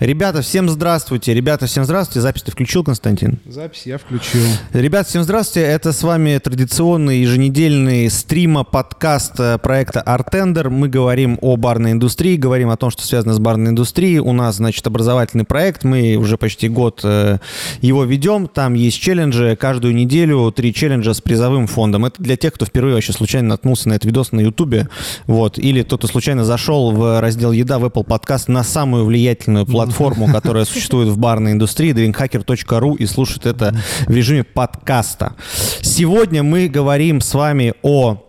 Ребята, всем здравствуйте. Ребята, всем здравствуйте. Запись ты включил, Константин? Запись я включил. Ребята, всем здравствуйте. Это с вами традиционный еженедельный стрима-подкаст э, проекта Artender. Мы говорим о барной индустрии, говорим о том, что связано с барной индустрией. У нас, значит, образовательный проект. Мы уже почти год э, его ведем. Там есть челленджи. Каждую неделю три челленджа с призовым фондом. Это для тех, кто впервые вообще случайно наткнулся на этот видос на Ютубе. Вот. Или кто-то случайно зашел в раздел «Еда» в Apple Podcast на самую влиятельную платформу, которая существует в барной индустрии, drinkhacker.ru, и слушает это в режиме подкаста. Сегодня мы говорим с вами о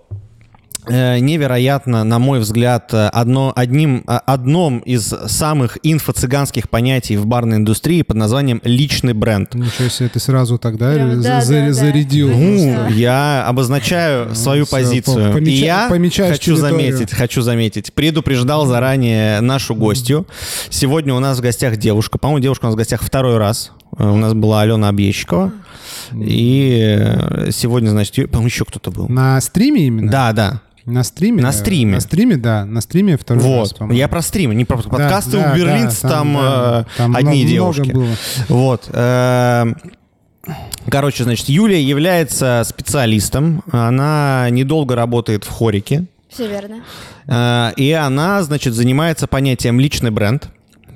невероятно, на мой взгляд, одно, одним, э, одном из самых инфо-цыганских понятий в барной индустрии под названием «личный бренд». Ничего себе, ты сразу тогда Прям, да, за- да, да. зарядил. Ну, просто. я обозначаю свою всё, позицию. помеча- И я хочу территорию. заметить, хочу заметить, предупреждал заранее нашу гостью. Сегодня у нас в гостях девушка. По-моему, девушка у нас в гостях второй раз. Э, У нас была Алена Объездчикова. И э, сегодня, значит, по-моему, еще кто-то был. На стриме именно? Да, да. На стриме? На стриме. На стриме, да. На стриме второй раз, Вот. по-моему. Я про стрим, не про Да, подкасты да, у Берлинц, да, там, да, э, там одни много- девушки. много было. Вот. э, Короче, значит, Юлия является специалистом. Она недолго работает в хорике. Все верно. Э, И она, значит, занимается понятием личный бренд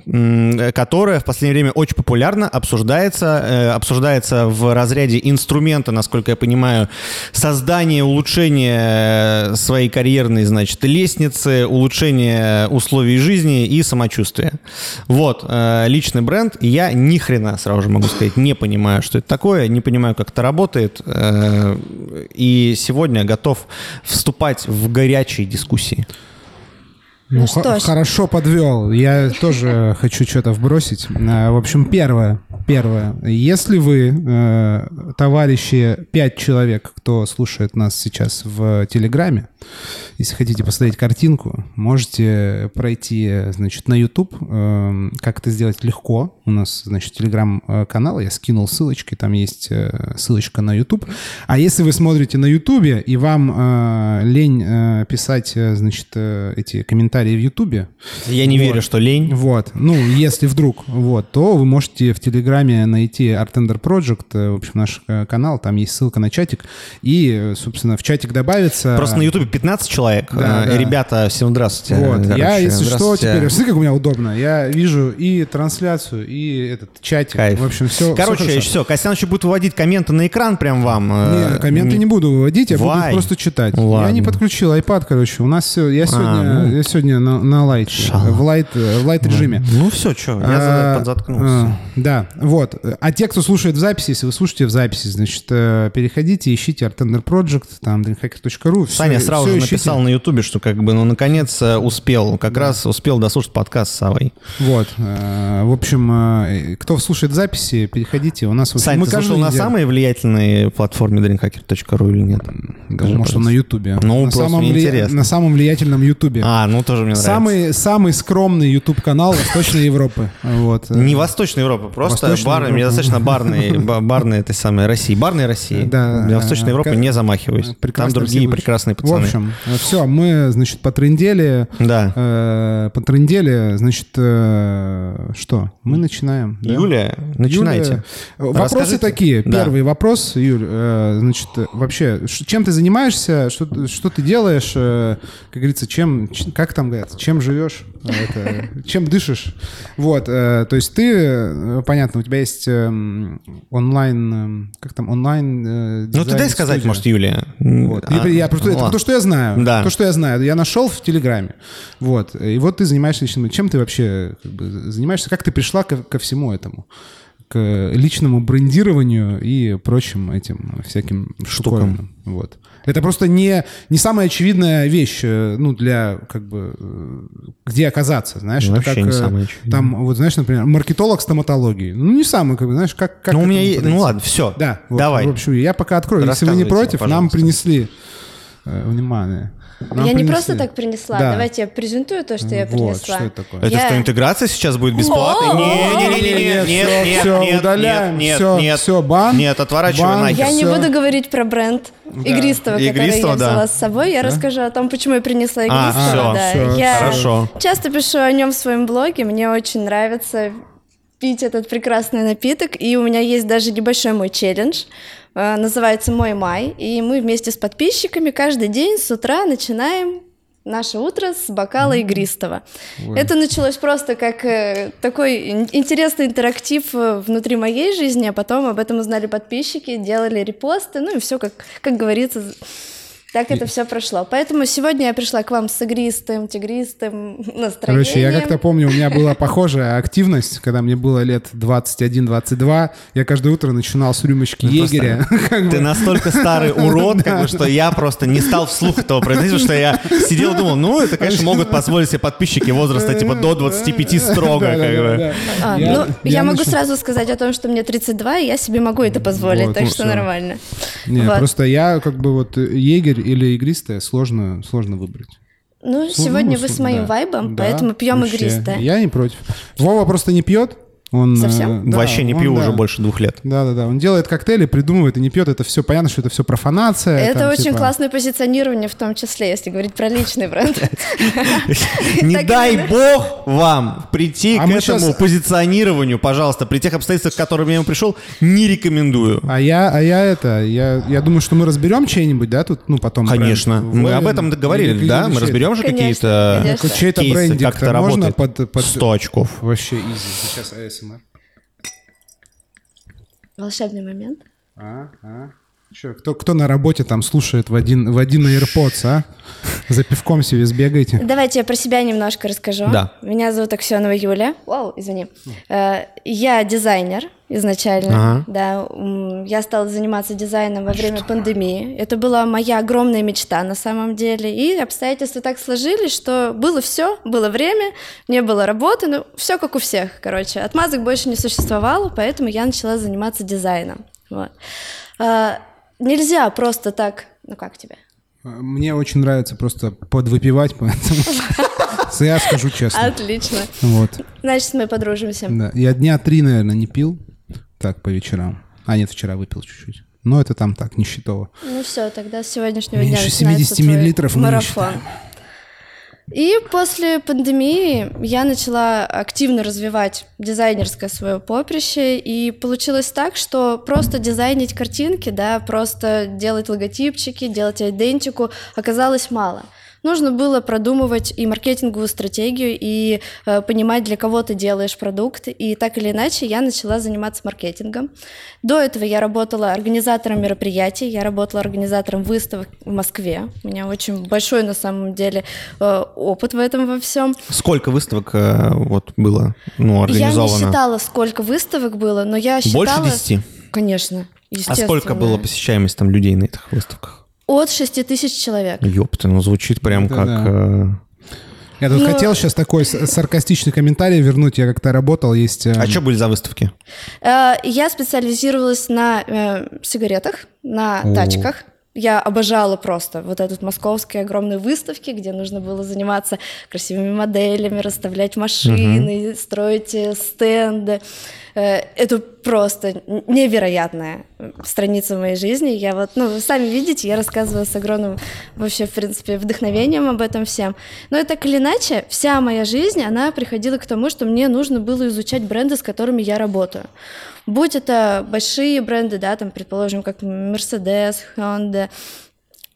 м, которое в последнее время очень популярно обсуждается, э, обсуждается в разряде инструмента, насколько я понимаю, создания, улучшения э, своей карьерной, значит, лестницы, улучшения условий жизни и самочувствия. Вот, э, личный бренд. Я ни хрена, сразу же могу сказать, не понимаю, что это такое, не понимаю, как это работает. И сегодня готов вступать в горячие дискуссии. Ну, что ж. хорошо подвел. Я тоже хочу что-то вбросить. А, В общем, первое. Первое. Если вы, э, товарищи, пять человек, кто слушает нас сейчас в Телеграме, если хотите посмотреть картинку, можете пройти, значит, на YouTube. Э, Как это сделать легко. У нас, значит, Телеграм-канал. Я скинул ссылочки. Там есть э, ссылочка на YouTube. А если вы смотрите на YouTube, и вам э, лень э, писать, э, значит, э, эти комментарии в YouTube, Я не Вот. верю, что лень. вот, ну, если вдруг, вот, то вы можете в Телеграме найти Artender Project, э, в общем, наш э, канал, там есть ссылка на чатик, и, собственно, в чатик добавится... Просто на Ютубе 15 человек. Да, Э, да. Ребята, всем здравствуйте. Вот, я, Короче, если что, теперь, смотри, как у меня удобно, я вижу и трансляцию, и этот чатик, Кайф. в общем, все, Короче, все, Костян еще будет выводить комменты на экран прям вам. э, Не, комменты не буду выводить, я буду Вай. просто читать. Ладно. Я не подключил iPad, короче. У нас все. Я сегодня, ну. я сегодня на, на лайте, в лайт, э, в лайт режиме. Ну все, что, я А, за- подзаткнулся. а, Да, вот. А те, кто слушает в записи, если вы слушаете в записи, значит, э, переходите, ищите Artender Project, там, dreamhacker.ru. Саня сразу всё же ищите. написал на Ютубе, что как бы, ну, наконец э, успел, как раз успел дослушать подкаст с Савой. Вот. В общем, кто слушает записи, переходите. У нас... Сань, мы ты слушал на самой влиятельной платформе dreamhacker.ru или нет? Да, может, он на Ютубе. Ну, на самом, интересно. на самом влиятельном Ютубе. А, ну тоже мне нравится. Самый, самый скромный YouTube-канал Восточной Европы. Вот. Не Восточная Европа, просто Восточная барный, мне достаточно барные, ба- барные этой самой России. Барные России. Да. Для Восточной Европы не замахиваюсь. Там другие прекрасные В пацаны. общем, все, мы, значит, потрындели. Да. Э, потрындели, значит, э, что? Мы начинаем. да? Юлия, начинайте. Э, Вопросы Расскажите. такие. Да. Первый вопрос, Юль, э, значит, вообще, чем ты занимаешься, что, что ты делаешь, э, как говорится, чем, как там говорят, чем живешь, э, это, чем дышишь. Вот, э, то есть ты, э, понятно, у тебя есть эм, онлайн, эм, как там, онлайн э, Ну, ты дай сказать, студия. может, Юлия. Вот. А, я, я просто, это то, что я знаю. Да. То, что я знаю. Я нашел в Телеграме. Вот. И вот ты занимаешься личным... Чем ты вообще как бы, занимаешься? Как ты пришла ко, ко всему этому? К личному брендированию и прочим этим всяким штукам. Вот. Это просто не, не самая очевидная вещь, э, ну, для, как бы, э, где оказаться, знаешь? Это Вообще как, не э, самая очевидная. Там, вот, знаешь, например, маркетолог стоматологии. Ну, не самый, как бы, знаешь, как... как Ну, у меня есть... Ну, ладно, все. Да, вот, Давай. В общем, я пока открою. Если вы не против, нам принесли э, внимание. Нам я не принесли. просто так принесла. Да. Давайте я презентую то, что я Вот, принесла. что это такое? Это Я- что, интеграция сейчас будет! Не-не-не-не-не, нет, Всё, нет, всё, нет, удаляем, нет, всё, нет, всё, бан, Нет, отворачивай нахер. Я не буду говорить про бренд игристого, который я взяла с собой. Я расскажу о том, почему я принесла игристого. я хорошо. часто пишу о нем в своем блоге. Мне очень нравится пить этот прекрасный напиток. И у меня есть даже небольшой мой челлендж. Э, Называется «Мой май». И мы вместе с подписчиками каждый день с утра начинаем наше утро с бокала игристого. Ой. Это началось просто как э, такой ин- интересный интерактив э, внутри моей жизни, а потом об этом узнали подписчики, делали репосты, ну и все, как, как говорится, так это все прошло. Поэтому сегодня я пришла к вам с игристым, тигристым настроением. Короче, я как-то помню, у меня была похожая активность, когда мне было лет 21-22. Я каждое утро начинал с рюмочки Ну, просто егеря. Ты настолько старый урод, как бы, что я просто не стал вслух этого произносить, потому что я сидел и думал, ну, это, конечно, могут позволить себе подписчики возраста типа до 25 строго, как бы. Да-да-да-да. А, Я- ну, я, я могу сразу сказать о том, что мне 32, и я себе могу это позволить, Вот, так ну что нормально. Не, Вот. просто я как бы вот егерь или игристое сложно, сложно выбрать. Ну, сегодня ну, вы с- с моим да. вайбом, Да, поэтому пьем вообще. игристое. Я не против. Вова просто не пьет. Он, Совсем? э, да, Вообще не он, пью да. уже больше двух лет. Да-да-да, он делает коктейли, придумывает и не пьет. Это все понятно, что это все профанация. Это там, очень типа- классное позиционирование, в том числе, если говорить про личный бренд. Не дай бог вам прийти А к мы этому позиционированию, пожалуйста, при тех обстоятельствах, к которым я ему пришел, не рекомендую. А я, а я это, я, я думаю, что мы разберем чей-нибудь, да, тут, ну, потом. Конечно. Мы об этом договорились, или- да? Мы разберем же какие-то кейсы, как это можно работает. под, под... 100 очков. Вообще изи. Сейчас АСМР. Волшебный момент. А, а. Чё, кто, кто на работе там слушает в один, в один AirPods, а? За пивком себе сбегайте. Давайте я про себя немножко расскажу. Да. Меня зовут Аксенова Юля. Вау, извини. Э, Я дизайнер изначально. Ага. Да, я стала заниматься дизайном во время пандемии. Это была моя огромная мечта на самом деле. И обстоятельства так сложились, что было все, было время, не было работы, ну все как у всех, короче. Отмазок больше не существовало, поэтому я начала заниматься дизайном. Вот. Э, Нельзя просто так, ну как тебе? Мне очень нравится просто подвыпивать, поэтому я скажу честно. Отлично. Вот. Значит, мы подружимся. Да. Я дня три, наверное, не пил. Так, по вечерам. А нет, вчера выпил чуть-чуть. Но это там так, нищетово. Ну все, тогда с сегодняшнего дня Меньше начинается 70 твой миллилитров не марафон. И после пандемии я начала активно развивать дизайнерское свое поприще, и получилось так, что просто дизайнить картинки, да, просто делать логотипчики, делать идентику оказалось мало. Нужно было продумывать и маркетинговую стратегию, и э, понимать, для кого ты делаешь продукт. И так или иначе я начала заниматься маркетингом. До этого я работала организатором мероприятий, я работала организатором выставок в Москве. У меня очень большой на самом деле э, опыт в этом во всем. Сколько выставок э, вот было ну, Я организовано? не считала, сколько выставок было, но я считала... Больше 10? Конечно, А естественно. сколько было посещаемость там людей на этих выставках? От 6 тысяч человек. Ёпта, ну звучит прям Это как... да. э, Я тут Ну- хотел сейчас такой саркастичный комментарий вернуть. Я как-то работал, есть... э, А что были за выставки? Э, Я специализировалась на э, сигаретах, на О. тачках. Я обожала просто вот этот московские огромные выставки, где нужно было заниматься красивыми моделями, расставлять машины, строить э, стенды. Э, Это просто невероятная страница моей жизни. Я вот, ну, вы сами видите, я рассказываю с огромным вообще, в принципе, вдохновением об этом всем. Но и так или иначе, вся моя жизнь, она приходила к тому, что мне нужно было изучать бренды, с которыми я работаю. Будь это большие бренды, да, там, предположим, как Mercedes, Honda,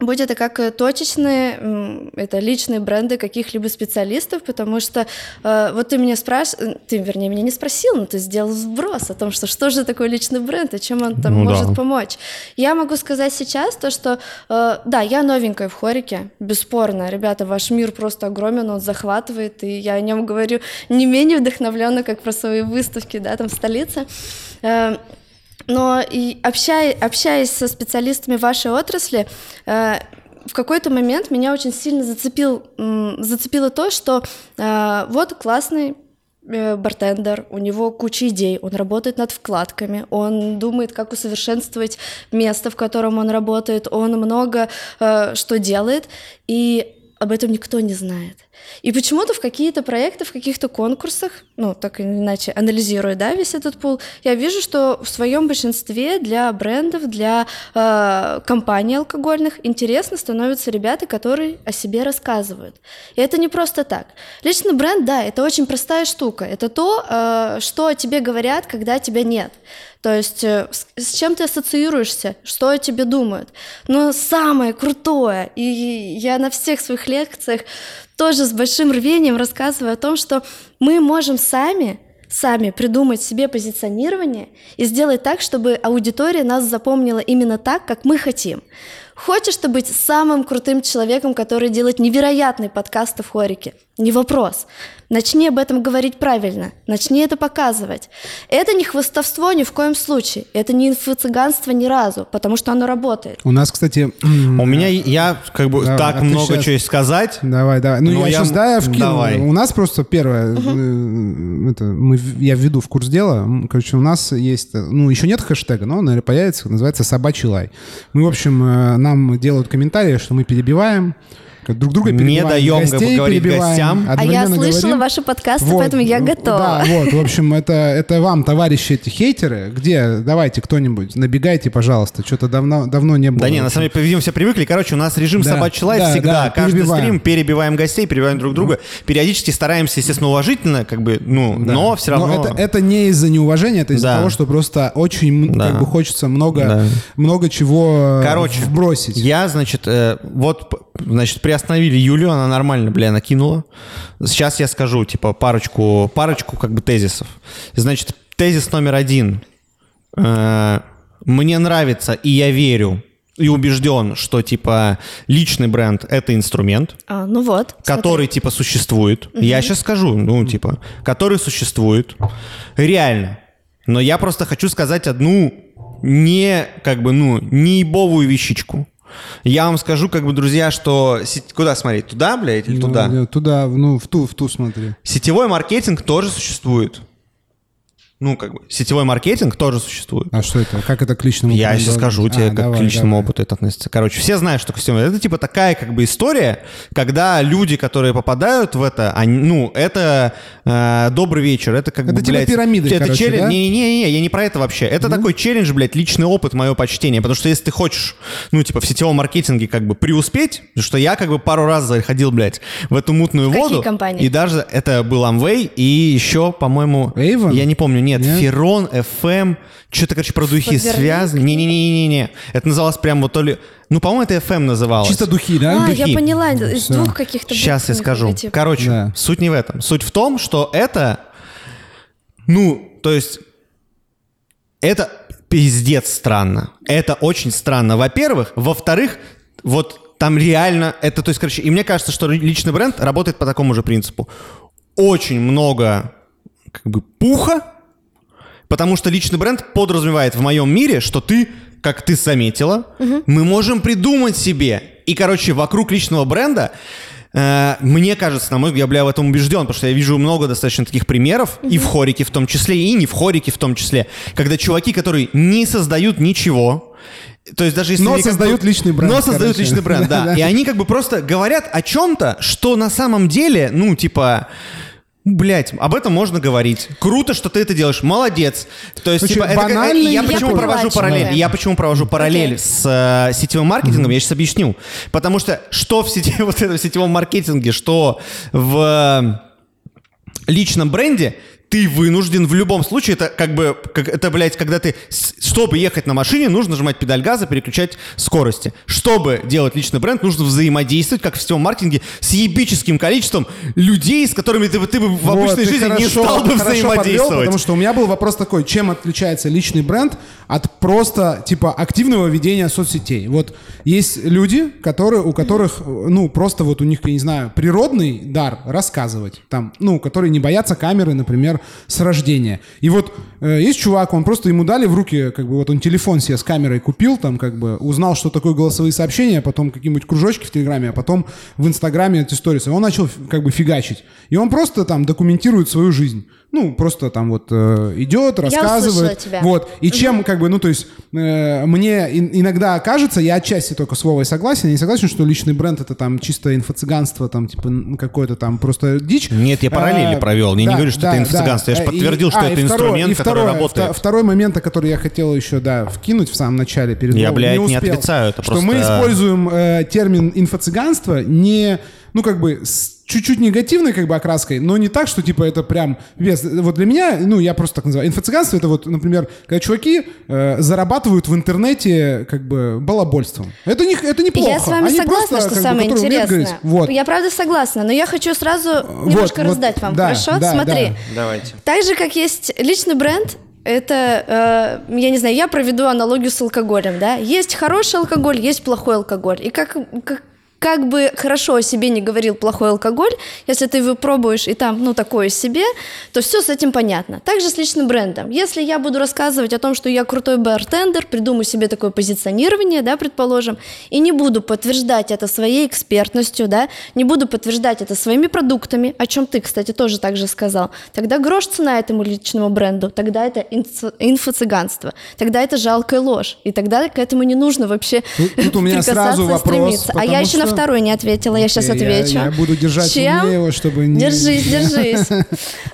Будь это как э, точечные, это личные бренды каких-либо специалистов, потому что э, вот ты меня спрашиваешь, ты, вернее, меня не спросил, но ты сделал сброс о том, что что же такое личный бренд и чем он там Ну может да. помочь. Я могу сказать сейчас то, что э, да, я новенькая в хорике, бесспорно, ребята, ваш мир просто огромен, он захватывает, и я о нем говорю не менее вдохновленно, как про свои выставки, да, там в столице. Э, но и общая- общаясь со специалистами вашей отрасли, э, в какой-то момент меня очень сильно зацепил, зацепило то, что э, вот классный э, бартендер, у него куча идей, он работает над вкладками, он думает, как усовершенствовать место, в котором он работает, он много э, что делает, и об этом никто не знает. И почему-то в какие-то проекты, в каких-то конкурсах, ну, так или иначе, анализируя, да, весь этот пул, я вижу, что в своем большинстве для брендов, для э, компаний алкогольных интересно становятся ребята, которые о себе рассказывают. И это не просто так. Личный бренд, да, это очень простая штука. Это то, э, что о тебе говорят, когда тебя нет. То есть э, с чем ты ассоциируешься, что о тебе думают. Но самое крутое, и я на всех своих лекциях тоже с большим рвением рассказываю о том, что мы можем сами сами придумать себе позиционирование и сделать так, чтобы аудитория нас запомнила именно так, как мы хотим. Хочешь ты быть самым крутым человеком, который делает невероятный подкаст в хорике? Не вопрос. Начни об этом говорить правильно, начни это показывать. Это не хвостовство ни в коем случае, это не инфо-цыганство ни разу, потому что оно работает. У нас, кстати... У меня, я как бы Давай, так а много щас- чего сказать. Давай, давай. Ну, я, я- сейчас, да, я вкину. давай. У нас просто первое, э, это, мы, я введу в курс дела. Короче, у нас есть, э, ну, еще нет хэштега, но он, наверное, появится, называется «Собачий лай». Мы, в общем, э, нам делают комментарии, что мы перебиваем, друг друга Не перебиваем. даем гостей говорить перебиваем, гостям. А я слышала говорим. ваши подкасты, Вот, поэтому я ну, готова. Да, вот, в общем, это, это вам, товарищи эти хейтеры. Где, давайте кто-нибудь, набегайте, пожалуйста. Что-то давно, давно не было. Да не, на самом деле, видимо, все привыкли. Короче, у нас режим Да, собачий лайф да, всегда. да, Каждый перебиваем. стрим перебиваем гостей, перебиваем друг друга. Периодически стараемся, естественно, уважительно, как бы, ну, Да. но все равно... это, это не из-за неуважения, это из-за Да. того, что просто очень Да. как бы хочется много, Да. много чего э, Короче, вбросить. Я, значит, э, вот, значит, приостановили Юлю, она нормально, бля, накинула. Сейчас я скажу, типа, парочку, парочку, как бы, тезисов. Значит, тезис номер один. Э, Мне нравится, и я верю, и убежден, что, типа, личный бренд — это инструмент, А, ну вот. который, типа, существует. Я сейчас скажу, ну, типа, который существует. Реально. Но я просто хочу сказать одну не, как бы, ну, не ебовую вещичку. Я вам скажу, как бы, друзья, что... Куда смотреть? Туда, блядь, или Ну, туда? э, Туда, ну, в ту, в ту смотри. Сетевой маркетинг тоже существует. Ну, как бы, сетевой маркетинг тоже существует. А что это? Как это к личному Я сейчас скажу А, тебе, как давай, к личному давай. опыту это относится. Короче, все знают, что костюм. Это типа такая как бы история, когда люди, которые попадают в это, они, ну, это э, добрый вечер, это как Это бы, типа блядь, пирамиды, это короче, челлендж. да? Не-не-не, я не про это вообще. Это такой челлендж, блядь, личный опыт, мое почтение. Потому что если ты хочешь, ну, типа, в сетевом маркетинге как бы преуспеть, потому что я как бы пару раз заходил, блядь, в эту мутную В какие воду. компании? И даже это был Amway, и еще, по-моему, Avon? я не помню, нет, Нет? Ферон, FM, что-то, короче, про духи связано. Не-не-не-не-не. Это называлось прям вот то ли... Ну, по-моему, это FM называлось. Чисто духи, да? А, я духи. поняла, из Всё. двух каких-то... Сейчас я скажу. логотип. Короче, Да. суть не в этом. Суть в том, что это... Ну, то есть... Это пиздец странно. Это очень странно. Во-первых. Во-вторых, вот там реально... Это, то есть, короче, и мне кажется, что личный бренд работает по такому же принципу. Очень много как бы пуха, Потому что личный бренд подразумевает в моем мире, что ты, как ты заметила, мы можем придумать себе. И, короче, вокруг личного бренда, э, мне кажется, на мой взгляд, я, в этом убежден, потому что я вижу много достаточно таких примеров, и в хорике в том числе, и не в хорике в том числе, когда чуваки, которые не создают ничего, то есть даже если Но создают бы- личный бренд, Но создают короче. личный бренд. Да. И они как бы просто говорят о чем-то, что на самом деле, ну, типа... Блять, об этом можно говорить. Круто, что ты это делаешь. Молодец. То есть, Очень типа, это как- банальный я и почему такой. провожу параллель? Я почему провожу параллель с э, сетевым маркетингом? Я сейчас объясню. Потому что что в сети, вот это в сетевом маркетинге, что в э, личном бренде, ты вынужден в любом случае, это как бы, как, это, блядь, когда ты, чтобы ехать на машине, нужно нажимать педаль газа, переключать скорости. Чтобы делать личный бренд, нужно взаимодействовать, как в сетевом маркетинге, с ебическим количеством людей, с которыми ты, бы- ты бы в Вот, обычной жизни не хорошо- стал бы хорошо подвел, взаимодействовать. потому что у меня был вопрос такой, чем отличается личный бренд от просто, типа, активного ведения соцсетей. Вот есть люди, которые, у которых, ну, просто вот у них, я не знаю, природный дар рассказывать. Там, ну, которые не боятся камеры, например, с рождения. И вот э, есть чувак, он просто ему дали в руки, как бы, вот он телефон себе с камерой купил, там, как бы, узнал, что такое голосовые сообщения, потом какие-нибудь кружочки в Телеграме, а потом в Инстаграме эти сторисы. Он начал, как бы, фигачить. И он просто там документирует свою жизнь. Ну, просто там вот э, идет, Я рассказывает. тебя. Вот. И чем, как бы, ну, то есть, э, мне ин- иногда кажется, я отчасти только с Вовой согласен, я не согласен, что личный бренд это там чисто инфо-цыганство, там, типа, какое-то там просто дичь. Нет, я параллели Э, провел. Я не да, говорю, что да, это инфо-цыганство. Я же да. подтвердил, И- что а, это и второе- инструмент, и который второе, работает. вто- Второй момент, о который я хотел еще, да, вкинуть в самом начале перед Я, Вовой, блядь, не успел. отрицаю, это что просто- мы используем э, термин инфо-цыганство не, ну, как бы, с чуть-чуть негативной как бы окраской, но не так, что типа это прям вес. Вот для меня, ну я просто так называю, инфо-цыганство это вот, например, когда чуваки э, зарабатывают в интернете как бы балабольством. Это не это неплохо. Я с вами Они согласна, просто, что как бы, самое умеют интересное. Вот. Я правда согласна, но я хочу сразу немножко вот, раздать вам, да, хорошо? да, Смотри. да. Давайте. Так же, как есть личный бренд, это, э, я не знаю, я проведу аналогию с алкоголем, да? Есть хороший алкоголь, есть плохой алкоголь. И как, как, как бы хорошо о себе не говорил плохой алкоголь, если ты его пробуешь и там, ну, такое себе, то все с этим понятно. Также с личным брендом. Если я буду рассказывать о том, что я крутой бартендер, придумаю себе такое позиционирование, да, предположим, и не буду подтверждать это своей экспертностью, да, не буду подтверждать это своими продуктами, о чем ты, кстати, тоже так же сказал, тогда грош цена этому личному бренду, тогда это инфо- инфо-цыганство, тогда это жалкая ложь, и тогда к этому не нужно вообще Тут- тут у меня сразу вопрос, стремиться. А я еще на второй не ответила, я сейчас я- отвечу. я буду держать Чем? его, чтобы не- Держись, держись.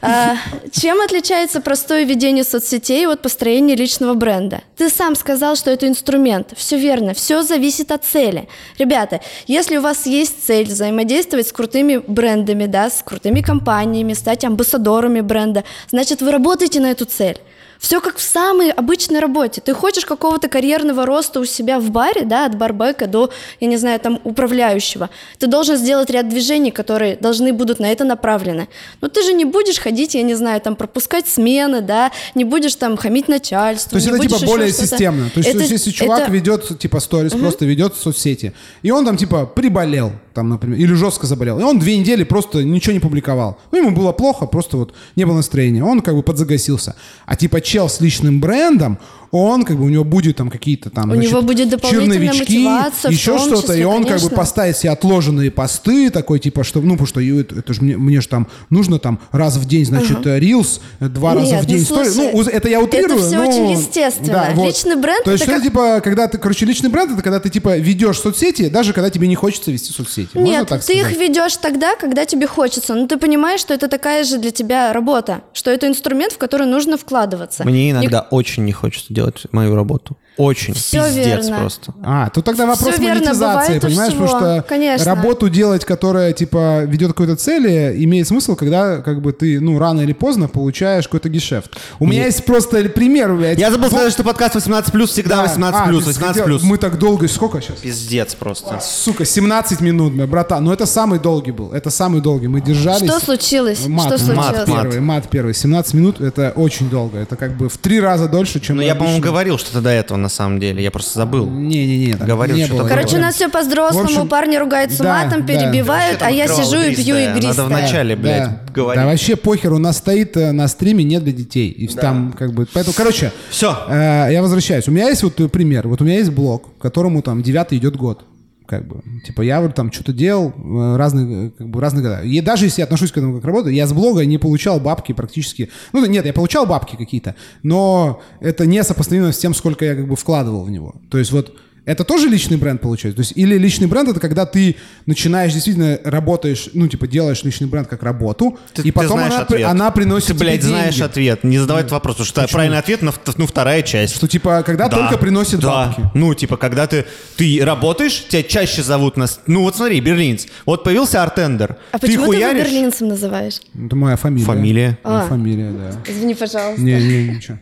А, Чем отличается простое ведение соцсетей от построения личного бренда? Ты сам сказал, что это инструмент. Все верно, все зависит от цели. Ребята, если у вас есть цель взаимодействовать с крутыми брендами, да, с крутыми компаниями, стать амбассадорами бренда, значит, вы работаете на эту цель. Все как в самой обычной работе. Ты хочешь какого-то карьерного роста у себя в баре, да, от барбека до, я не знаю, там, управляющего. Ты должен сделать ряд движений, которые должны будут на это направлены. Но ты же не будешь ходить, я не знаю, там, пропускать смены, да, не будешь там хамить начальству. То есть это типа более системно. То есть, Это- если чувак это- ведет типа сторис, просто ведет в соцсети, и он там типа приболел, там, например, или жестко заболел, и он две недели просто ничего не публиковал. Ну, ему было плохо, просто вот не было настроения. Он как бы подзагасился. А типа чел с личным брендом, он как бы у него будет там какие-то там У значит, него будет дополнительная черновички, мотивация, еще что-то, числе, и он как бы конечно. поставит себе отложенные посты, такой типа, что, ну, потому что это, это же мне, мне же там нужно там раз в день, значит, э, рилс, э, два раза Нет, в день ну, слушай, Ну, это я утрирую, это всё но- очень естественно. Да, вот. Личный бренд То есть это что как- типа, когда ты, короче, личный бренд, это когда ты типа ведешь соцсети, даже когда тебе не хочется вести соцсети. Можно Нет, так ты их сказать? ведешь тогда, когда тебе хочется. Но ты понимаешь, что это такая же для тебя работа, что это инструмент, в который нужно вкладываться. Мне Не- иногда очень не хочется делать мою работу. Очень. Всё Пиздец верно. просто. А, тут тогда вопрос верно, монетизации, понимаешь, всего, потому что конечно. работу делать, которая типа ведет к какой-то цели, имеет смысл, когда как бы ты, ну, рано или поздно получаешь какой-то гешефт. У меня есть просто пример, блядь. Я забыл сказать, что подкаст 18+, всегда Да. 18+, А, ты 18+. хотел- Мы так долго, сколько сейчас? Пиздец просто. Сука, 17 минут, бля, братан. Но это самый долгий был. Это самый долгий. Мы держались. Что случилось? Мат, что случилось? мат, мат. первый, мат первый. 17 минут это очень долго. Это как бы в три раза дольше, чем Ну, я, по-моему, говорил что-то до этого, на самом деле. Я просто забыл. Не-не-не, Говорил, не что было. такое. Короче, у нас все по-взрослому, общем, парни ругаются да, матом, да. перебивают, а я сижу и пью игристое. Надо вначале, блядь, да. говорить. Да вообще похер, у нас стоит э, на стриме не для детей. И там как бы... Поэтому, короче, Всё. э, я возвращаюсь. У меня есть вот э, пример. Вот у меня есть блог, которому там девятый идет год. Как бы, типа, я вот там что-то делал э, разные, э, как бы, разные года. И даже если я отношусь к этому как работа, я с блога не получал бабки практически. Ну, нет, я получал бабки какие-то, но это не сопоставимо с тем, сколько я как бы вкладывал в него. То есть вот это тоже личный бренд получается? То есть или личный бренд это когда ты начинаешь действительно работаешь, ну, типа, делаешь личный бренд как работу, Ты- и ты потом знаешь она, ответ. она приносит Ты, блядь, тебе знаешь деньги. ответ. Не задавай этот вопрос, потому что правильный ответ, на, ну, вторая часть. Что, типа, когда Да, только приносит да. бабки. Ну, типа, когда ты, ты работаешь, тебя чаще зовут на... с- Ну, вот смотри, берлинец. Вот появился артендер. А ты почему ты его хуяришь... берлинцем называешь? Это моя фамилия. Фамилия. Моя А. фамилия, да. Извини, пожалуйста. Не, не, ничего.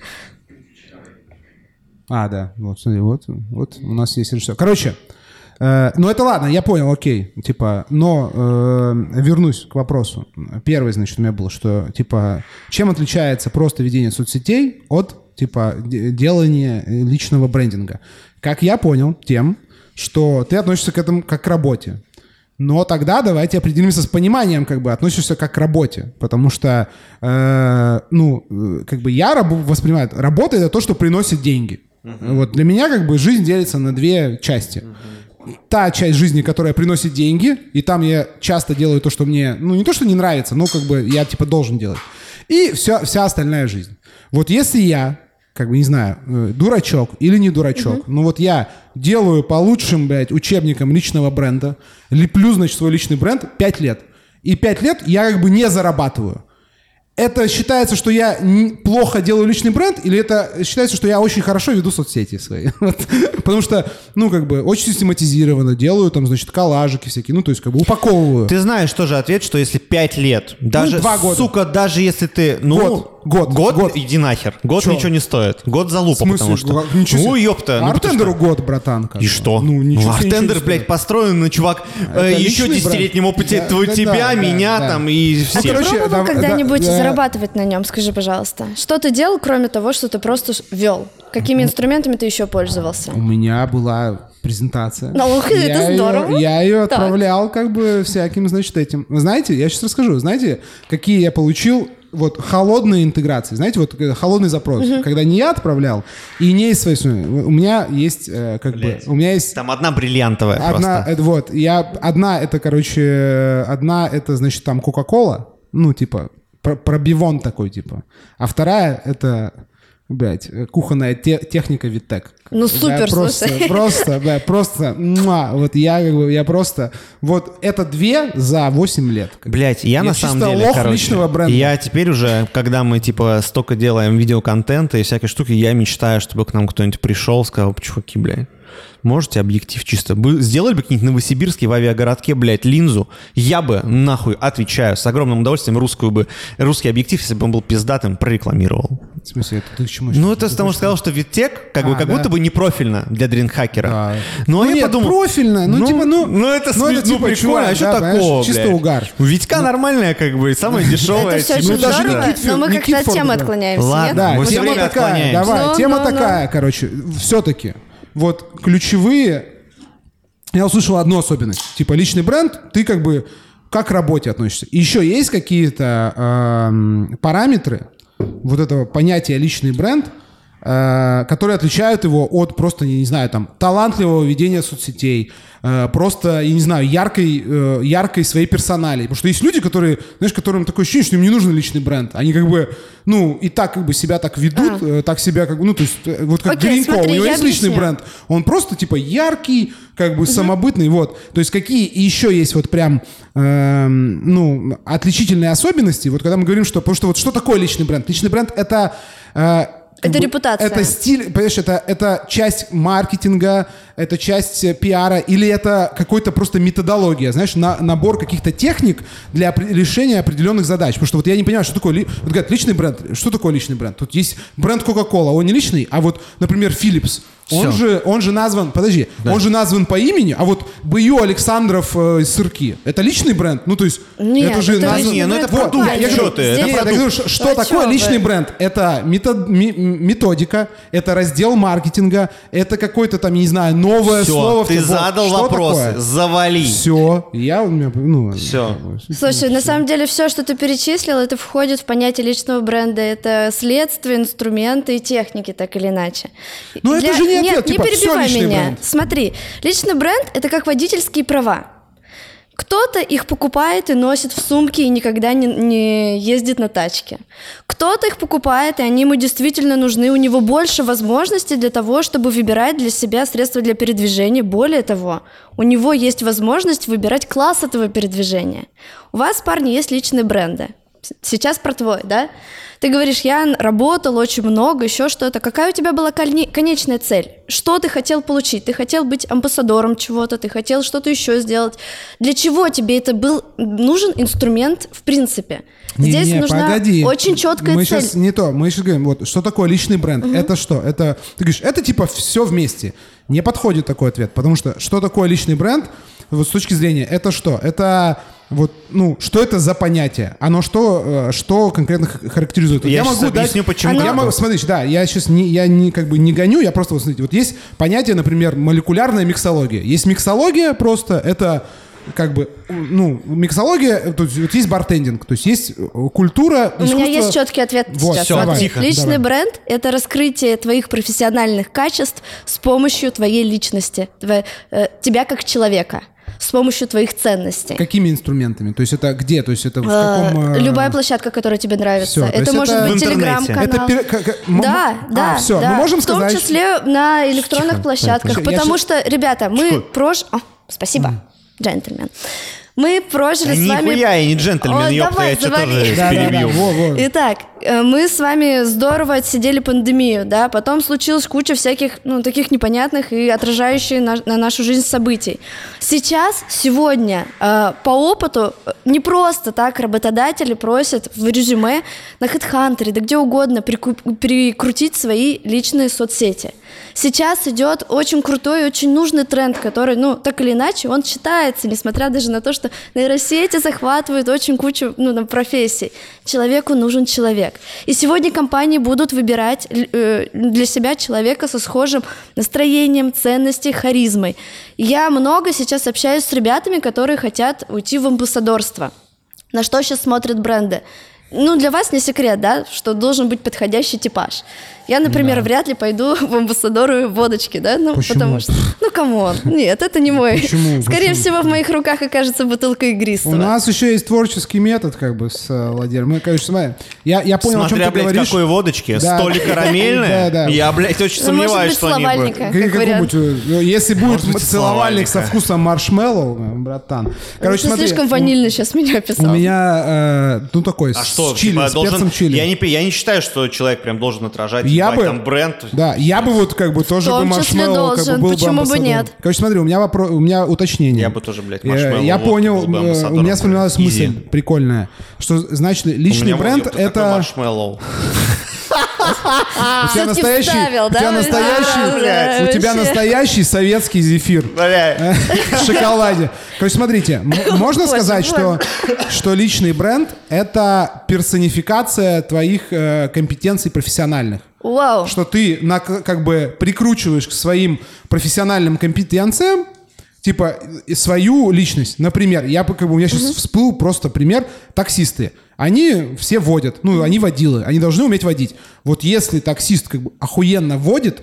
А, да, вот, смотри, вот, вот у нас есть режиссер. Короче, э, ну это ладно, я понял, окей, типа, но э, вернусь к вопросу. Первый, значит, у меня был, что, типа, чем отличается просто ведение соцсетей от, типа, де- делания личного брендинга? Как я понял, тем, что ты относишься к этому как к работе. Но тогда давайте определимся с пониманием, как бы относишься как к работе, потому что, э, ну, э, как бы я раб- воспринимаю, работа это то, что приносит деньги. Вот для меня как бы жизнь делится на две части. Та часть жизни, которая приносит деньги, и там я часто делаю то, что мне, ну не то, что не нравится, но как бы я типа должен делать. И все, вся остальная жизнь. Вот если я, как бы, не знаю, э, дурачок или не дурачок, ну вот я делаю по лучшим, блядь, учебникам личного бренда, леплю, значит, свой личный бренд 5 лет. И 5 лет я как бы не зарабатываю это считается, что я плохо делаю личный бренд, или это считается, что я очень хорошо веду соцсети свои? Вот. Потому что, ну, как бы, очень систематизированно делаю, там, значит, коллажики всякие, ну, то есть, как бы, упаковываю. Ты знаешь тоже ответ, что если 5 лет, даже, ну, 2 года. сука, даже если ты, ну, год. Год, год, год. иди нахер. Год Чё? ничего не стоит. Год залупа, потому что... Ничего ну, ёпта. Ну, Артендеру год, братан. Как и что? Ну, ничего ну Артендер, блядь, построен на чувак э, еще десятилетнем опыте да, твой, да, тебя, да, меня да, там да. и все. А пробовал да, когда-нибудь да, зарабатывать на нем? Скажи, пожалуйста. Что ты делал, кроме того, что ты просто вел? Какими инструментами ты еще пользовался? У меня была презентация. Ну, это я здорово. Ее, я ее так. отправлял как бы всяким, значит, этим. Вы знаете, я сейчас расскажу. Знаете, какие я получил вот холодные интеграции, знаете, вот э, холодный запрос, угу. когда не я отправлял и не из своей у меня есть э, как Блять. бы у меня есть там одна бриллиантовая одна просто. Это, вот я одна это короче одна это значит там Кока-Кола, ну типа пробивон такой типа, а вторая это Блять, кухонная те, техника Витек. Ну супер, да, просто, слушай. Просто, да, просто, муа, вот я как бы, я просто, вот это две за 8 лет. Блять, я, я на самом деле, лох короче, личного бренда. я теперь уже, когда мы типа столько делаем видеоконтента и всякие штуки, я мечтаю, чтобы к нам кто-нибудь пришел, сказал, чуваки, блядь, Можете объектив чисто? Бы, сделали бы какие-нибудь новосибирские в авиагородке, блядь, линзу. Я бы, нахуй, отвечаю, с огромным удовольствием русскую бы, русский объектив, если бы он был пиздатым, прорекламировал. В смысле, это ты к чему? Ну, это потому что сказал, что Виттек, как, а, бы, как да? будто бы не профильно для дринхакера. Да. Ну, а ну, я нет, подумал... профильно, ну, ну, типа, ну... Ну, это, ну, это ну, типа, прикольно, а что да, такого, Чисто угар. У Витька ну, нормальная, как бы, самая дешевая. Это все очень здорово, но мы как-то от темы отклоняемся, Ладно, мы тема такая, давай, тема такая, короче, все-таки. Вот ключевые я услышал одну особенность. Типа личный бренд, ты как бы как к работе относишься. Еще есть какие-то э, параметры вот этого понятия личный бренд, которые отличают его от просто, не знаю, там, талантливого ведения соцсетей, Э, просто, я не знаю, яркой, э, яркой своей персоналии. Потому что есть люди, которые, знаешь, которым такое ощущение, что им не нужен личный бренд. Они как бы, ну, и так как бы себя так ведут, а. так себя как бы, ну, то есть, вот как Окей, Гринько, у него есть объясню. личный бренд. Он просто, типа, яркий, как бы угу. самобытный, вот. То есть какие еще есть вот прям, э, ну, отличительные особенности, вот когда мы говорим, что, потому что вот что такое личный бренд? Личный бренд — это... Э, это репутация. Это стиль, понимаешь, это, это часть маркетинга, это часть э, пиара, или это какой-то просто методология, знаешь, на, набор каких-то техник для решения определенных задач. Потому что вот я не понимаю, что такое, ли, вот говорят, личный бренд. Что такое личный бренд? Тут есть бренд Coca-Cola, он не личный, а вот, например, Philips. Он же, он же назван, подожди, да. он же назван по имени, а вот Бою Александров э, сырки, это личный бренд? Ну, то есть, Нет, это же это назван... Не, ну это продукт, я, что ты, это я говорю, что, что а такое личный вы? бренд? Это метод, методика, это раздел маркетинга, это какое-то там, не знаю, новое Все, слово. ты задал что вопрос, такое? завали. Все, я у меня, ну... Все. Слушай, на самом деле все, что ты перечислил, это входит в понятие личного бренда, это следствие, инструменты и техники, так или иначе. Ну это же не нет, ответ, не типа, перебивай все меня. Бренд. Смотри, личный бренд это как водительские права. Кто-то их покупает и носит в сумке и никогда не, не ездит на тачке. Кто-то их покупает, и они ему действительно нужны. У него больше возможностей для того, чтобы выбирать для себя средства для передвижения. Более того, у него есть возможность выбирать класс этого передвижения. У вас, парни, есть личные бренды. Сейчас про твой, да? Ты говоришь, я работал очень много, еще что-то. Какая у тебя была конечная цель? Что ты хотел получить? Ты хотел быть амбассадором чего-то, ты хотел что-то еще сделать. Для чего тебе это был нужен инструмент в принципе? Здесь не, не, нужна погоди. очень четкая мы цель. сейчас не то, мы сейчас говорим, вот что такое личный бренд? Угу. Это что? Это ты говоришь, это типа все вместе. Не подходит такой ответ, потому что что такое личный бренд? Вот с точки зрения, это что? Это вот, ну, что это за понятие? Оно что, э, что конкретно характеризует? Я, я могу дать, объясню, почему. Оно... Я могу, смотрите, да, я сейчас не, я не, как бы не гоню, я просто, вот смотрите, вот есть понятие, например, молекулярная миксология. Есть миксология просто, это как бы, ну, миксология, то есть вот есть бартендинг, то есть есть э, культура, У меня есть четкий ответ вот, сейчас. Все, давай, тихо. Личный давай. бренд — это раскрытие твоих профессиональных качеств с помощью твоей личности, твоей, э, тебя как человека. с помощью твоих ценностей. Какими инструментами? То есть это где? То есть это в Э, каком... э, Любая площадка, которая тебе нравится. Есть это может это быть телеграм-канал. Это пер- как- Да, да. А, все, да. мы можем В том сказать... числе на электронных Тихо, площадках. тихо. Я Потому щас- что, ребята, мы прош... О, спасибо, джентльмен. Мы прожили А с вами... нихуя я не джентльмен, Ой, ёпта, давай, я тебя завали. тоже Да, да, да, перебью. во, во. Итак, э, мы с вами здорово отсидели пандемию, да, потом случилась куча всяких, ну, таких непонятных и отражающих на, на нашу жизнь событий. Сейчас, сегодня, э, по опыту, э, не просто так работодатели просят в резюме на HeadHunter, да где угодно прикрутить свои личные соцсети. Сейчас идет очень крутой, очень нужный тренд, который, ну, так или иначе, он считается, несмотря даже на то, что нейросети захватывают очень кучу, ну, там, профессий. Человеку нужен человек. И сегодня компании будут выбирать э, для себя человека со схожим настроением, ценностей, харизмой. Я много сейчас общаюсь с ребятами, которые хотят уйти в амбассадорство. На что сейчас смотрят бренды? Ну, для вас не секрет, да, что должен быть подходящий типаж. Я, например, вряд ли пойду в амбассадоры водочки, да, ну, Почему? потому что, ну, come on, нет, это не мой. Почему? Скорее Почему? всего, в моих руках окажется бутылка игристого. У нас еще есть творческий метод, как бы, с э, Владимиром. Мы, конечно, смотри, я, я понял, о чем Смотря, ты блядь, говоришь. какой водочки. Да. Соль карамельная. Да, да. Я, блядь, очень может сомневаюсь, быть, что они будут. э, если будет целовальник со вкусом маршмеллоу, э, братан. Короче, Ты смотри. слишком ванильно сейчас меня У описал. меня, э, ну, такой, А с что, чили, типа, с перцем чили. Я не, пи- я не считаю, что человек прям должен отражать Я бы- там бренд. Да, я бы вот как бы тоже бы маршмеллоу как бы был почему бы амбассадором. нет? Короче, смотри, у меня вопрос, у меня уточнение. Я бы тоже, блядь, Я, маршмеллоу я водки понял, был бы э, у меня вспоминалась блядь. мысль Изи. прикольная, что значит У личный бренд это маршмеллоу. у тебя настоящий, вставил, у тебя да? настоящий, Да, блядь, у тебя настоящий советский зефир. Бля. в шоколаде. Короче, смотрите, можно сказать, что, что личный бренд — это персонификация твоих э, компетенций профессиональных. Вау. Что ты на, как бы прикручиваешь к своим профессиональным компетенциям типа свою личность. Например, я как бы у меня сейчас всплыл просто пример таксисты. Они все водят, ну они водилы, они должны уметь водить. Вот если таксист как бы охуенно водит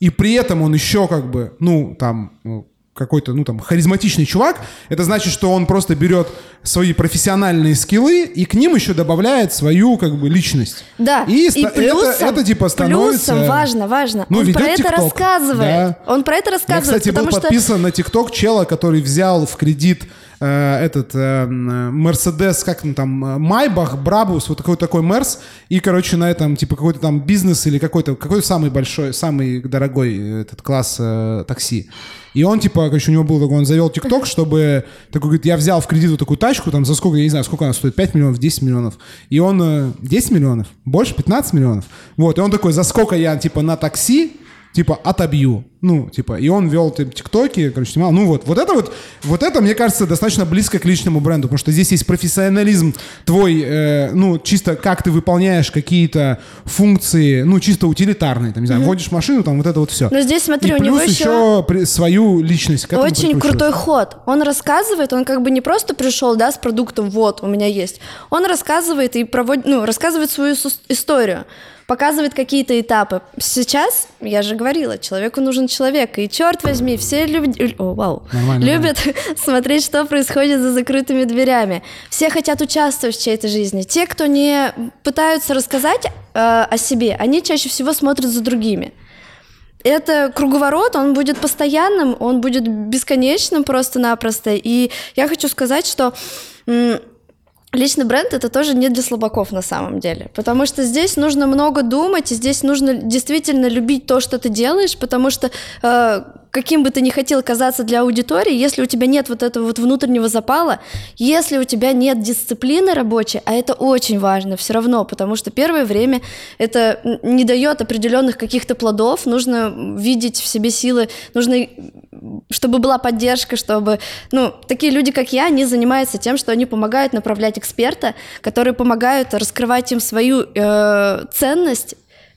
и при этом он еще как бы, ну там какой-то, ну там, харизматичный чувак, это значит, что он просто берет свои профессиональные скиллы и к ним еще добавляет свою, как бы, личность. Да, И, ста- это, это, типа, становится... Плюсом, важно, важно. Ну, Он про это TikTok. рассказывает. Да. Он про это Я, рассказывает, кстати, был что... подписан на ТикТок чела, который взял в кредит э, этот Мерседес, как он там, э, Майбах, Брабус, вот такой такой Мерс, и, короче, на этом, типа, какой-то там бизнес или какой-то, какой самый большой, самый дорогой э, этот класс э, такси. И он, типа, короче, у него был такой, он завел ТикТок, чтобы, такой, говорит, я взял в кредит вот такую тачку, там, за сколько, я не знаю, сколько она стоит, 5 миллионов, 10 миллионов. И он, э, 10 миллионов, больше, 15 миллионов. Вот, и он такой, за сколько я, типа, на такси, типа, отобью. Ну, типа, и он вел типа, тиктоки, короче, снимал. Ну вот, вот это вот, вот это, мне кажется, достаточно близко к личному бренду, потому что здесь есть профессионализм твой, э, ну, чисто как ты выполняешь какие-то функции, ну, чисто утилитарные, там, не знаю, водишь машину, там, вот это вот все. Но здесь, смотри, и у него плюс еще- еще при- свою личность к Очень крутой ход. Он рассказывает, он как бы не просто пришел, да, с продуктом, вот, у меня есть. Он рассказывает и проводит, ну, рассказывает свою историю, показывает какие-то этапы. Сейчас, я же говорила, человеку нужен человек, и черт возьми, все люди, о, вау, Нормально, любят смотреть, что происходит за закрытыми дверями. Все хотят участвовать в чьей-то жизни. Те, кто не пытаются рассказать э, о себе, они чаще всего смотрят за другими. Это круговорот, он будет постоянным, он будет бесконечным просто-напросто. И я хочу сказать, что личный бренд это тоже не для слабаков на самом деле. Потому что здесь нужно много думать, и здесь нужно действительно любить то, что ты делаешь, потому что э, каким бы ты ни хотел казаться для аудитории, если у тебя нет вот этого вот внутреннего запала, если у тебя нет дисциплины рабочей, а это очень важно все равно, потому что первое время это не дает определенных каких-то плодов, нужно видеть в себе силы, нужно, чтобы была поддержка, чтобы, ну, такие люди, как я, они занимаются тем, что они помогают направлять эксперта, которые помогают раскрывать им свою э, ценность,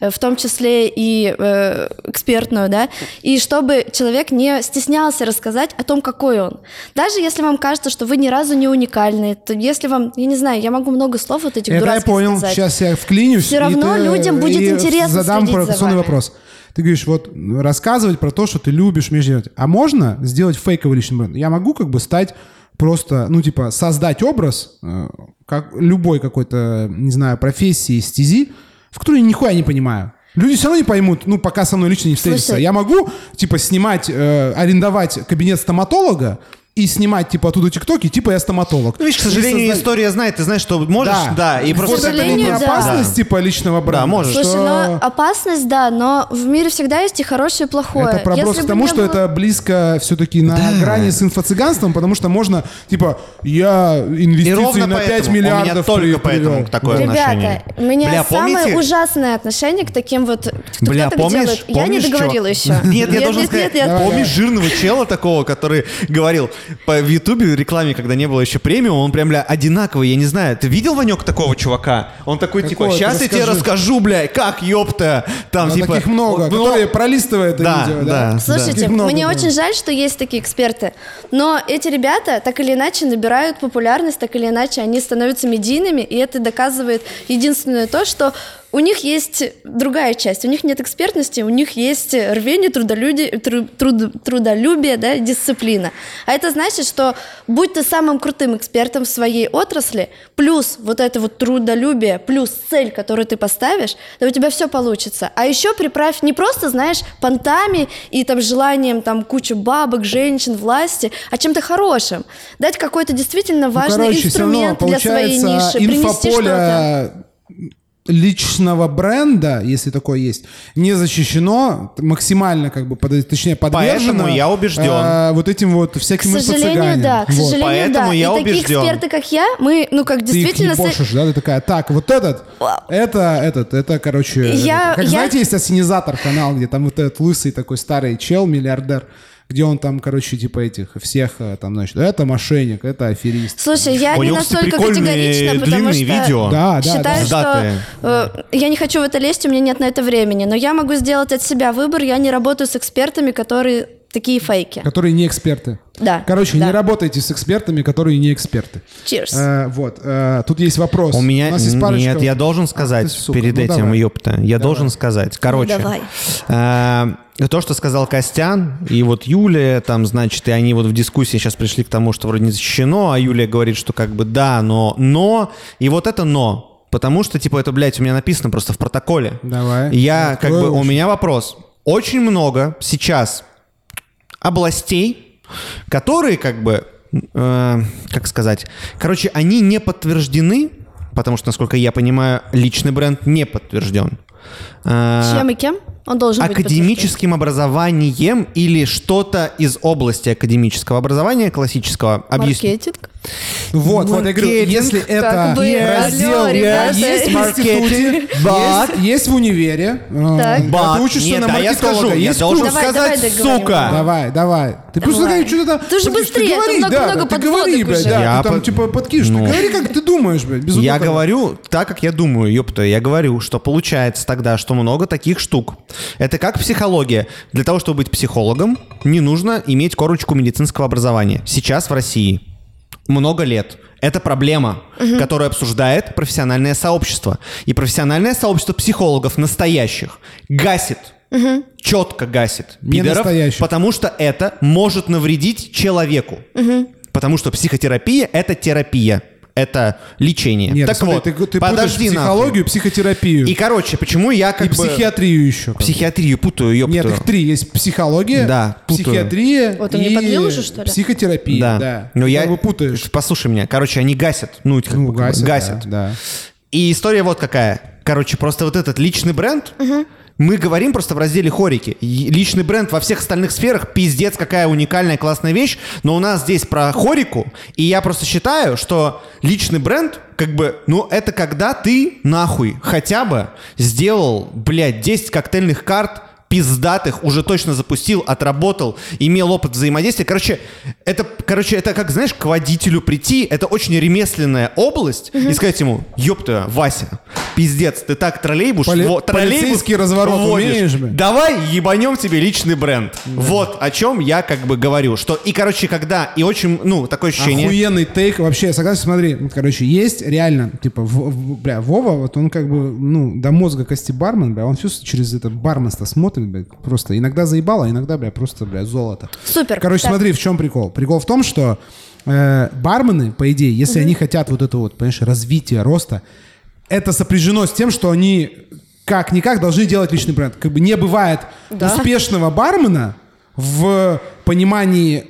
в том числе и э, экспертную, да, и чтобы человек не стеснялся рассказать о том, какой он. Даже если вам кажется, что вы ни разу не уникальны, то если вам, я не знаю, я могу много слов вот этих Это я дурацких понял, сказать. сейчас я вклинюсь. Всё и равно ты- людям будет и интересно задам следить за вами. вопрос. Ты говоришь, вот рассказывать про то, что ты любишь, умеешь делать. А можно сделать фейковый личный бренд? Я могу как бы стать просто, ну, типа, создать образ, э, как любой какой-то, не знаю, профессии, стези, в которой я нихуя не понимаю. Люди все равно не поймут, ну, пока со мной лично не встретятся. Слушай. Я могу, типа, снимать, э, арендовать кабинет стоматолога и снимать, типа, оттуда тиктоки, типа, я стоматолог. Ну, видишь, к И сожалению, создать- история знает, ты знаешь, что можешь, да, и вот просто... это сожалению, не да. опасность, типа, личного бренда. можешь. Слушай, что- но опасность, да, но в мире всегда есть и хорошее, и плохое. Это проброс Если к тому, что было- это близко все-таки на грани с инфо-цыганством, потому что можно, типа, я И инвестиции на 5 поэтому, у меня миллиардов только при- поэтому привел. такое Вот. отношение. Ребята, у меня Бля, самое помните? ужасное отношение к таким вот... Кто Бля, так помнишь, делает? Я не помнишь, договорила еще. Нет, я должен сказать, помнишь жирного чела такого, который говорил по в Ютубе рекламе, когда не было еще премиум, он прям, бля, одинаковый, я не знаю. Ты видел, Ванек, такого чувака? Он такой, Какого? типа, сейчас Ты я тебе расскажу, бля, как, ёпта. Там, Ну, типа... таких много, вот, ну, которые пролистывают это да, видео, да. да. Слушайте, много, мне да. очень жаль, что есть такие эксперты. Но эти ребята так или иначе набирают популярность, так или иначе они становятся медийными, и это доказывает единственное то, что у них есть другая часть. У них нет экспертности, у них есть рвение, трудолюбие, тру- труд- трудолюбие, да, дисциплина. А это значит, что будь ты самым крутым экспертом в своей отрасли, плюс вот это вот трудолюбие, плюс цель, которую ты поставишь, да у тебя все получится. А еще приправь не просто, знаешь, понтами и там желанием там кучу бабок, женщин, власти, а чем-то хорошим. Дать какой-то действительно Ну, важный короче, всё равно инструмент для своей ниши, принести что-то. Личного бренда, если такое есть, не защищено максимально, как бы, под- точнее, подвержено. Поэтому я убежден. э, вот этим вот К всяким сожалению, инфо-цыганям. да, к Вот. сожалению, Поэтому да. я и такие убежден. эксперты, как я, мы, ну, как Ты их действительно... с- ебошишь, да? Ты такая, так, вот этот, это, этот, это, короче... Я- как я- знаете, есть ассенизатор канал, где там вот этот лысый такой старый чел, миллиардер, где он там, короче, типа этих всех, э, там, значит, это мошенник, это аферист. Слушай, я У не настолько категорична, потому что видео. Да, да, считаю, да. что э, я не хочу в это лезть, у меня нет на это времени, но я могу сделать от себя выбор, я не работаю с экспертами, которые такие фейки. Которые не эксперты. Да. Короче, да. не работайте с экспертами, которые не эксперты. Cheers. Э, вот, э, тут есть вопрос. У меня нас есть парочка- нет, я должен сказать Ах ты, сука, перед ну этим, давай. ёпта, я должен сказать. Короче, Ну, давай. э, то, что сказал Костян, и вот Юлия, там, значит, и они вот в дискуссии сейчас пришли к тому, что вроде не защищено, а Юлия говорит, что как бы да, но, но, и вот это но. Потому что, типа, это, блядь, у меня написано просто в протоколе. Давай. Я, как Открой бы, у лучше. меня вопрос. Очень много сейчас областей, которые как бы, э, как сказать, короче, они не подтверждены, потому что, насколько я понимаю, личный бренд не подтвержден. Э, Чем и кем? Он должен быть академическим образованием или что-то из области академического образования классического. Объясню. Маркетинг. Вот, вот я говорю, Маркетинг. если это бы, раздел алло, ребята. есть в институте, But- есть, есть в универе, когда ты But- учишься Нет, на да, я маркетолога, скажу, я есть должен курс. Давай, сказать, давай сука. Давай, давай. Ты просто Давай. говори, что-то там... Ты же быстрее, ты говори, много- да, много да, ты говори, блядь, да, Я ты там под- типа подкинешь, ты Ну. говори, как ты думаешь, блядь, без Я говорю так, как я думаю, ёпта. Я говорю, что получается тогда, что много таких штук. Это как психология. Для того, чтобы быть психологом, не нужно иметь корочку медицинского образования. Сейчас в России много лет. Это проблема, которую обсуждает профессиональное сообщество. И профессиональное сообщество психологов настоящих гасит. Четко гасит пидоров, потому что это может навредить человеку. Потому что психотерапия — это терапия. Это лечение. Нет, так смотри, вот, ты, ты подожди путаешь нахуй. психологию, психотерапию И, короче, почему я как и бы... психиатрию еще. Психиатрию путаю, ёпта. Нет, их три. Есть психология, Да, путаю. психиатрия Вот он и не подлил уже, что ли? психотерапия. Да. Да. Но Ты я... как бы путаешь. Послушай меня. Короче, они гасят. Ну, как Ну, бы, гасят, гасят. да, да. И история вот какая. Короче, просто вот этот личный бренд, мы говорим просто в разделе хорики. Личный бренд во всех остальных сферах, пиздец, какая уникальная, классная вещь. Но у нас здесь про хорику. И я просто считаю, что личный бренд, как бы, ну, это когда ты, нахуй, хотя бы сделал, блядь, 10 коктейльных карт пиздатых уже точно запустил, отработал, имел опыт взаимодействия. Короче, это, короче, это как, знаешь, к водителю прийти, это очень ремесленная область, и сказать ему, ёпта, Вася, пиздец, ты так троллейбус, Поли- во- троллейбус разворот водишь. умеешь? Давай ебанем тебе личный бренд. Вот о чем я как бы говорю, что и, короче, когда, и очень, ну, такое ощущение... Охуенный тейк. Вообще, я согласен, смотри, короче, есть реально, типа, В- В- бля, Вова, вот он как бы, ну, до мозга кости бармен, бля, он все через это барменство смотрит, бля, просто иногда заебало, а иногда, бля, просто, бля, золото. Супер. Короче, Так. смотри, в чем прикол. Прикол в том, что э, бармены, по идее, если они хотят вот это вот, понимаешь, развития, роста, это сопряжено с тем, что они как-никак должны делать личный бренд. Как бы не бывает Да. успешного бармена в понимании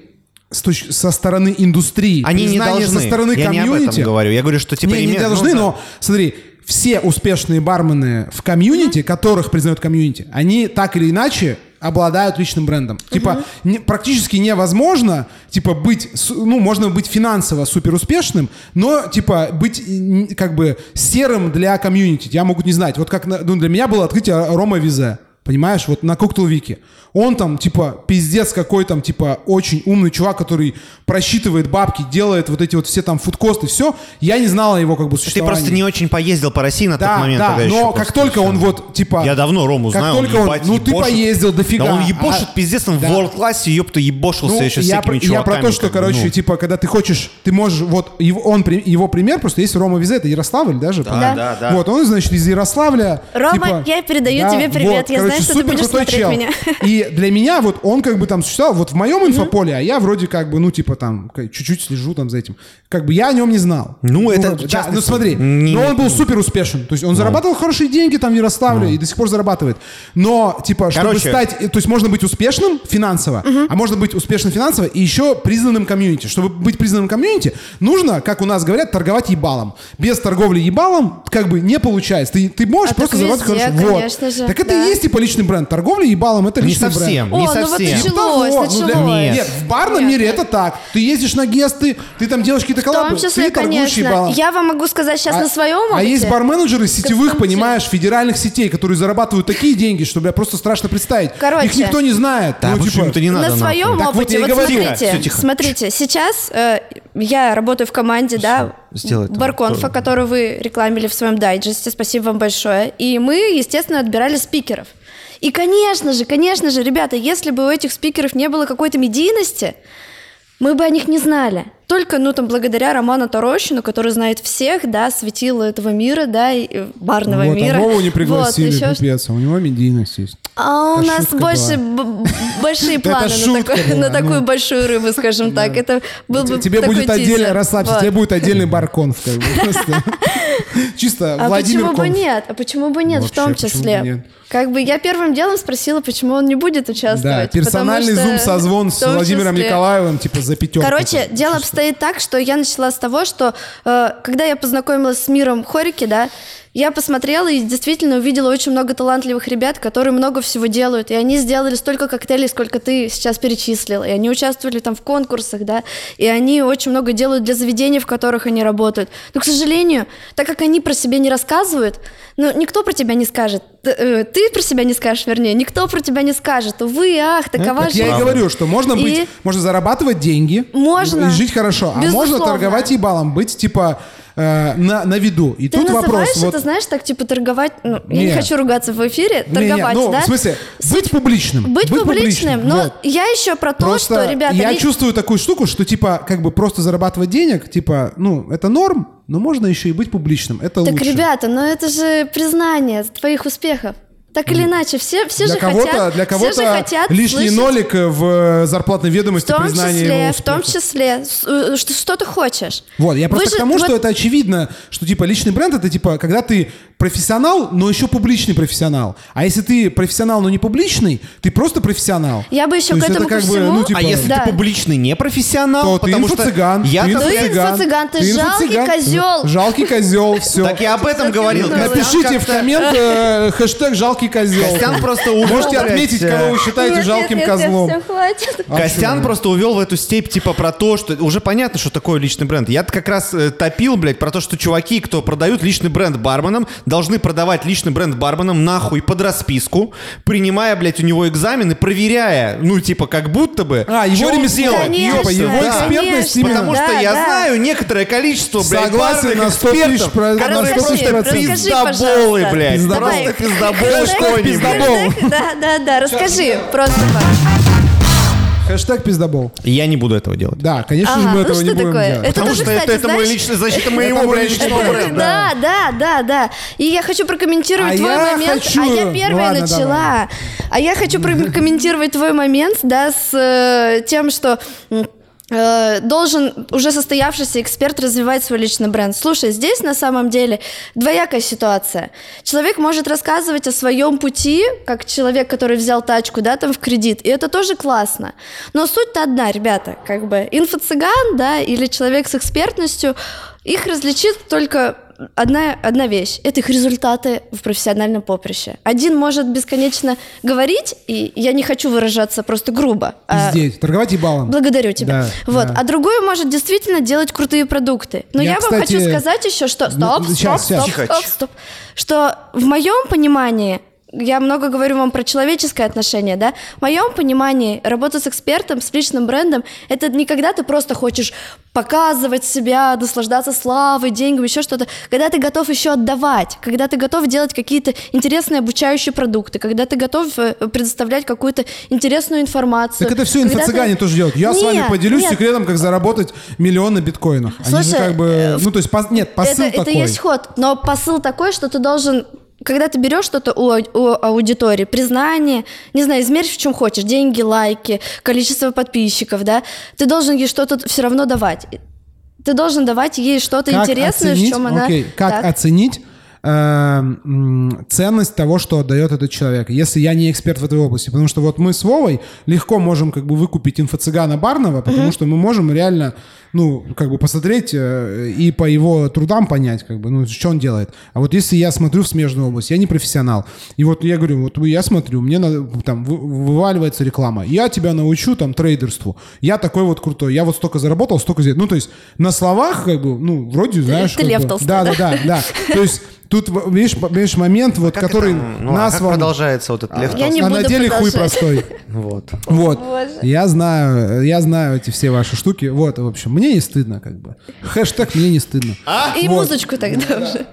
с точ- со стороны индустрии, Они не должны. со стороны я не об этом комьюнити. говорю. Я говорю, что типа... не, не должны, ну, да. но смотри, все успешные бармены в комьюнити, которых признают комьюнити, они так или иначе обладают личным брендом. Типа не- практически невозможно, типа быть, ну можно быть финансово супер успешным, но типа быть м, как бы серым для комьюнити. Я могу не знать. Вот как ну, для меня было открытие Рома Визе. Понимаешь, вот на Коктейл Вики. Он там, типа, пиздец какой там, типа, очень умный чувак, который просчитывает бабки, делает вот эти вот все там фудкосты, все. Я не знал о его как бы Ты существовании. просто не очень поездил по России на Да, тот момент. да, тогда но еще как только он вот, типа... Я давно Рому как знаю, только он, он, ебать, ну ты ебошит. поездил дофига. Да он ебошит а- пиздец, он да. в world классе, ёпта, ебошился Ну, еще с я, всякими про, я про чуваками. то, что, короче, ну. типа, когда ты хочешь, ты можешь, вот, его, он, его пример, просто есть Рома Визе, это Ярославль даже. Да, да, да. Вот, он, значит, из Ярославля. Рома, типа, я передаю тебе привет. Я знаю, ты супер крутой чел. меня. И для меня вот он как бы там существовал вот в моем инфополе, а я вроде как бы, ну, типа там, чуть-чуть слежу там за этим. Как бы я о нем не знал. Ну, это да, ну смотри, но он был супер успешен. То есть он зарабатывал хорошие деньги там в Ярославле и до сих пор зарабатывает. Но, типа, чтобы Короче. стать... То есть можно быть успешным финансово, а можно быть успешным финансово и еще признанным комьюнити. Чтобы быть признанным комьюнити, нужно, как у нас говорят, торговать ебалом. Без торговли ебалом как бы не получается. Ты, ты можешь А просто зарабатывать хорошо. конечно вот. же, Так это да. и есть типа личный бренд. Торговля ебалом это Не личный совсем, бренд. не О, ну вот совсем. началось, Того, ну, для- началось. Нет, в барном Нет, мире нет. это так. Ты ездишь на гесты, ты там делаешь какие-то В том коллабы, числе, ты торгуешь конечно. ебалом. Я вам могу сказать сейчас на своем А опыте. есть барменеджеры сетевых, понимаешь, федеральных сетей, которые зарабатывают такие деньги, что, бля, просто страшно представить. Короче. Их никто не знает. Да, ну, типа, это не надо на нахуй? своем Так вот опыте, вот, говорю. смотрите, Тихо, смотрите, сейчас э, я работаю в команде, да, сделай это. Барконфа, которую вы рекламили в своем дайджесте, спасибо вам большое, и мы, естественно, отбирали спикеров. И, конечно же, конечно же, ребята, если бы у этих спикеров не было какой-то медийности, мы бы о них не знали. Только, ну, там, благодаря Роману Тарощину, который знает всех, да, светила этого мира, да, и барного вот, мира. а не Вот, пригласили, еще пипец, а у него медийность есть. а у Это нас больше б- большие планы на, шутка такой- была, на такую ну. большую рыбу, скажем так. Это был бы Тебе будет отдельно, расслабься, Вот. тебе будет отдельный бы, просто. Чисто А Владимир почему бы нет? А почему бы нет в том числе? Как бы я первым делом спросила, почему он не будет Да, участвовать. персональный потому что зум-созвон с в Владимиром Николаевым, типа, за пятерку. Короче, дело обстоит так, что я начала с того, что э, когда я познакомилась с миром хорики, да, я посмотрела и действительно увидела очень много талантливых ребят, которые много всего делают. И они сделали столько коктейлей, сколько ты сейчас перечислил. И они участвовали там в конкурсах, да. И они очень много делают для заведений, в которых они работают. Но, к сожалению, так как они про себя не рассказывают, ну, никто про тебя не скажет. Э, Ты про себя не скажешь, вернее. Никто про тебя не скажет. Увы, ах, такова Так я и говорю, что можно И- быть, можно зарабатывать деньги Можно. и жить хорошо, а можно Безусловно. торговать ебалом, быть типа э, на, на виду. И Ты тут вопрос, это, вот, знаешь, так типа торговать. Ну, я не хочу ругаться в эфире, Не, не, торговать, ну, да? в смысле, быть публичным. Быть, публичным, но вот. я еще про то, Просто что, ребята, я ли- чувствую такую штуку, что типа как бы просто зарабатывать денег, типа, ну, это норм, но можно еще и быть публичным. Это Так, лучше. ребята, но это же признание твоих успехов. Так или иначе, все, все для же кого-то, хотят, для все же кого-то хотят лишний слышать нолик в э, зарплатной в ведомости том признания числе, его в том числе, э, что, что ты хочешь. Вот, я Вы просто же- к тому, вот что это очевидно, что типа личный бренд это типа, когда ты профессионал, но еще публичный профессионал. А если ты профессионал, но не публичный, ты просто профессионал. Я бы еще То к этому это как бы, ну, типа, А если Да. ты публичный непрофессионал, то ты потому что инфо-цыган, я ты Ты инфо-цыган, инфо-цыган, ты жалкий козел. Жалкий козел, все. Так я об этом ты говорил. Напишите в коммент э, хэштег жалкий жалкий козел. Костян просто увел, Можете отметить, кого вы считаете жалким козлом. Костян просто увел в эту степь типа про то, что уже понятно, что такое личный бренд. Я как раз э, топил, блядь, про то, что чуваки, кто продают личный бренд барменам, должны продавать личный бренд барменам нахуй под расписку, принимая, блядь, у него экзамены, проверяя, ну, типа, как будто бы. А, его ремесло, ёпа, его экспертность именно... Потому что я знаю некоторое количество, блядь, Согласен на 100 тысяч экспертов, про- на которые 100 тысяч просто пиздоболы, блядь. Просто пиздоболы Хэштег пиздобол. Да, да, да, расскажи. Просто так. Хэштег пиздобол. Я не буду этого делать. Да, конечно же, мы ну этого не будем такое? делать. Это Потому тоже, что это, кстати, это мой знаешь, личный, защита моего, личного бренд, бренда. Да, да, да, да. И я хочу прокомментировать А твой я момент. хочу- А я первая Ладно, начала. А я хочу прокомментировать твой момент, да, с э, тем, что должен уже состоявшийся эксперт развивать свой личный бренд. Слушай, здесь на самом деле двоякая ситуация. Человек может рассказывать о своем пути, как человек, который взял тачку, да, там в кредит, и это тоже классно. Но суть-то одна, ребята, как бы инфо-цыган, да, или человек с экспертностью, их различит только одна, одна вещь – это их результаты в профессиональном поприще. Один может бесконечно говорить, и я не хочу выражаться просто грубо. а Пиздеть, торговать ебалом. Благодарю тебя. Да, вот. да. А другой может действительно делать крутые продукты. Но Я, я, вам кстати, хочу сказать еще, что... Стоп, ну, стоп, стоп. Тихо, стоп, тихо. стоп. Что в моем понимании я много говорю вам про человеческое отношение, да? В моем понимании работа с экспертом, с личным брендом, это не когда ты просто хочешь показывать себя, наслаждаться славой, деньгами, еще что-то. Когда ты готов еще отдавать, когда ты готов делать какие-то интересные обучающие продукты, когда ты готов э, предоставлять какую-то интересную информацию. Так это все инфо-цыгане ты- тоже делают. Я с вами Нет, поделюсь нет. секретом, как заработать миллион на биткоинах. Они же Слушай, как бы... э, Ну, то есть, нет, посыл это, такой. это есть ход, но посыл такой, что ты должен, когда ты берешь что-то у, у аудитории, признание, не знаю, измерь в чем хочешь, деньги, лайки, количество подписчиков, да, ты должен ей что-то все равно давать. Ты должен давать ей что-то Как интересное, оценить, в чем она... окей, как Так. оценить э, м, ценность того, что отдает этот человек, если я не эксперт в этой области. Потому что вот мы с Вовой легко можем как бы выкупить инфо-цыгана Барнова, потому что мы можем реально, ну, как бы посмотреть э, и по его трудам понять, как бы, ну, что он делает. А вот если я смотрю в смежную область, я не профессионал, и вот я говорю, вот я смотрю, мне надо, там вы- вываливается реклама, я тебя научу там трейдерству, я такой вот крутой, я вот столько заработал, столько сделал. Ну, то есть на словах, как бы, ну, вроде, знаешь... ты Лев бы, Толстой, да, да? да, да. То есть тут, видишь, видишь момент, вот, Как который это, ну, а нас как вам... продолжается вот этот Лев Я не а на деле хуй простой. Вот. Вот. Я знаю, я знаю эти все ваши штуки. Вот, в общем, мне не стыдно, как бы. Хэштег мне не стыдно. И Вот. музычку тогда уже.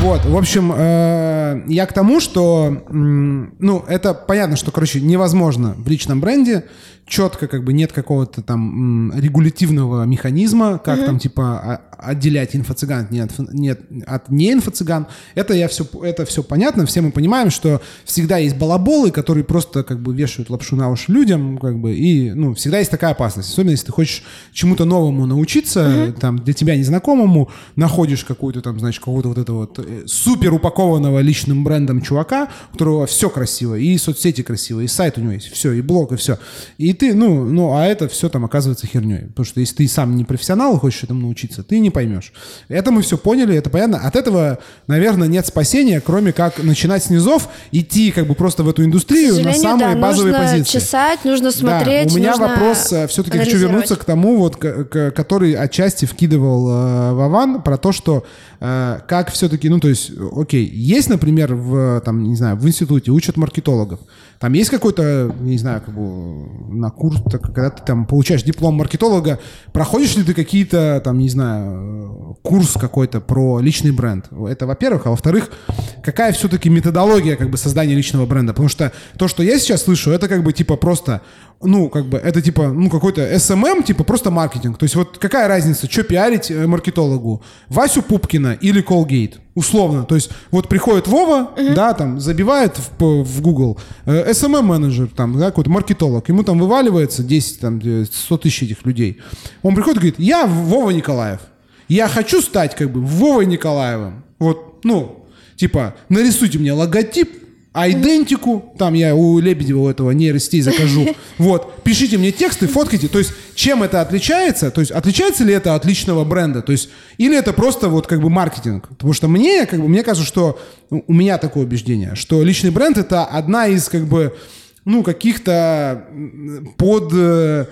Вот, в общем, э, я к тому, что, ну, это понятно, что, короче, невозможно в личном бренде четко, как бы, нет какого-то там регулятивного механизма, как там, типа, а- отделять инфо-цыган от, не нет, от не инфо-цыган. Это, я все, это все понятно, все мы понимаем, что всегда есть балаболы, которые просто, как бы, вешают лапшу на уши людям, как бы, и, ну, всегда есть такая опасность. Особенно, если ты хочешь чему-то новому научиться, там, для тебя незнакомому, находишь какую-то там, значит, какого-то вот этого вот э, супер упакованного личным брендом чувака, у которого все красиво, и соцсети красивые, и сайт у него есть, все, и блог, и все. И ты, ну, ну, а это все там оказывается херней. Потому что если ты сам не профессионал и хочешь этому научиться, ты не поймешь. Это мы все поняли, это понятно. От этого, наверное, нет спасения, кроме как начинать с низов, идти как бы просто в эту индустрию на самые да, базовые нужно позиции. чесать, нужно смотреть, Да, у меня нужно вопрос, все-таки хочу вернуться к тому, вот, к- к- который отчасти вкидывал э, Вован, про то, что э, как все-таки, ну, то есть, окей, есть, например, в, там, не знаю, в институте учат маркетологов, там есть какой-то, не знаю, как бы на курс, когда ты там получаешь диплом маркетолога, проходишь ли ты какие-то, там, не знаю, курс какой-то про личный бренд? Это, во-первых. А во-вторых, какая все-таки методология как бы создания личного бренда? Потому что то, что я сейчас слышу, это как бы типа просто, ну, как бы, это типа, ну, какой-то SMM, типа просто маркетинг. То есть вот какая разница, что пиарить э, маркетологу? Васю Пупкина или Colgate? Условно. То есть вот приходит Вова, да, там, забивает в, в Google э, SMM-менеджер, там, да, какой-то маркетолог, ему там вываливается 10, там, э, 100 тысяч этих людей. Он приходит и говорит, я Вова Николаев. Я хочу стать как бы Вовой Николаевым. Вот, ну, типа, нарисуйте мне логотип, айдентику, там я у Лебедева у этого нейросетей закажу, вот, пишите мне тексты, фоткайте, то есть чем это отличается, то есть отличается ли это от личного бренда, то есть или это просто вот как бы маркетинг, потому что мне, как бы, мне кажется, что у меня такое убеждение, что личный бренд это одна из как бы, ну, каких-то под э,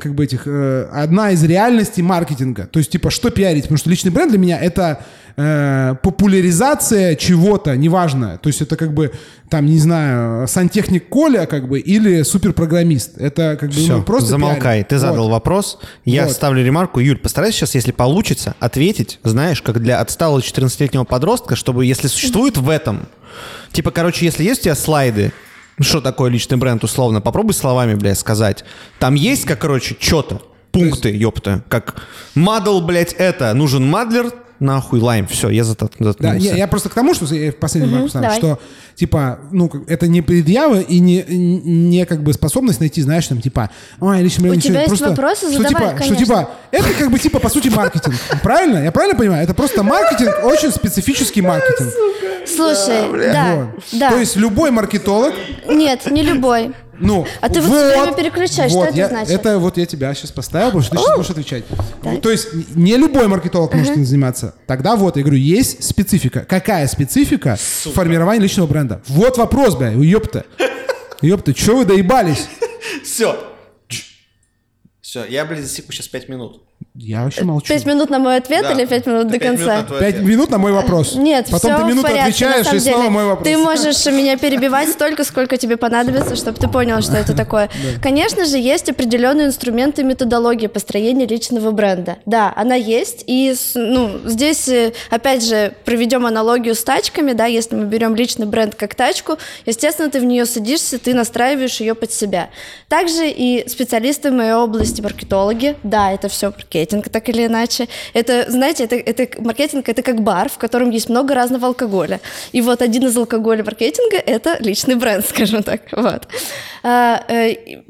как бы этих, э, одна из реальностей маркетинга. То есть, типа, что пиарить? Потому что личный бренд для меня это э, популяризация чего-то, неважно. То есть, это как бы, там, не знаю, сантехник Коля, как бы, или суперпрограммист. Это как бы Все, ну, просто замолкай. пиарить. Ты задал Вот. вопрос. Я Вот. ставлю ремарку. Юль, постарайся сейчас, если получится, ответить, знаешь, как для отсталого 14-летнего подростка, чтобы, если существует в этом, типа, короче, если есть у тебя слайды, ну, что такое личный бренд, условно, попробуй словами, блядь, сказать. Там есть, как, короче, что-то, пункты, ёпта, как мадл, блядь, это, нужен мадлер, нахуй, лайм, все, я зат- Да, заткнулся. я, я просто к тому, что я в последний момент давай. что типа, ну, это не предъява и не, не как бы способность найти, знаешь, там, типа, ой, лично У мне тебя ничего- есть вопросы? что, Задавай, типа, что, конечно. типа, это как бы, типа, по сути, маркетинг. Правильно? Я правильно понимаю? Это просто маркетинг, очень специфический маркетинг. Слушай, да, Вот. да. То есть любой маркетолог, Нет, не любой. Ну, А ты вот всё время переключаешь, что вот, это я- значит? Это вот я тебя сейчас поставил, потому что ты сейчас будешь отвечать. То есть не любой маркетолог может этим заниматься. Тогда вот, я говорю, есть специфика. Какая специфика формирования личного бренда? Вот вопрос, бля, ёпта. Ёпта, чё вы доебались? Все. Все, я, блядь, засеку сейчас 5 минут. Я вообще молчу. Пять минут на мой ответ Да. или пять минут до конца? Пять ответ. минут на мой вопрос. Нет, Потом все ты минуту в порядке, отвечаешь, и снова деле. мой вопрос. Ты можешь меня перебивать столько, сколько тебе понадобится, чтобы ты понял, что это такое. Конечно же, есть определенные инструменты и методологии построения личного бренда. Да, она есть. И ну, здесь, э, опять же, проведем аналогию с тачками. Да, если мы берем личный бренд как тачку, естественно, ты в нее садишься, ты настраиваешь ее под себя. Также и специалисты в моей области, маркетологи, да, это все маркетинг, так или иначе. Это, знаете, это, это маркетинг, это как бар, в котором есть много разного алкоголя. И вот один из алкоголя маркетинга – это личный бренд, скажем так. Вот.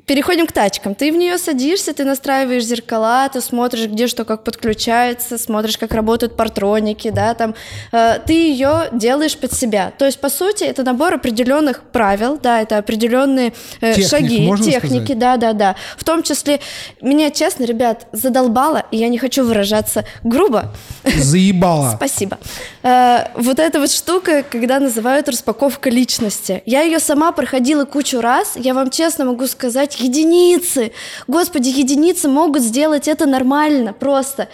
Переходим к тачкам. Ты в нее садишься, ты настраиваешь зеркала, ты смотришь, где что как подключается, смотришь, как работают партроники, да, там. Э, ты ее делаешь под себя. То есть, по сути, это набор определенных правил, да, это определенные э, Техник, шаги, техники, сказать? да, да, да. В том числе, меня, честно, ребят, задолбало, и я не хочу выражаться грубо. Заебала. Спасибо. Э, вот эта вот штука, когда называют распаковка личности. Я ее сама проходила кучу раз. Я вам честно могу сказать, единицы. Господи, единицы могут сделать это нормально, просто.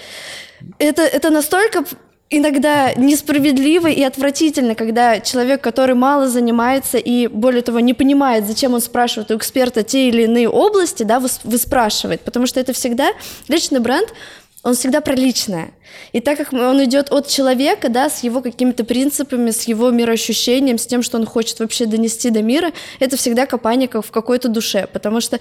Это, это настолько иногда несправедливо и отвратительно, когда человек, который мало занимается и, более того, не понимает, зачем он спрашивает у эксперта те или иные области, да, выс- выспрашивает, потому что это всегда личный бренд, он всегда про личное. И так как он идет от человека, да, с его какими-то принципами, с его мироощущением, с тем, что он хочет вообще донести до мира, это всегда копание как в какой-то душе. Потому что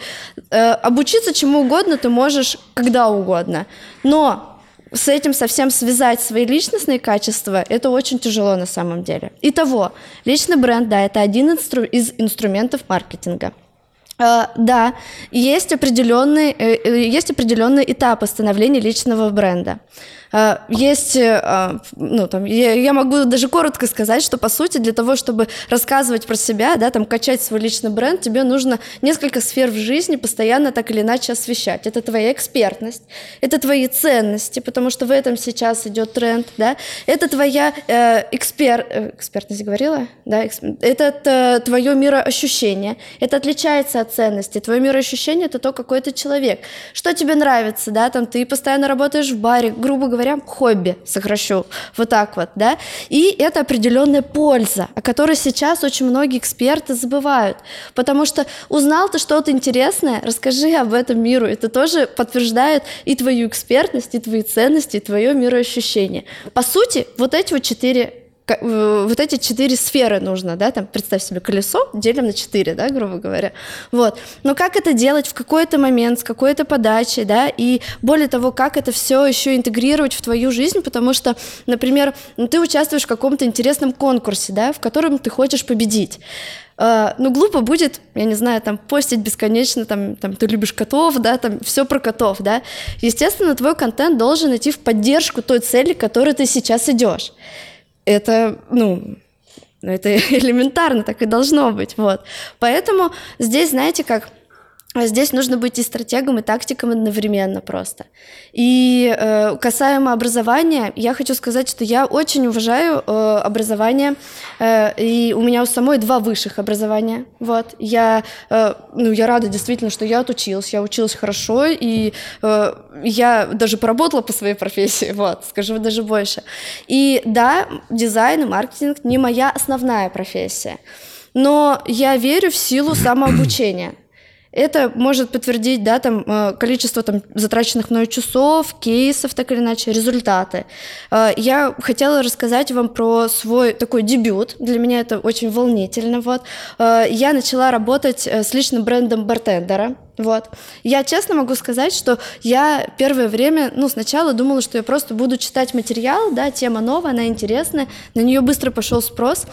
э, обучиться чему угодно ты можешь когда угодно. Но с этим совсем связать свои личностные качества, это очень тяжело на самом деле. Итого, личный бренд, да, это один инстру- из инструментов маркетинга. Э, Да, есть определенные, э, э, есть определенные этапы становления личного бренда. Э, Есть, э, а, ну, там, я, могу даже коротко сказать, что, по сути, для того, чтобы рассказывать про себя, да, там, качать свой личный бренд, тебе нужно несколько сфер в жизни постоянно так или иначе освещать. Это твоя экспертность, это твои ценности, потому что в этом сейчас идет тренд, да, это твоя э, экспер... э, экспертность говорила, да, это твое мироощущение, это отличается от ценностей. Твое мироощущение это то, какой ты человек. Что тебе нравится, да, там ты постоянно работаешь в баре, грубо говоря, хобби, сокращу, вот так вот, да, и это определенная польза, о которой сейчас очень многие эксперты забывают, потому что узнал ты что-то интересное, расскажи об этом миру, это тоже подтверждает и твою экспертность, и твои ценности, и твое мироощущение. По сути, вот эти вот четыре вот эти четыре сферы нужно, да, там, представь себе колесо, делим на четыре, да, грубо говоря, вот. Но как это делать в какой-то момент, с какой-то подачей, да, и более того, как это все еще интегрировать в твою жизнь, потому что, например, ну, ты участвуешь в каком-то интересном конкурсе, да, в котором ты хочешь победить. Э, Ну, глупо будет, я не знаю, там, постить бесконечно, там, там, ты любишь котов, да, там, все про котов, да. Естественно, твой контент должен идти в поддержку той цели, к которой ты сейчас идешь. Это, ну, Ну, это элементарно, так и должно быть, вот. Поэтому здесь, знаете, как здесь нужно быть и стратегом, и тактиком одновременно просто. И э, касаемо образования, я хочу сказать, что я очень уважаю э, образование, э, и у меня у самой два высших образования. Вот. Я, э, ну, я рада действительно, что я отучилась, я училась хорошо, и э, я даже поработала по своей профессии, вот, скажу даже больше. И да, дизайн и маркетинг не моя основная профессия, но я верю в силу самообучения. Это может подтвердить да, там, э, количество там, затраченных мною часов, кейсов, так или иначе, результаты. Э, я хотела рассказать вам про свой такой дебют. Для меня это очень волнительно. Вот. Э, я начала работать с личным брендом бартендера. Вот. Я честно могу сказать, что я первое время, ну, сначала думала, что я просто буду читать материал, да, тема новая, она интересная, на нее быстро пошел спрос.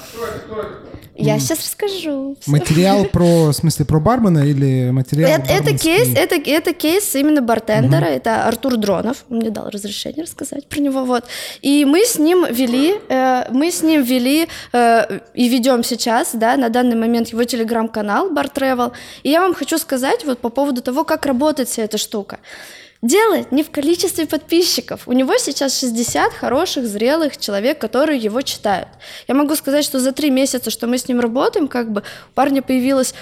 Я сейчас расскажу. Материал про, в смысле, про бармена или материал Это, это кейс, это, это кейс именно бартендера, угу. это Артур Дронов, он мне дал разрешение рассказать про него, вот. И мы с ним вели, э, мы с ним вели э, и ведем сейчас, да, на данный момент его телеграм-канал Bar Travel. И я вам хочу сказать вот по поводу того, как работает вся эта штука. Дело не в количестве подписчиков. У него сейчас 60 хороших, зрелых человек, которые его читают. Я могу сказать, что за три месяца, что мы с ним работаем, как бы у парня появилось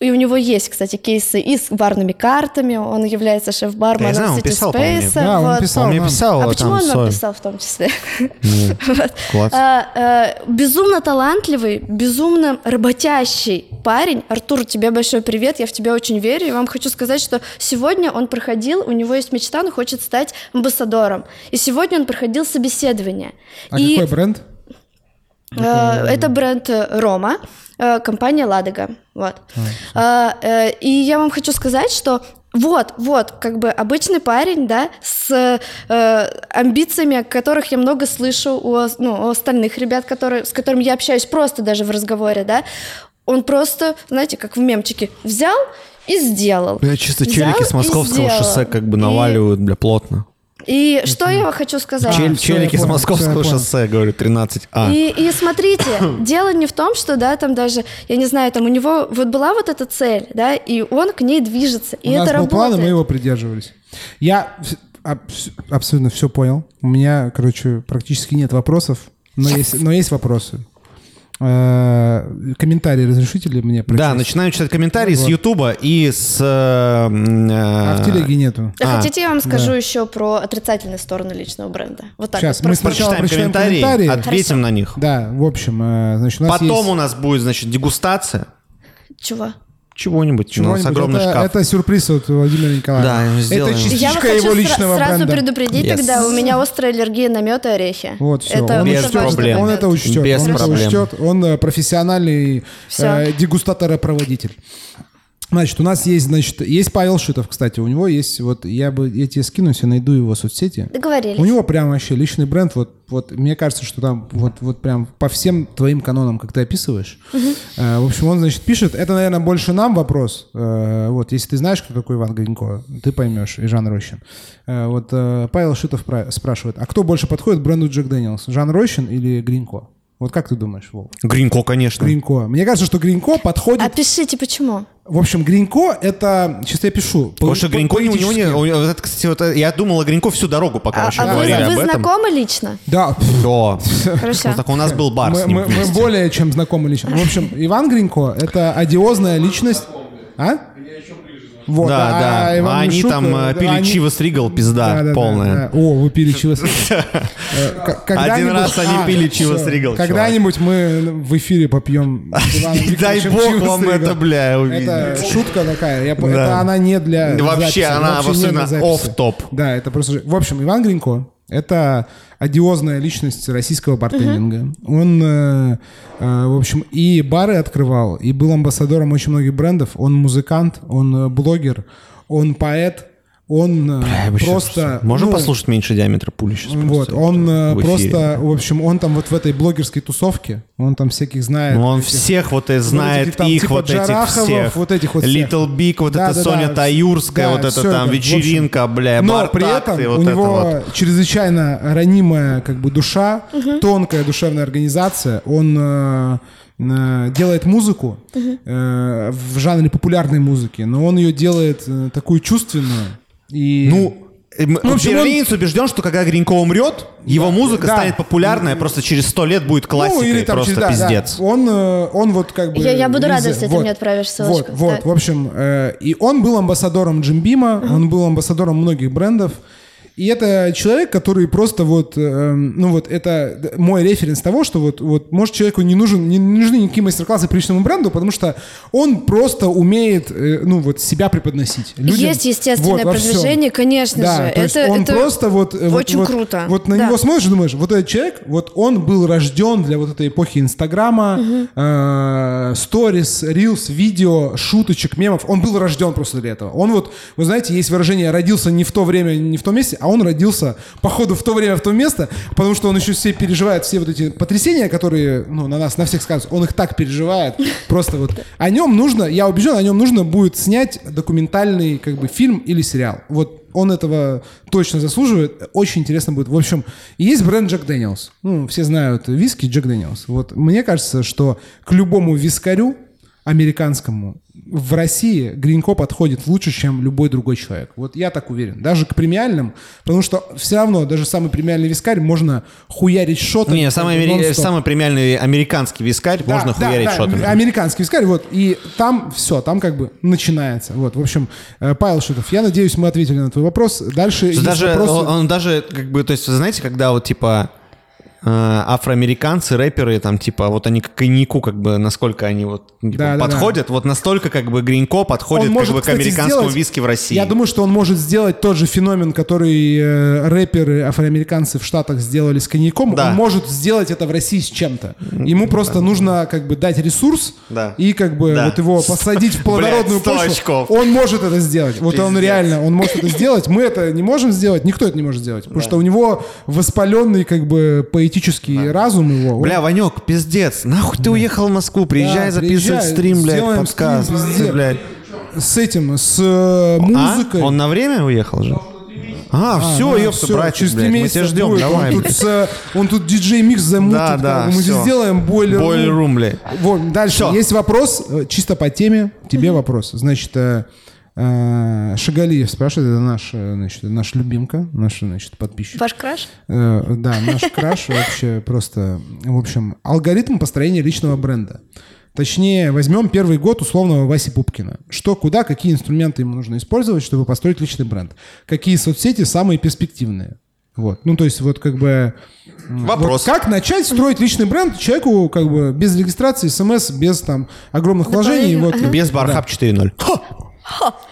и у него есть, кстати, кейсы и с барными картами. Он является шеф-барменом да, City писал, Space. Да, он вот. писал. Он мне писал. А почему он нам писал в том числе? вот. Класс. А, а, безумно талантливый, безумно работящий парень. Артур, тебе большой привет, я в тебя очень верю. И вам хочу сказать, что сегодня он проходил, у него есть мечта, он хочет стать амбассадором. И сегодня он проходил собеседование. А и, какой бренд? Э, это бренд Рома. Э, компания Ладога. Вот. А, э, и я вам хочу сказать, что вот, вот, как бы обычный парень, да, с э, амбициями, о которых я много слышу у, ну, у остальных ребят, которые, с которыми я общаюсь просто даже в разговоре, да, он просто, знаете, как в мемчике, взял и сделал. Я чисто челики с московского шоссе как бы наваливают, бля, плотно. И что я хочу сказать? Чел, все, челики с московского шоссе, говорю, 13А. И, и смотрите, дело не в том, что, да, там даже, я не знаю, там у него вот была вот эта цель, да, и он к ней движется, и У это нас был работает. план, и мы его придерживались. Я абсолютно все понял. У меня, короче, практически нет вопросов, но есть, но есть вопросы. Э, Комментарии разрешите ли мне прочесть? Да, начинаем читать комментарии с Вот. Ютуба и с... э, м, А в э, телеге нету. А, Хотите, я вам скажу еще про отрицательные стороны личного бренда? Вот так Сейчас, вот. мы сначала Прочитаем комментарии, комментарии. ответим на них. Да, в общем, э, значит, у нас Потом есть у нас будет, значит, дегустация Чего? Чего-нибудь. У нас чего-нибудь. огромный это, шкаф. это сюрприз от Владимира Николаевича. Да, сделаем. Это Я частичка его сра- личного сразу бренда. предупредить Yes. тогда, у меня острая аллергия на мед и орехи. Вот, все. Это он, Без проблем. он это учтет. Без он проблем. это учтет. Он э, профессиональный э, дегустатор-проводитель. Значит, у нас есть, значит, есть Павел Шитов, кстати, у него есть, вот, я бы, я тебе скину, я найду его соцсети. Договорились. У него прям вообще личный бренд, вот, вот, мне кажется, что там вот, вот прям по всем твоим канонам, как ты описываешь. Э, в общем, он, значит, пишет, это, наверное, больше нам вопрос. Э, вот, если ты знаешь, кто такой Иван Гринько, ты поймешь, и Жан Рощин. Э, вот э, Павел Шитов пра- спрашивает, а кто больше подходит бренду Jack Daniel's, Жан Рощин или Гринько? Вот как ты думаешь, Вов? Гринько, конечно. Гринько. Мне кажется, что Гринько подходит... Опишите, почему. В общем, Гринько это... Сейчас я пишу. Потому что По- Гринько, у него не... у него- вот это, кстати, вот, э, я думал о Гринько всю дорогу, пока А, вообще а вы, говорили об вы этом. знакомы лично? Да, Да. Хорошо. Ну, так у нас был бар мы, с ним мы- мы более чем знакомы лично. В общем, Иван Гринько — это одиозная личность. А? Вот, Да, да. Иван А они Мишук, там э, да, пили они- Чивас Ригал, пизда Да, да, да, полная. да. О, вы пили Chivas Regal. Э, когда-нибудь- раз они А, пили Чивас всё. Ригал, чувак. Когда-нибудь мы в эфире попьем Дай бог вам это, бля, Это увидеть. шутка такая. Да. Это она не для Вообще, она абсолютно записи. off-top. Да, это просто... В общем, Иван Гринько — это одиозная личность российского бартендинга. Он, э, э, в общем, и бары открывал, и был амбассадором очень многих брендов. Он музыкант, он э, блогер, он поэт, он э, Бля, просто... Можем ну, послушать меньше диаметра пули сейчас? Вот, просто он э, в эфире? просто, в общем, он там вот в этой блогерской тусовке, он там всяких знает. Ну, он этих- всех вот и вот знает этих там их, типа вот этих всех. вот этих вот всех. Little Big, вот Да, это да, Соня да. Таюрская, Да, вот это там это, в общем. вечеринка, бля, Но при этом вот у это него вот. чрезвычайно ранимая как бы душа, тонкая душевная организация. Он э, э, делает музыку э, в жанре популярной музыки, но он ее делает э, такую чувственную. И... Ну, э, Ну, в общем, берлинец убежден, что когда Гринько умрет, его музыка да. станет популярная, просто через сто лет будет классикой, Ну, или там просто через- да, да. пиздец. Он, э, он вот как бы... Я- я буду рада, везде- если ты вот, мне отправишь ссылочку, Вот, вот, да. в общем, э, и он был амбассадором Джимбима, он был амбассадором многих брендов. И это человек, который просто вот, э, ну вот это мой референс того, что вот, вот может человеку не нужен, не нужны никакие мастер-классы по личному бренду, потому что он просто умеет, э, ну вот себя преподносить. людям. Есть естественное Вот, продвижение, конечно Да, же. это, он это просто вот... э, вот- очень вот- круто. Вот на Да. него смотришь и думаешь, вот этот человек, вот он был рожден для вот этой эпохи Инстаграма, э, сторис, рилс, видео, шуточек, мемов. Он был рожден просто для этого. Он вот, вы знаете, есть выражение «родился не в то время, не в том месте», а он родился, походу, в то время, в то место, потому что он еще все переживает, все вот эти потрясения, которые, ну, на нас, на всех сказываются. Он их так переживает. Просто вот о нем нужно, я убежден, о нем нужно будет снять документальный, как бы, фильм или сериал. Вот он этого точно заслуживает. Очень интересно будет. В общем, есть бренд Jack Daniel's. Ну, все знают виски Jack Daniel's. Вот мне кажется, что к любому вискарю американскому в России Гринько подходит лучше, чем любой другой человек. Вот я так уверен. Даже к премиальным, потому что все равно даже самый премиальный вискарь можно хуярить шотами. Не, самый, амери- самый премиальный американский вискарь Да, можно да, хуярить да, шотами. Американский вискарь, вот. И там все, там как бы начинается. Вот, в общем, э, Павел Шитов, я надеюсь, мы ответили на твой вопрос. Дальше даже, вопросы. он, он даже, как бы, то есть, вы знаете, когда вот, типа, афроамериканцы, рэперы, там, типа, вот они к коньяку, как бы, насколько они вот типа, Да, да, да. подходят, вот настолько, как бы, Гринько подходит, Он может, как бы, кстати, к американскому сделать- виски в России. Я думаю, что он может сделать тот же феномен, который э, рэперы афроамериканцы в Штатах сделали с коньяком. Да. Он может сделать это в России с чем-то. Ему просто нужно как бы дать ресурс Да. и как бы Да. вот его посадить в плодородную Блядь, 100 почву. Он может это сделать. Вот он реально, он может это сделать. Мы это не можем сделать, никто это не может сделать. Потому что у него воспаленный как бы поэтический разум его. Бля, Ванек, пиздец, нахуй ты уехал в Москву, приезжай Да, записывать приезжай, стрим, блядь, подкаст, стрим блядь. С этим, с э, музыкой. А? Он на время уехал же? А, все, да, ёпта, всё, братик, через блядь, мы тебя ждем, будет. давай. Он тут, с, э, он тут диджей-микс замутит. Да, да, мы всё. сделаем бойлер. Boiler Room, блядь. Вот, дальше Всё. есть вопрос, э, чисто по теме, тебе вопрос. Значит, э, Шагалиев спрашивает, это наш, э, значит, наш любимка, наш, значит, подписчик. Ваш краш? Э, да, наш краш вообще просто, в общем, алгоритм построения личного бренда. Точнее, возьмем первый год условного Васи Пупкина. Что, куда, какие инструменты ему нужно использовать, чтобы построить личный бренд? Какие соцсети самые перспективные? Вот. Ну, то есть, вот как бы... Вопрос. вот как начать строить личный бренд человеку как бы без регистрации, смс, без там огромных вложений, вот, Без Бархаб 4.0.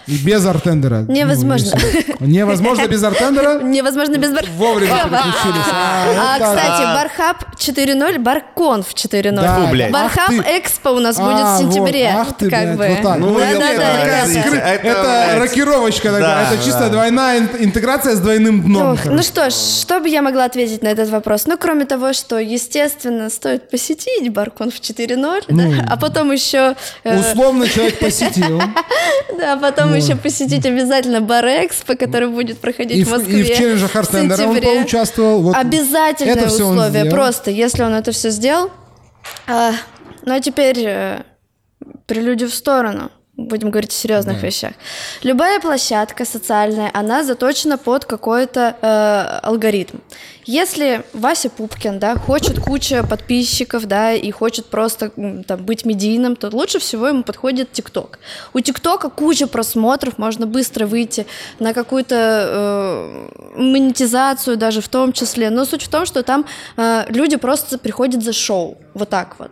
и без артендера. Ну, Невозможно. если- Невозможно без артендера? Невозможно без бар... Вовремя переключились. А, А, так. кстати, Бархаб 4.0, Барконф 4.0. Да, блядь. Бархаб ты. Экспо у нас А, будет в сентябре. вот, ах ты, как блядь, бы. вот так. Ну, да, да, да, это- Это, Это, блядь. рокировочка такая, это чисто двойная ин- интеграция с двойным дном. Ох, ну что ж, что бы я могла ответить на этот вопрос? Ну, кроме того, что, естественно, стоит посетить Барконф 4.0, Ну. да, а потом еще... э, Условно человек посетил. А потом еще посетить обязательно Бар Экспо, который будет проходить И в Москве. и в челлендже Хартендера он поучаствовал. Вот Обязательное это он условие. Просто, если он это все сделал. А, ну а теперь э, прелюдию в сторону. Будем говорить о серьезных вещах. Любая площадка социальная, она заточена под какой-то э, алгоритм. Если Вася Пупкин, да, хочет куча подписчиков, да, и хочет просто там быть медийным, то лучше всего ему подходит ТикТок. У ТикТока куча просмотров, можно быстро выйти на какую-то э, монетизацию даже в том числе. Но суть в том, что там э, люди просто приходят за шоу. Вот так вот.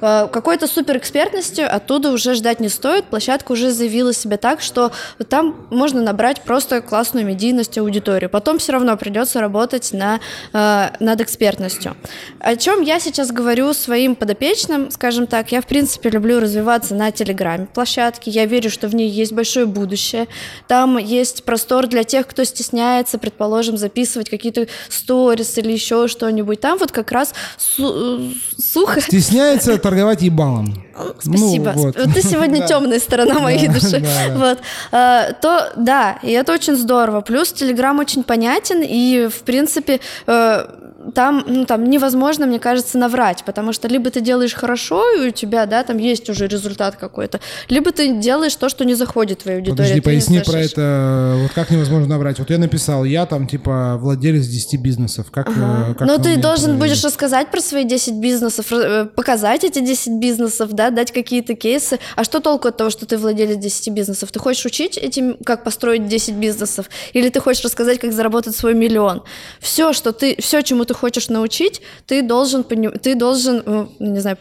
Э, какой-то суперэкспертности оттуда уже ждать не стоит. Площадка уже заявила себя так, что там можно набрать просто классную медийность аудиторию. Потом все равно придется работать на, э, над экспертностью. О чем я сейчас говорю своим подопечным, скажем так, я в принципе люблю развиваться на Телеграме площадке. Я верю, что в ней есть большое будущее. Там есть простор для тех, кто стесняется, предположим, записывать какие-то сторис или еще что-нибудь. Там вот как раз су- сухо... Стесняется торговать ебалом. Спасибо. Ну, вот. Ты сегодня темная сторона моей души. Вот. А, То, да, и это очень здорово. Плюс Телеграм очень понятен, и, в принципе, э, там, ну, там невозможно, мне кажется, наврать, потому что либо ты делаешь хорошо, и у тебя, да, там есть уже результат какой-то, либо ты делаешь то, что не заходит в твою аудиторию. Подожди, не поясни про слышишь. это. Вот как невозможно набрать? Вот я написал, я там типа владелец 10 бизнесов. Как, э, как Ну, ты должен проверить? будешь рассказать про свои 10 бизнесов, э, показать эти 10 бизнесов, да, дать какие-то кейсы. А что толку от того, что ты владелец 10 бизнесов? Ты хочешь учить этим, как построить 10 бизнесов? Или ты хочешь рассказать, как заработать свой миллион? Все, что ты, все, чему ты хочешь научить, ты должен, ты должен, э, не знаю,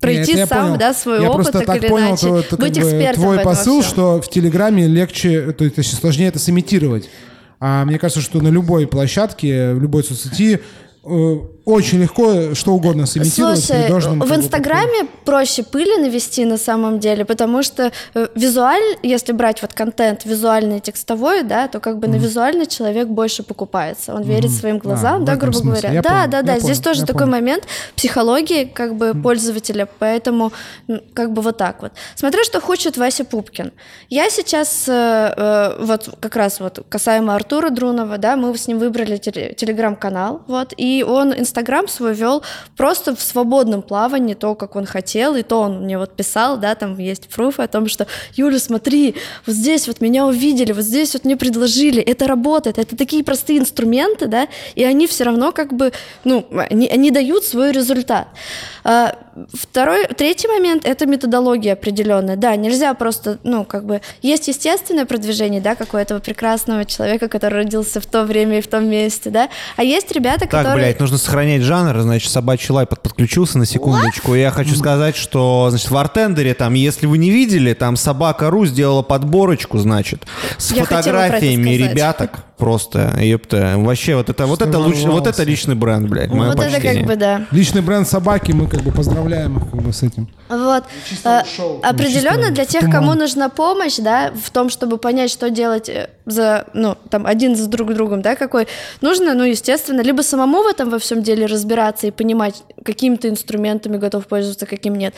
пройти я сам, понял. да, свой я опыт, так, так или понял, иначе, то, быть бы, экспертом твой посыл, всем. что в Телеграме легче, то есть сложнее это сымитировать. А мне кажется, что на любой площадке, в любой соцсети э, очень легко что угодно сымитировать. Слушай, в Инстаграме проще пыли навести на самом деле, потому что э, визуаль, если брать вот контент визуальный и текстовой, да, то как бы на визуальный человек больше покупается. Он верит своим глазам, А, да, грубо смысле. говоря. Я да, понял, да, да. понял, Здесь тоже я такой понял. момент психологии как бы пользователя, поэтому как бы вот так вот. Смотрю, что хочет Вася Пупкин. Я сейчас э, э, вот как раз вот касаемо Артура Друнова, да, мы с ним выбрали теле- телеграм-канал, вот, и он Инстаграм свой вел просто в свободном плавании, то, как он хотел, и то он мне вот писал, да, там есть пруфы о том, что Юля, смотри, вот здесь вот меня увидели, вот здесь вот мне предложили, это работает, это такие простые инструменты, да, и они все равно как бы, ну, они, они дают свой результат. А, Второй, третий момент – это методология определенная. Да, нельзя просто, ну, как бы, есть естественное продвижение, да, как у этого прекрасного человека, который родился в то время и в том месте, да, а есть ребята, Так, которые... блядь, нужно сохранять жанр, значит, собачий лай под- подключился на секундочку. И я хочу сказать, что, значит, в Артендере там, если вы не видели, там Собака.ру сделала подборочку, значит, с Я фотографиями ребяток. Просто, ёпта. Вообще, вот это, вот это, луч- вот это личный бренд, блядь, мое вот это почтение. как бы, да. Личный бренд собаки, мы как бы поздравляем их как бы с этим. Вот. Чисто А, шоу, Определенно для тех, кому нужна помощь, да, в том, чтобы понять, что делать э, за, ну, там, один за друг другом, да, какой, нужно, ну, естественно, либо самому в этом во всем деле разбираться и понимать, какими ты инструментами готов пользоваться, каким нет.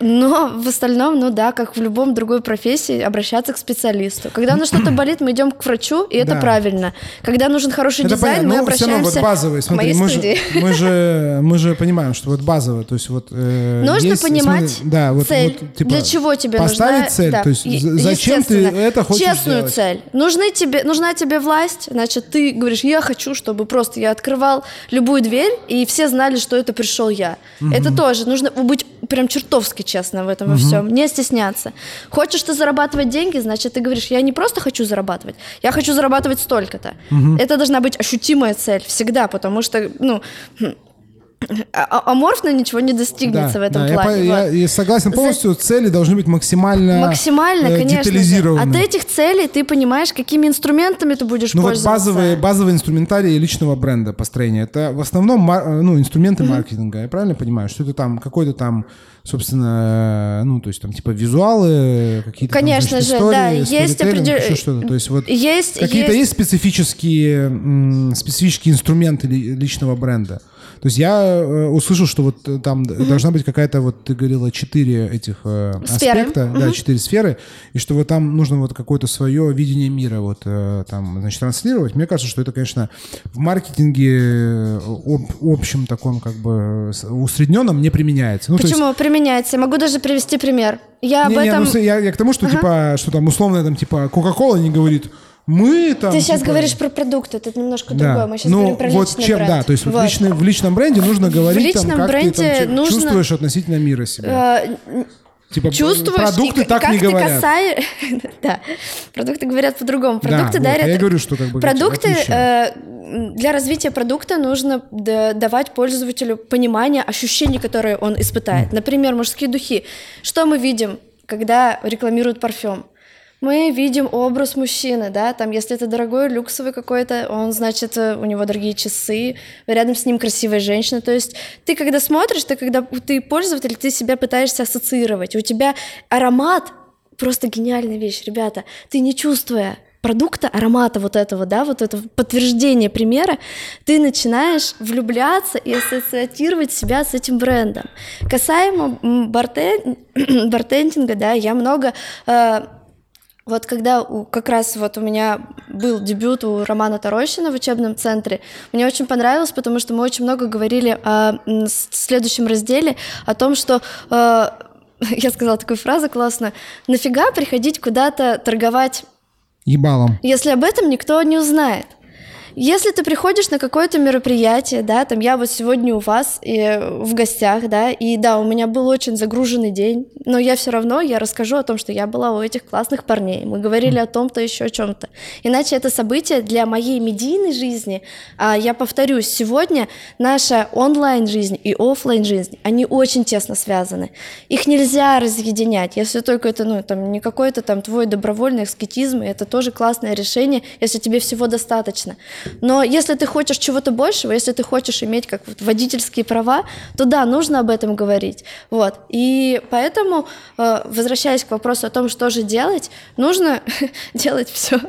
Но в остальном, ну да, как в любом другой профессии, обращаться к специалисту. Когда на что-то болит, мы идем к врачу, и это Да. правильно. Когда нужен хороший Это дизайн, понятно. мы Ну, всё равно обращаемся вот базовые, к смотри, мы же, мы, же, мы же понимаем, что вот базовое, то есть вот... э, Нужно есть, понимать смотри, да, вот, цель. вот, типа, Для чего тебе поставить нужна цель, да, то есть е- зачем ты это хочешь честную сделать? цель. Нужны тебе, нужна тебе власть, значит, ты говоришь, я хочу, чтобы просто я открывал любую дверь, и все знали, что это пришел я. Это тоже нужно быть прям чертовски честно в этом во всем, не стесняться. Хочешь ты зарабатывать деньги, значит, ты говоришь, я не просто хочу зарабатывать, я хочу зарабатывать столько-то. Это должна быть ощутимая цель всегда, потому что, ну, а- а- аморфно ничего не достигнется в этом да, я плане. по- вот. Я, я согласен За- полностью, цели должны быть максимально, Максимально, э, конечно. Детализированы. От этих целей ты понимаешь, какими инструментами ты будешь Ну вот пользоваться. базовые, базовые инструментарии личного бренда построения. Это в основном мар- э, ну, инструменты маркетинга. Я правильно понимаю? Что это там какой-то там, собственно, э, ну, то есть там типа визуалы, какие-то там, Конечно значит, же, истории, да, есть сторителлинг, определ- еще что-то. То есть вот Есть, какие-то есть- есть специфические, специфические инструменты ли- личного бренда. То есть я э, услышал, что вот э, там д- должна быть какая-то, вот ты говорила, четыре этих э, Сферы. аспекта, да, четыре сферы, и что вот там нужно вот какое-то свое видение мира вот э, там, значит, транслировать. Мне кажется, что это, конечно, в маркетинге об- общем таком как бы усредненном не применяется. Ну, то есть- Почему применяется? Я могу даже привести пример. Я об не, не, этом... ну, с- я, я к тому, что типа, что там условно там типа Кока-Кола не говорит, мы там. Ты сейчас типа, говоришь про продукты, это немножко да. другое. Мы сейчас ну, говорим про вот личный чем, бренд. да, то есть вот Вот. личный- в личном бренде нужно говорить, личном там, как ты бренде там, чё- нужно- чувствуешь относительно мира себя. Э, Типа чувствуешь, продукты и так как не ты говорят. касаешь... да, продукты говорят по-другому. Да, Продукты вот, дарят... я говорю, что как бы Продукты, э, для развития продукта нужно да- давать пользователю понимание ощущений, которые он испытает. Например, мужские духи. Что мы видим, когда рекламируют парфюм? Мы видим образ мужчины, да, там, если это дорогой, люксовый какой-то, он, значит, э, у него дорогие часы, рядом с ним красивая женщина, то есть ты, когда смотришь, ты, когда ты пользователь, ты себя пытаешься ассоциировать, у тебя аромат, просто гениальная вещь, ребята, ты не чувствуя продукта, аромата вот этого, да, вот этого подтверждения примера, ты начинаешь влюбляться и ассоциатировать себя с этим брендом. Касаемо бартен- бартендинга, да, я много э, вот когда у- как раз вот у меня был дебют у Романа Тарощина в учебном центре, мне очень понравилось, потому что мы очень много говорили о с- следующем разделе, о том, что э, я сказала такую фразу классную, нафига приходить куда-то торговать Ебалом. если об этом никто не узнает. Если ты приходишь на какое-то мероприятие, да, там я вот сегодня у вас и в гостях, да, и да, у меня был очень загруженный день, но я все равно, я расскажу о том, что я была у этих классных парней, мы говорили о том-то, еще о чем-то. Иначе это событие для моей медийной жизни, а я повторюсь, сегодня наша онлайн-жизнь и оффлайн жизнь они очень тесно связаны. Их нельзя разъединять, если только это, ну, там, не какой-то там твой добровольный аскетизм, и это тоже классное решение, если тебе всего достаточно. Но если ты хочешь чего-то большего, если ты хочешь иметь как вот водительские права, то да, нужно об этом говорить. Вот. И поэтому, э, возвращаясь к вопросу о том, что же делать, нужно делать все.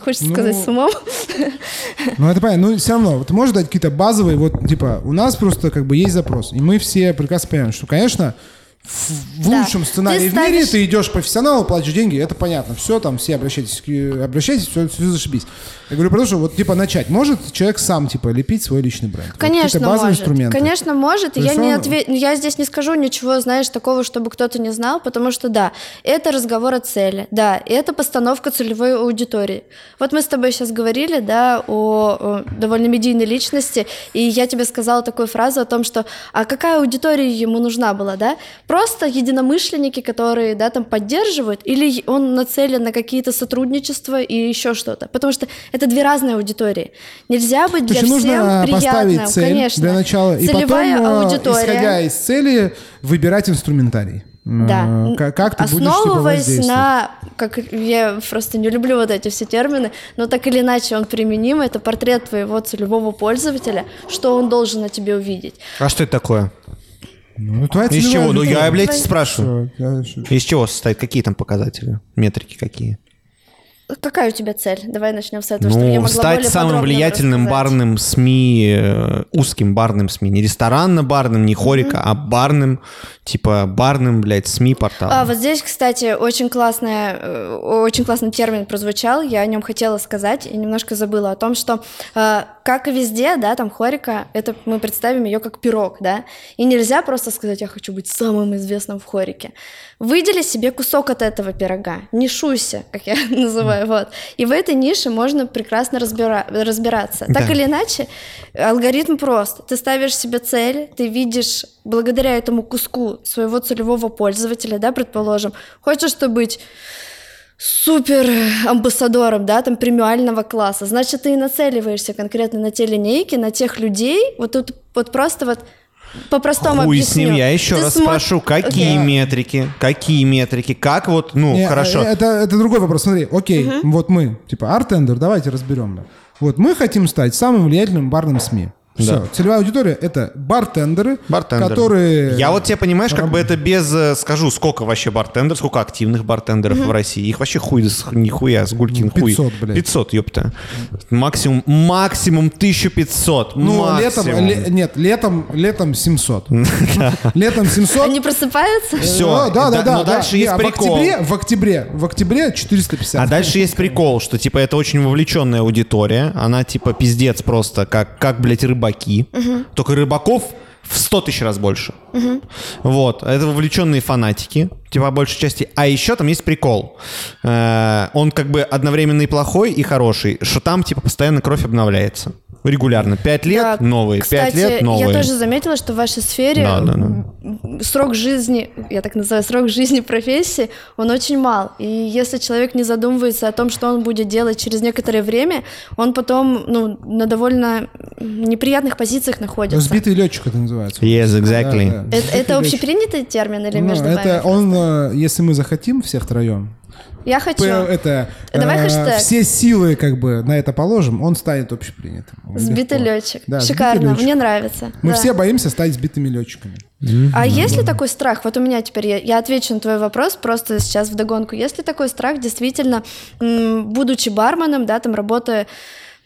Хочется ну, сказать с умом. Ну, это понятно. Ну, все равно, ты можешь дать какие-то базовые, вот, типа, у нас просто как бы есть запрос. И мы все прекрасно понимаем, что, конечно, в, Да. лучшем сценарии Ты в мире ставишь- ты идешь профессионалу, платишь деньги, это понятно. Все, там, все обращайтесь, к- обращайтесь, все, все зашибись. Я говорю, потому что, вот, типа, начать. Может человек сам, типа, лепить свой личный бренд? Вот Конечно, базовые может. инструменты. Конечно, может. Я, есть не он- отве- я здесь не скажу ничего, знаешь, такого, чтобы кто-то не знал, потому что да, это разговор о цели, да, это постановка целевой аудитории. Вот мы с тобой сейчас говорили, да, о, о довольно медийной личности, и я тебе сказала такую фразу о том, что а какая аудитория ему нужна была, да? Просто единомышленники, которые, да, там поддерживают, или он нацелен на какие-то сотрудничества и еще что-то, потому что это две разные аудитории. Нельзя быть для всем нужно приятным, поставить цель конечно. для начала, и Целевая потом, э, аудитория. исходя из цели, выбирать инструментарий. Да. Э, Как, как ты будешь, типа, Основываясь воздействовать. на, как я просто не люблю вот эти все термины, но так или иначе он применим, это портрет твоего целевого пользователя, что он должен на тебе увидеть. А что это такое? Ну, твоя Из целевая чего? Ну я, блядь, спрашиваю. Из чего состоит? Какие там показатели? Метрики какие? Какая у тебя цель? Давай начнем с этого, чтобы я Ну, могла стать самым влиятельным рассказать. барным СМИ, э, узким барным СМИ. Не ресторанно-барным, не хорика, а барным, типа барным, блядь, СМИ порталом. А, вот здесь, кстати, очень, классная, э, очень классный термин прозвучал, я о нем хотела сказать и немножко забыла о том, что, э, как и везде, да, там хорика, это мы представим ее как пирог, да, и нельзя просто сказать, я хочу быть самым известным в хорике. Выдели себе кусок от этого пирога, нишуйся, как я называю, вот. И в этой нише можно прекрасно разбира- разбираться. Так Да. или иначе, алгоритм прост. Ты ставишь себе цель, ты видишь благодаря этому куску своего целевого пользователя, да, предположим, хочешь ты быть супер амбассадором, да, там премиального класса, значит, ты и нацеливаешься конкретно на те линейки, на тех людей, вот тут вот просто вот по-простому Хуй с объясню. ним, я еще Ты раз смо- спрошу, какие Окей. метрики, какие метрики, как вот, ну, Не, хорошо. э, Это, это другой вопрос. Смотри, окей, вот мы, типа, артендер, давайте разберем. Вот мы хотим стать самым влиятельным барным СМИ. Все, Да. целевая аудитория — это бартендеры, Бартендеры. которые... Я вот тебе, понимаешь, как бы это без... э, Скажу, сколько вообще бартендеров, сколько активных бартендеров в России. Их вообще хуй, нихуя, с гулькин хуй. 500, блядь. 500, ёпта. Максимум, максимум 1500. Ну, летом, максимум. ле- нет, летом, летом 700. Летом 700. Они просыпаются? Всё, Э, Да, да, да, но да. дальше есть а прикол. В октябре, в октябре, в октябре 450. А дальше есть прикол, что, типа, это очень вовлеченная аудитория. Она, типа, пиздец просто, как, как блядь, рыбаки. Только рыбаков в 100 тысяч раз больше. Вот. Это вовлеченные фанатики, типа, по большей части. А еще там есть прикол. Э, Он как бы одновременно и плохой, и хороший. Что там, типа, постоянно кровь обновляется. Регулярно. Пять лет Да, новые, Кстати, пять лет новые. я тоже заметила, что в вашей сфере Да, да, да. срок жизни, я так называю, срок жизни профессии, он очень мал. И если человек не задумывается о том, что он будет делать через некоторое время, он потом ну, на довольно неприятных позициях находится. Сбитый летчик это называется. Yes, exactly. Да, да. Это, это общепринятый термин или Ну, между это вами? он, э, если мы захотим все втроем, Я хочу. это Давай э, хэштег. все силы как бы на это положим, он станет общепринятым. Сбитый Легко. летчик. Да, сбитый Шикарно, летчик. мне нравится. Мы Да. все боимся стать сбитыми летчиками. А есть ли такой страх? Вот у меня теперь, я, я отвечу на твой вопрос просто сейчас вдогонку. Есть ли такой страх, действительно, м, будучи барменом, да, там работая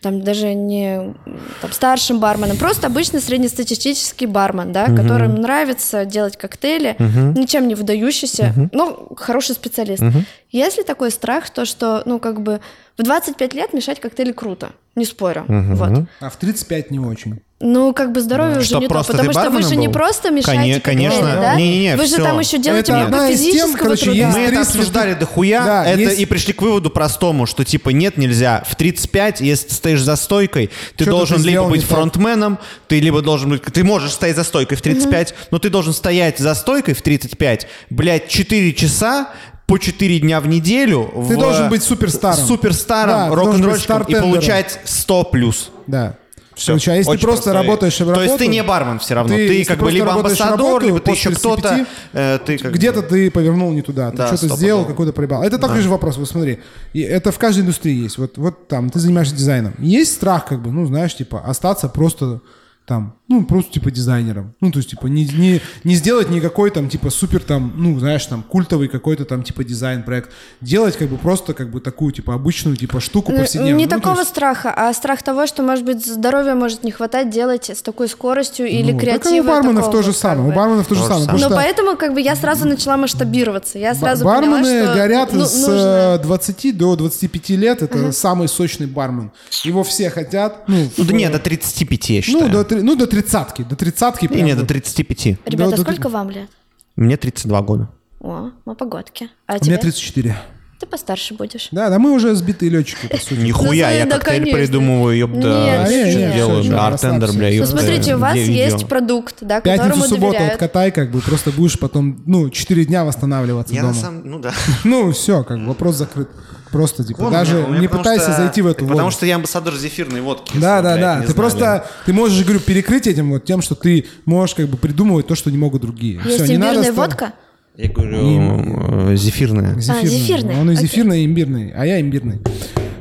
там даже не там, старшим барменом, просто обычный среднестатистический бармен, да, которому нравится делать коктейли, ничем не выдающийся, но хороший специалист. Есть ли такой страх, то, что, ну, как бы в 25 лет мешать коктейли круто, не спорю, вот. А в 35 не очень. Ну, как бы здоровье уже Что, не то, просто потому что вы же не был? просто мешаете Коне- конечно. да? Не-не-не, вы же всё. там еще делаете Это много из тем, физического короче, труда. Мы это обсуждали дохуя, Да, это есть- и пришли к выводу простому, что типа нет, нельзя. В 35, если ты стоишь за стойкой, ты Что-то должен ты либо быть не так. фронтменом, ты либо должен быть... Ты можешь стоять за стойкой в 35, но ты должен стоять за стойкой в 35, блядь, 4 часа по 4 дня в неделю. Ты в- должен быть суперстаром. Суперстаром, Да, быть рок-н-ролльщиком и получать 100 плюс. Да. Все. Короче, а если ты просто работаешь в То есть ты работу, не бармен все равно. ты- Ты, как бы либо работаешь амбассадор, работу, либо ты еще кто-то. 35, э, ты как Где-то бы- ты повернул не туда, ты Да, что-то сделал, какой-то проебал. Это такой же вопрос, вот смотри. И это в каждой индустрии есть. Вот, вот там ты занимаешься дизайном. Есть страх, как бы, ну, знаешь, типа, остаться просто там, ну, просто, типа, дизайнером. Ну, то есть, типа, не, не, не сделать никакой там, типа, супер там, ну, знаешь, там, культовый какой-то там, типа, дизайн-проект. Делать, как бы, просто, как бы, такую, типа, обычную, типа, штуку Ну, повседневную. Не Ну, такого есть- страха, а страх того, что, может быть, здоровья может не хватать делать с такой скоростью или Ну, креатива. Так и у барменов такого, то же самое. бы. У барменов то же самое. Но что- поэтому как бы я сразу начала масштабироваться. Я Ба- сразу Бармены поняла, что горят ну, с нужно- э, 20 до 25 лет. Это самый сочный бармен. Его все хотят. Ну, Ну, да в- нет, до 35, я считаю. ну, до, три- ну, до тридцатки. До тридцатки. Не, не, до вот. 35. Ребята, да, сколько вам лет? Мне 32 года. О, ну погодки. А У тебе? меня 34. Ты постарше будешь. Да, да, мы уже сбитые летчики, по сути. Нихуя, я коктейль придумываю, ёпта. Нет, А, не, что не, делаю, артендер, бля. Ну, ёпта. смотрите, у вас есть продукт, да, Пятницу, которому субботу доверяют. откатай, как бы, просто будешь потом, ну, 4 дня восстанавливаться Я дома. на самом... Ну да. Ну, все, как бы, вопрос закрыт. Просто, типа, Вон, даже меня- не потому пытайся что- зайти в эту Потому воду. что я амбассадор зефирной водки. Да, да, блядь, да. Ты знали. просто, ты можешь, говорю, перекрыть этим вот тем, что ты можешь как бы придумывать то, что не могут другие. Есть Всё, не надо ста- водка? Я говорю, э, зефирная. Зефирный. зефирный, Он и зефирный, и имбирный, а я имбирный.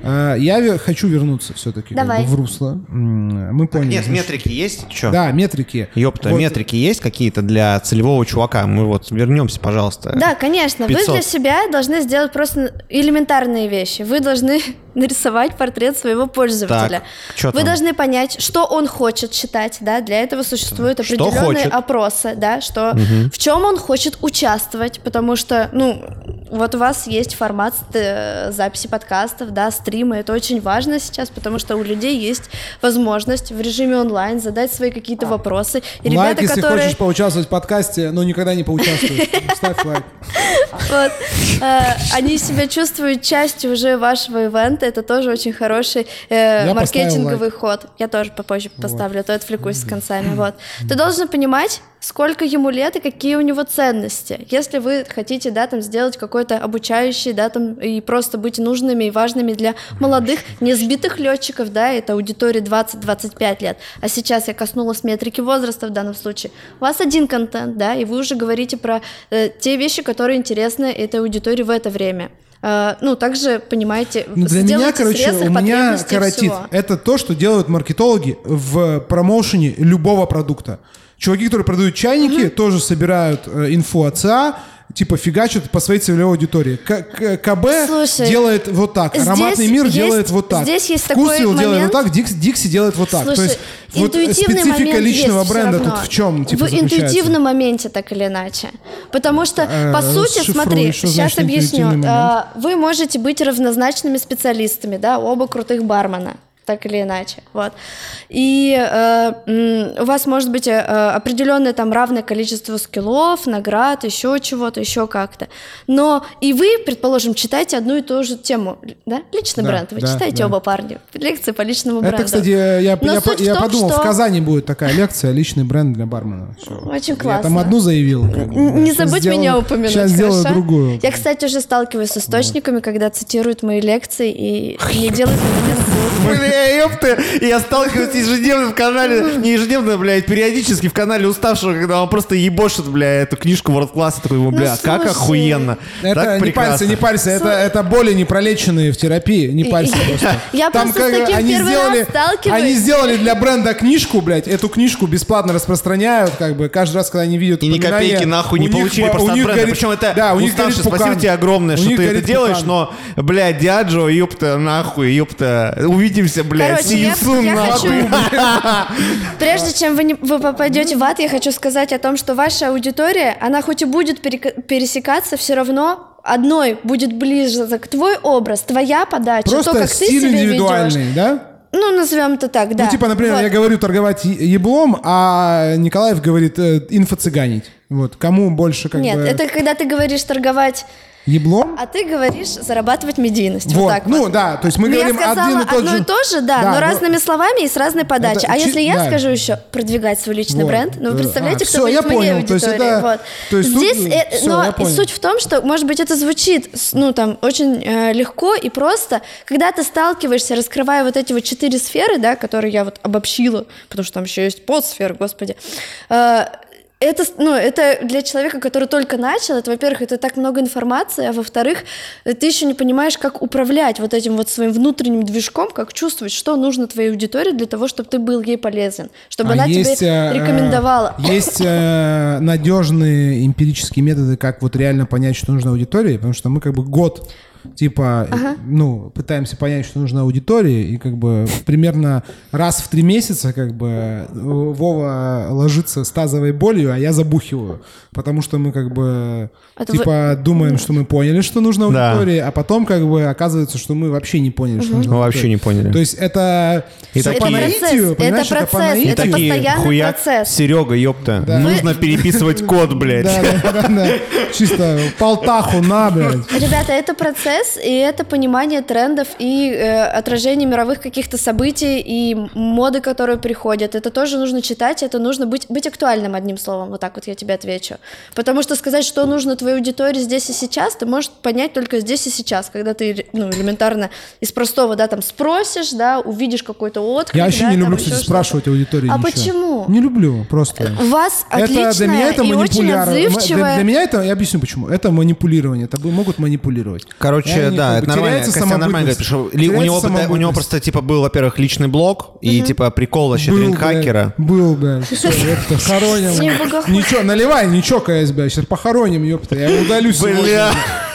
А, Я хочу вернуться все-таки Давай. в русло. Мы поняли. Нет, значит. метрики есть? Че? Да, метрики. Ёпта, Вот. метрики есть какие-то для целевого чувака? Мы вот вернемся, пожалуйста. Да, конечно. Вы 500. для себя должны сделать просто элементарные вещи. Вы должны нарисовать портрет своего пользователя. Так, Вы должны понять, что он хочет читать, да, для этого существуют Что определенные хочет? опросы, да, что в чем он хочет участвовать, потому что, ну, вот у вас есть формат э, записи подкастов, да, стримы, это очень важно сейчас, потому что у людей есть возможность в режиме онлайн задать свои какие-то вопросы. И лайк, ребята, если которые... хочешь поучаствовать в подкасте, но никогда не поучаствуешь. Ставь лайк. Вот. Э, Они себя чувствуют частью уже вашего ивента. Это тоже очень хороший э, маркетинговый ход. Я тоже попозже поставлю, а то отвлекусь с концами. Вот. Ты должен понимать, сколько ему лет и какие у него ценности. Если вы хотите, да, там сделать какой-то обучающий, да, там и просто быть нужными и важными для молодых, не сбитых летчиков, да, это аудитория 20-25 лет. А сейчас я коснулась метрики возраста в данном случае. У вас один контент, да, и вы уже говорите про э, те вещи, которые интересны этой аудитории в это время. Э, ну, также понимаете, Ну, для меня, короче, у меня всего. Это то, что делают маркетологи в промоушене любого продукта. Чуваки, которые продают чайники, тоже собирают э, инфу от ЦА, типа фигачат по своей целевой аудитории. К- К- КБ Слушай, делает вот так, ароматный мир есть- делает вот так. здесь есть Вкусвилл такой делает вот момент. так, Дикс, Дикси делает вот так. Слушай, то есть вот специфика момент личного есть бренда тут в чем типа В интуитивном моменте так или иначе. Потому что, Э, по сути, расшифруй, смотри, сейчас объясню. момент. А, Вы можете быть равнозначными специалистами, да, оба крутых бармена. Так или иначе, вот. И э, у вас может быть э, определенное там равное количество скиллов, наград, еще чего-то, еще как-то. Но и вы, предположим, читаете одну и ту же тему, да? Личный Да, бренд. Вы да, читаете да. оба парня. Лекции по личному бренду. Это, кстати, я, я, Но я, я том, подумал, что- в Казани будет такая лекция «Личный бренд для бармена». Всё. Очень Я классно. там одну заявил. Не щас забудь сделаю- меня упомянуть, Сейчас сделаю хорошо? другую. Я, кстати, уже сталкиваюсь с источниками, когда цитируют мои лекции и не делают меня Бля, ёпта, я сталкиваюсь ежедневно в канале, не ежедневно, блядь, периодически в канале уставшего, когда он просто ебошит, бля, эту книжку World Class, и такой, бля, Ну, как охуенно. Это так не прекрасно. парься, не парься. Это, это боли не пролеченные в терапии. Не парься И- просто. Я просто с как таким они первый сделали, раз сталкиваюсь. Они сделали для бренда книжку, блядь. Эту книжку бесплатно распространяют, как бы каждый раз, когда они видят И ни копейки нахуй не получили просто у от них бренда. горит- Причем это да, у них уставший, спасибо пукан. тебе огромное, У что ты это делаешь, но, блядь, Диаджо, ёпта, нахуй, ёпта, увидимся, блядь, Короче, я-. Прежде чем вы, не- вы попадете в ад, я хочу сказать о том, что ваша аудитория, она хоть и будет пересекаться, все равно одной будет ближе к твой образ, твоя подача, Просто то, как ты себя ведешь. индивидуальный, да? Ну, назовем это так, да. Ну, типа, например, Вот. я говорю торговать еблом, а Николаев говорит э, инфо-цыганить. Вот, кому больше как Нет, бы... это когда ты говоришь торговать, Еблом? а ты говоришь зарабатывать медийность. Вот, Вот, так ну вот. да, то есть мы Ну, я говорим один и тот одно же... и то же, да, Да, но но- разными словами и с разной подачей. Это а если я да. скажу еще продвигать свой личный Вот. бренд, ну вы Э, представляете, а, кто будет я моей понял, то есть аудитории. это- вот. то есть тут, Здесь, э, э, но суть в том, что, может быть, это звучит, ну там, очень э, легко и просто, когда ты сталкиваешься, раскрывая вот эти вот четыре сферы, да, которые я вот обобщила, потому что там еще есть подсферы, господи. э, это, ну, это для человека, который только начал, это, во-первых, это так много информации, а во-вторых, э, ты еще не понимаешь, как управлять вот этим вот своим внутренним движком, как чувствовать, что нужно твоей аудитории для того, чтобы ты был ей полезен, чтобы А она есть, тебе э, рекомендовала. Есть э, надежные эмпирические методы, как вот реально понять, что нужно аудитории, потому что мы как бы год типа, ну, пытаемся понять, что нужно аудитории, и как бы примерно раз в три месяца как бы э, Вова ложится с тазовой болью, а я забухиваю, потому что мы как бы Это типа думаем, что мы поняли, что нужно Да. аудитории, а потом как бы оказывается, что мы вообще не поняли, что нужно Мы вообще не поняли. То есть это И всё такие- по Это наитию, процесс, понимаешь, это по процесс, наитию. это Такие, постоянный хуяк, процесс. Серега, ёпта, нужно переписывать код, блядь. Да, да, да, да. Чисто полтаху на, блядь. Ребята, это процесс, и это понимание трендов и э, отражение мировых каких-то событий и моды, которые приходят. Это тоже нужно читать, это нужно быть, быть актуальным, одним словом. Вот так вот я тебе отвечу. Потому что сказать, что нужно твоей аудитории здесь и сейчас, ты можешь понять только здесь и сейчас, когда ты ну, элементарно из простого, да, там спросишь, да, увидишь какой-то отклик. Я вообще да, не люблю, кстати, спрашивать аудитории А ничего. почему? Не люблю, просто. У вас отличная это для меня это и очень манипуляр- Для, отзывчивая... для меня это, я объясню почему. Это манипулирование. Это бы- могут манипулировать. И Короче, да, как это нормально. Костян нормально ли- у него, у него просто, типа, был, во-первых, личный блог, и, типа, прикол вообще дринхакера. Был, блядь. Все, ёпта, хороним. Ничего, наливай, чокаясь, блядь. Сейчас похороним, ёпта. Я удалю сегодня. Бля.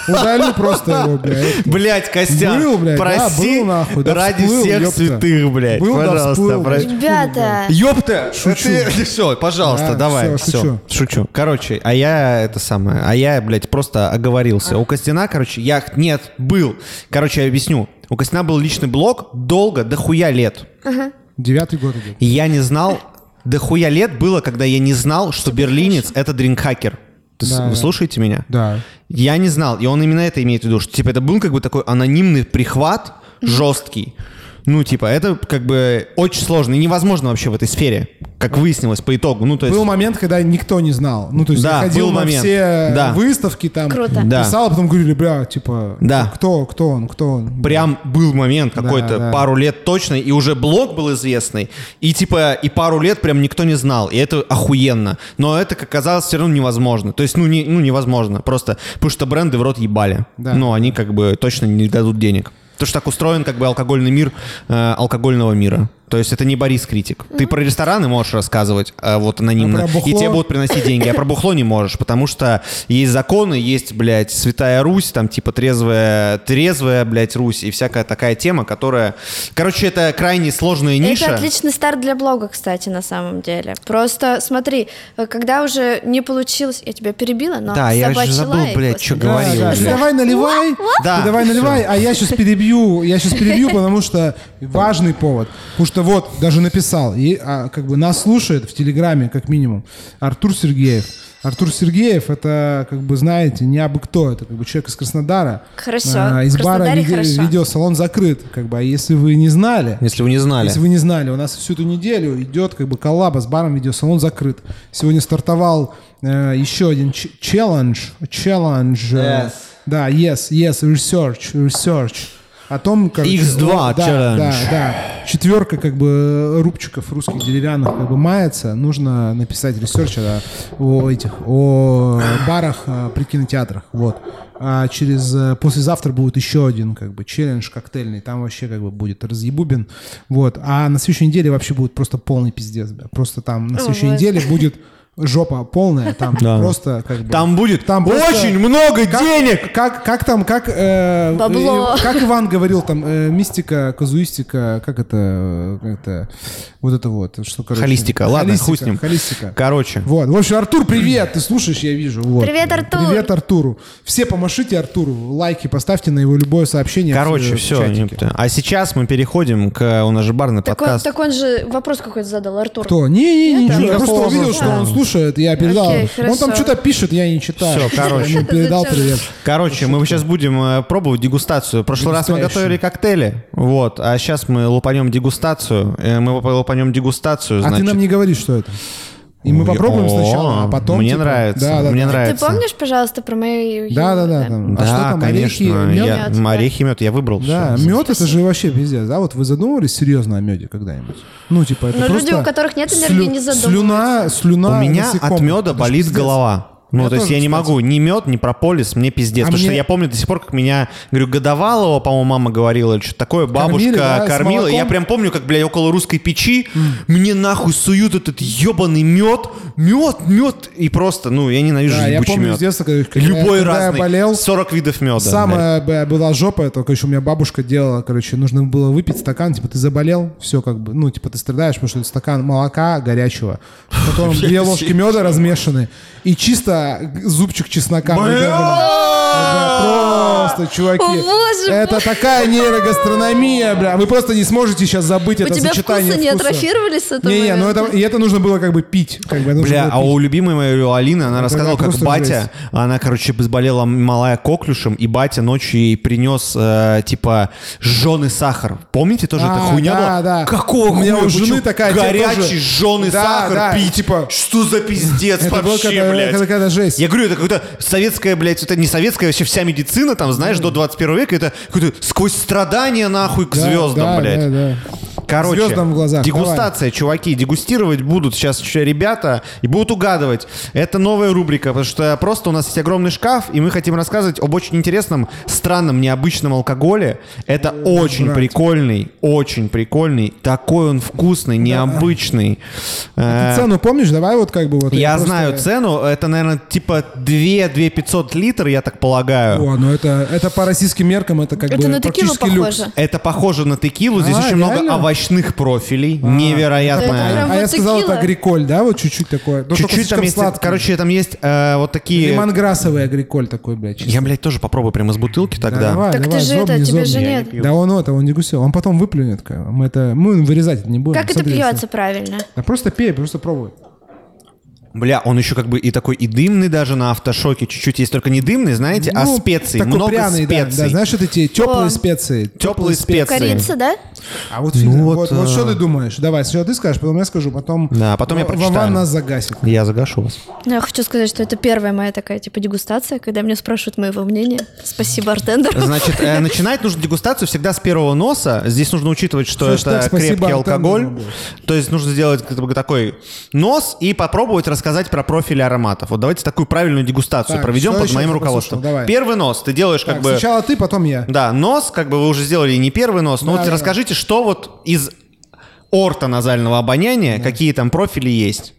Удалю просто его, блядь. Блять, Костян, Был, блядь, да, прости был, нахуй, да ради всплыл, всех ёпта. святых, блядь, Был, да пожалуйста. всплыл, про- блядь. Ребята, Ёпта! Шучу. Все, пожалуйста, Да, давай. Все, шучу. шучу. Короче, а я это самое, а я, блядь, просто оговорился. У Костяна, короче, я... Нет, был. Короче, я объясню. У Костяна был личный блог долго, дохуя лет. Девятый год идет. Я не знал, дохуя лет было, когда я не знал, что берлинец — это дринкхакер. Ты Да, Вы да. слушаете меня? Да. Я не знал, и он именно это имеет в виду, что типа это был как бы такой анонимный прихват, жесткий. Ну, типа, это как бы очень сложно и невозможно вообще в этой сфере, как выяснилось по итогу. Ну, то есть... Был момент, когда никто не знал. Ну, то есть Да, я ходил был на момент. все Да. выставки, там Круто. Да. писал, а потом говорили, бля, типа, Да. кто, кто он, кто он. Прям был момент какой-то, да. пару лет точно, и уже блог был известный, и типа, и пару лет прям никто не знал, и это охуенно. Но это, как оказалось, все равно невозможно. То есть, ну, не, ну невозможно, просто, потому что бренды в рот ебали. Да. Но они как бы точно не дадут денег. Потому что так устроен как бы алкогольный мир э, алкогольного мира. То есть это не Борис Критик. Ты про рестораны можешь рассказывать а вот анонимно, А про и тебе будут приносить деньги, а про бухло не можешь, потому что есть законы, есть, блядь, Святая Русь, там типа трезвая, трезвая, блядь, Русь и всякая такая тема, которая... Короче, это крайне сложная ниша. Это отличный старт для блога, кстати, на самом деле. Просто смотри, когда уже не получилось, я тебя перебила, но Да, я же забыл, блядь, что этого. говорил. Да, да. давай наливай, Да, давай наливай, а я сейчас перебью, я сейчас перебью, потому что важный повод. Потому что вот, даже написал, и, а, как бы нас слушает в Телеграме, как минимум, Артур Сергеев. Артур Сергеев, это, как бы, знаете, не абы кто, это как бы человек из Краснодара. Хорошо, А, из бара виде- хорошо. видеосалон закрыт, как бы, а если вы не знали, Если вы не знали. если вы не знали, у нас всю эту неделю идет как бы коллаба с баром видеосалон закрыт. Сегодня стартовал э, еще один ч- челлендж. Челлендж. э, Yes. Да, yes, yes, research, research. О том, короче, X2 о- да, challenge. Да, да. Четверка как бы рубчиков русских деревянных как бы мается. Нужно написать research о, о этих, о барах э, при кинотеатрах. Вот. А через э, послезавтра будет еще один как бы челлендж коктейльный. Там вообще как бы будет разъебубин. Вот. А на следующей неделе вообще будет просто полный пиздец. бля. Просто там на следующей неделе будет жопа полная. Там Да. просто как бы... Там будет Там просто- очень много как- денег! Как, как там, как... э, Бабло. э, как Иван говорил, там, э, мистика, казуистика, как это, э, как это, вот это вот, что, короче. Холистика, ладно, Холистика, хуй с ним. Холистика. Короче, Вот, в общем, Артур, привет, ты слушаешь, я вижу. Вот. Привет, Артур. Привет, Артуру. Все помашите Артуру, лайки поставьте на его любое сообщение. короче, в- в все. чатике. А сейчас мы переходим к... У нас же барный Так он, подкаст. так он же вопрос какой-то задал, Артур. Кто? Не, не, просто увидел, что он слушает, я передал. Окей, он там что-то пишет, я не читаю. Всё, короче. Я передал привет. Короче, мы сейчас будем э, пробовать дегустацию. В прошлый раз мы готовили коктейли, вот, а сейчас мы лупанем дегустацию. Э, Мы лупанем дегустацию, А ты нам не говоришь, что это. И мы попробуем сначала, а потом... мне типа, нравится, мне да. нравится. Ты помнишь, пожалуйста, про мою... Да, да, да. там. Да, а что там, орехи, конечно. мед? Орехи, мед, я выбрал. Да, мед это же вообще пиздец, да? Вот вы задумывались серьезно о меде когда-нибудь? Ну, типа, это Но люди, просто у которых нет энергии, не задумываются. Слюна, слюна У меня от меда болит голова. Ну, Я то есть я не кстати. могу ни мед, ни прополис, мне пиздец. А потому что мне- я помню до сих пор, как меня, говорю, годовалого, по-моему, мама говорила, или что-то такое, бабушка Кормили, да, кормила. Я прям помню, как, блядь, около русской печи мне нахуй суют этот ебаный мед, мед, мед. И просто, ну, я ненавижу Да, я ебучий помню мед. с детства, когда- Любой когда я разный. болел, 40 видов меда. блядь. Самая б- была жопа, только еще у меня бабушка делала, короче, нужно было выпить стакан, типа ты заболел, все как бы, ну типа ты страдаешь, потому что это стакан молока горячего, в котором две ложки меда размешаны и чисто зубчик чеснока. Просто, чуваки, боже это такая нейрогастрономия, бля, вы просто не сможете сейчас забыть У это тебя сочетание вкусы не вкуса. атрофировались с этого Не-не, ну это, и это нужно было как бы пить. Как бы, это Бля, а пить. у любимой моей у Алины, она рассказала, как батя, жесть. она, короче, заболела малая коклюшем, и батя ночью ей принес, э, типа, жженый сахар. Помните тоже А, эта хуйня да, была? да. Какого У меня хуя? у жены такая Горячий тоже. жженый Да, сахар да, пить. типа, Что за пиздец Это вообще, блядь? какая-то жесть. Я говорю, это какая-то советская, блядь, это не советская, вообще вся медицина, там, знаешь, до 21 века, это какое-то сквозь страдания, нахуй, к Да, звездам, да, блядь. да, да. Короче, Звездам в глазах, дегустация, чуваки, дегустировать будут сейчас еще ребята и будут угадывать. Это новая рубрика, потому что просто у нас есть огромный шкаф, и мы хотим рассказывать об очень интересном, странном, необычном алкоголе. Это очень брат. прикольный, очень прикольный, такой он вкусный, необычный. Э, Ты цену помнишь? Давай вот как бы вот. Я просто- знаю цену, это, наверное, типа 2 500 литров, я так полагаю. О, ну это, это по российским меркам, это как Это бы на практически люкс. похоже. Это похоже на текилу, здесь А, очень много реально? Овощных профилей, Это невероятная. А я сказал, это агриколь, да, вот чуть-чуть такое. Ну, Чуть-чуть там есть, сладкое. короче, там есть э, вот такие... Лимонграссовый агриколь такой, блядь. чисто. Я, блядь, тоже попробую прямо из бутылки Да, тогда. давай, Так ты давай, же это, тебе же нет. Да он это, он дегустирует. Он потом выплюнет. Мы это, мы вырезать это не будем. Как это пьется правильно? Да просто пей, просто пробуй. Бля, он еще как бы и такой и дымный даже на автошоке. Чуть-чуть есть, только не дымный, знаете, а Ну, специи. такой Много пряный, да, специй. да, знаешь, это те теплые О. специи. Теплые специи. Корица, да? А вот, Ну вот, вот, вот э, что ты думаешь? Давай, сначала ты скажешь, потом я скажу, потом, Да, потом я прочитаю. Вован нас загасит. Я загашу вас. Ну, Я хочу сказать, что это первая моя такая, типа, дегустация, когда меня спрашивают моего мнения. Спасибо, артендер. Значит, э, начинать нужно дегустацию всегда с первого носа. Здесь нужно учитывать, что Хэштег это «Спасибо крепкий алкоголь. Артемову». То есть нужно сделать как бы такой нос и попробовать рассказать про профили ароматов. Вот давайте такую правильную дегустацию Так, проведем под моим руководством. послушал? Давай. Первый нос ты делаешь как Так, бы... Сначала ты, потом я. Да, нос, как бы вы уже сделали не первый нос, но Да, вот да, расскажите, что вот из ортоназального обоняния, какие там профили есть.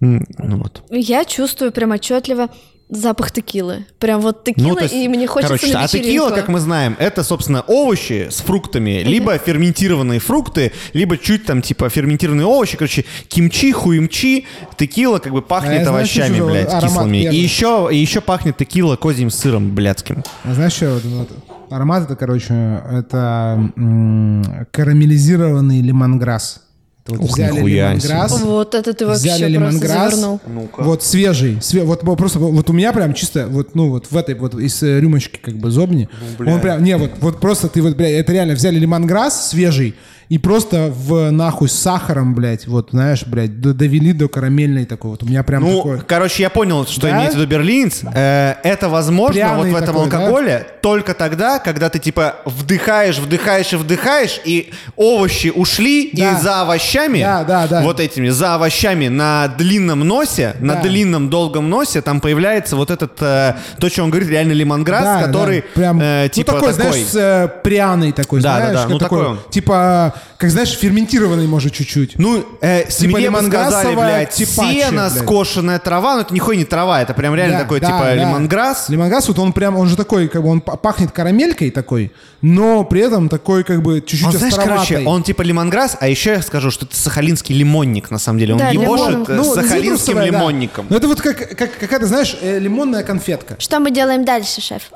Ну вот. Я чувствую прям отчетливо запах текилы. Прям вот текила, Ну, есть, и мне хочется короче, на а текила, вечеринку. как мы знаем, это, собственно, овощи с фруктами, либо ферментированные фрукты, либо чуть там, типа, ферментированные овощи, короче, кимчи, хуимчи, текила как бы А пахнет что овощами, чужого блядь, аромат кислыми. И еще, и еще пахнет текила козьим сыром блядским. А знаешь, что вот, вот, аромат это, короче, это м, карамелизированный лимонграсс. Вот Ух, взяли себе. лимонграсс, Вот это ты вообще взяли лимонграсс, завернул. вот свежий, све- вот вот просто вот у меня прям чисто вот ну вот в этой вот из э, рюмочки как бы зобни, Ну, он прям не вот вот просто ты вот бля это реально взяли лимонграсс свежий и просто в нахуй с сахаром блядь вот знаешь блядь довели до карамельной такой вот у меня прям Ну, такой короче, я понял, что Да? имеет в виду берлинец. Э, это возможно Пряный вот в этом такой, да? алкоголе только тогда, когда ты типа вдыхаешь, вдыхаешь и вдыхаешь, и овощи ушли, Да. и за овощами, Да, да, да. вот этими, за овощами на длинном носе, на Да. длинном долгом носе, там появляется вот этот, э, то, что он говорит, реально лимонграсс, Да, который да, прям, э, типа ну, такой, знаешь, с, э, пряный такой, Да, да, знаешь, да, как ну, такой, такой он. типа, как знаешь, ферментированный может чуть-чуть. Ну, э, Типа мне сказали, лимонграссовая блядь, типача, сено, блядь. скошенная трава, но это нихуя не трава, это прям реально Да, такой, да, типа, да. лимонграсс. Лимонграсс, вот он прям, он же такой, как бы, он па- пахнет карамелькой такой, но при этом такой, как бы, чуть-чуть Он, знаешь, короче, он типа лимонграсс, а еще я скажу, что это сахалинский лимонник, на самом деле. Он Да, ебошит лимоном. э, Ну, сахалинским цитрусовая, да. лимонником. Ну, это вот как, как какая-то, знаешь, э, лимонная конфетка. Что мы делаем дальше, шеф?